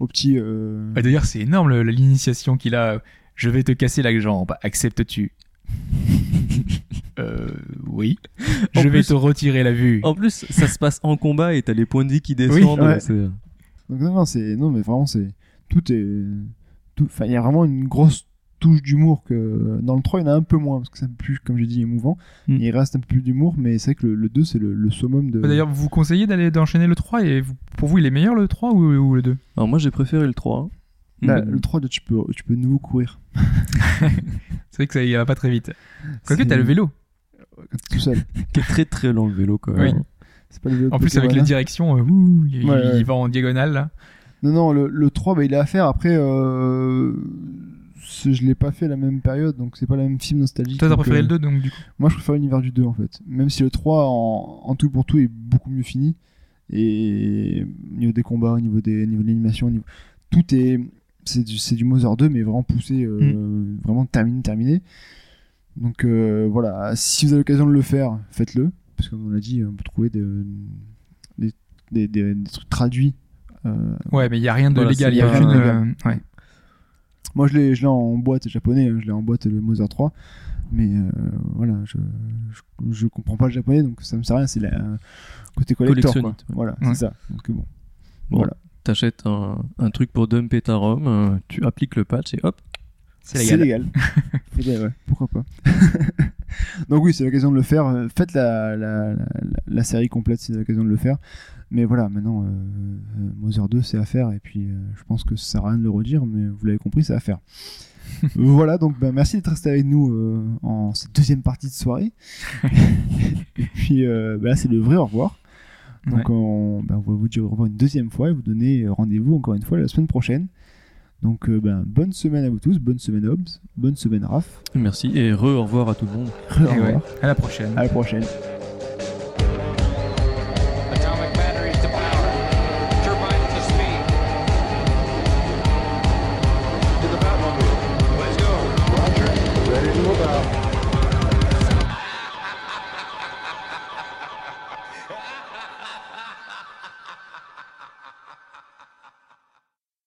au petit. euh, D'ailleurs, c'est énorme l'initiation qu'il a. Je vais te casser la jambe. Acceptes-tu? <laughs> Euh, oui. En Je vais plus- te retirer la vue. En plus, ça se passe en combat et t'as les points de vie qui descendent. ouais. c'est- Donc non, non, c'est non, mais vraiment c'est tout est tout. Enfin, il y a vraiment une grosse touche d'humour que dans le 3 il y en a un peu moins parce que c'est un peu plus, comme j'ai dit, émouvant. Mm. Il reste un peu plus d'humour, mais c'est vrai que le, le 2 c'est le, le summum de. D'ailleurs, vous conseillez d'aller d'enchaîner le 3 et vous- pour vous, il est meilleur le 3 ou, ou le 2 Alors moi, j'ai préféré le 3. Là, Mm. le 3 tu peux tu peux de nouveau courir. <laughs> C'est vrai que ça y va pas très vite. Quoique, t'as le vélo. tout seul. <laughs> Qui est très très lent le vélo quand même. Oui. C'est pas le vélo En plus, avec les directions, euh, ouh, il, Ouais, ouais. il va en diagonale là. Non, non, le, le 3, bah, il est à faire. Après, euh, je l'ai pas fait à la même période, donc c'est pas la même film nostalgique. Toi, t'as préféré euh, le 2 donc du coup. Moi, je préfère l'univers du 2 en fait. Même si le 3, en, en tout pour tout, est beaucoup mieux fini. Et au niveau des combats, au niveau, des, au niveau de l'animation, au niveau... tout est. C'est du, c'est du Mother 2, mais vraiment poussé, euh, Mm. vraiment terminé, terminé. Donc euh, voilà, si vous avez l'occasion de le faire, faites-le. Parce que comme on l'a dit, on peut trouver des, des, des, des- des trucs traduits. euh, Ouais, mais il y a rien de Voilà, légal. Il y a légal. euh, ouais. Moi, je l'ai, en boîte japonais, hein, je l'ai en boîte le Mother 3, mais euh, voilà, je, je, je comprends pas le japonais, donc ça me sert à rien, c'est la côté collector. Quoi. Collectionnite, ouais. Voilà, Ouais. c'est ça. Donc bon, Bon, Voilà. T'achètes un, un truc pour dumper ta ROM, euh, tu appliques le patch et hop. C'est c'est légal. légal. <laughs> Faudrait, ouais, pourquoi pas. <laughs> donc oui, c'est l'occasion de le faire. Faites la, la, la, la série complète, c'est l'occasion de le faire. Mais voilà, maintenant, euh, euh, Mother 2, c'est à faire, et puis euh, je pense que ça sert à rien de le redire, mais vous l'avez compris, c'est à faire. <laughs> voilà, donc ben, merci d'être resté avec nous euh, en cette deuxième partie de soirée. <laughs> et puis euh, ben là, c'est le vrai au revoir. Donc Ouais. on, ben, on va vous dire au revoir une deuxième fois et vous donner rendez-vous encore une fois la semaine prochaine. Donc euh, ben, bonne semaine à vous tous, bonne semaine Hobbs, bonne semaine Raph. Merci et re au revoir à tout le monde. Au Et ouais. revoir, À la prochaine. à la prochaine.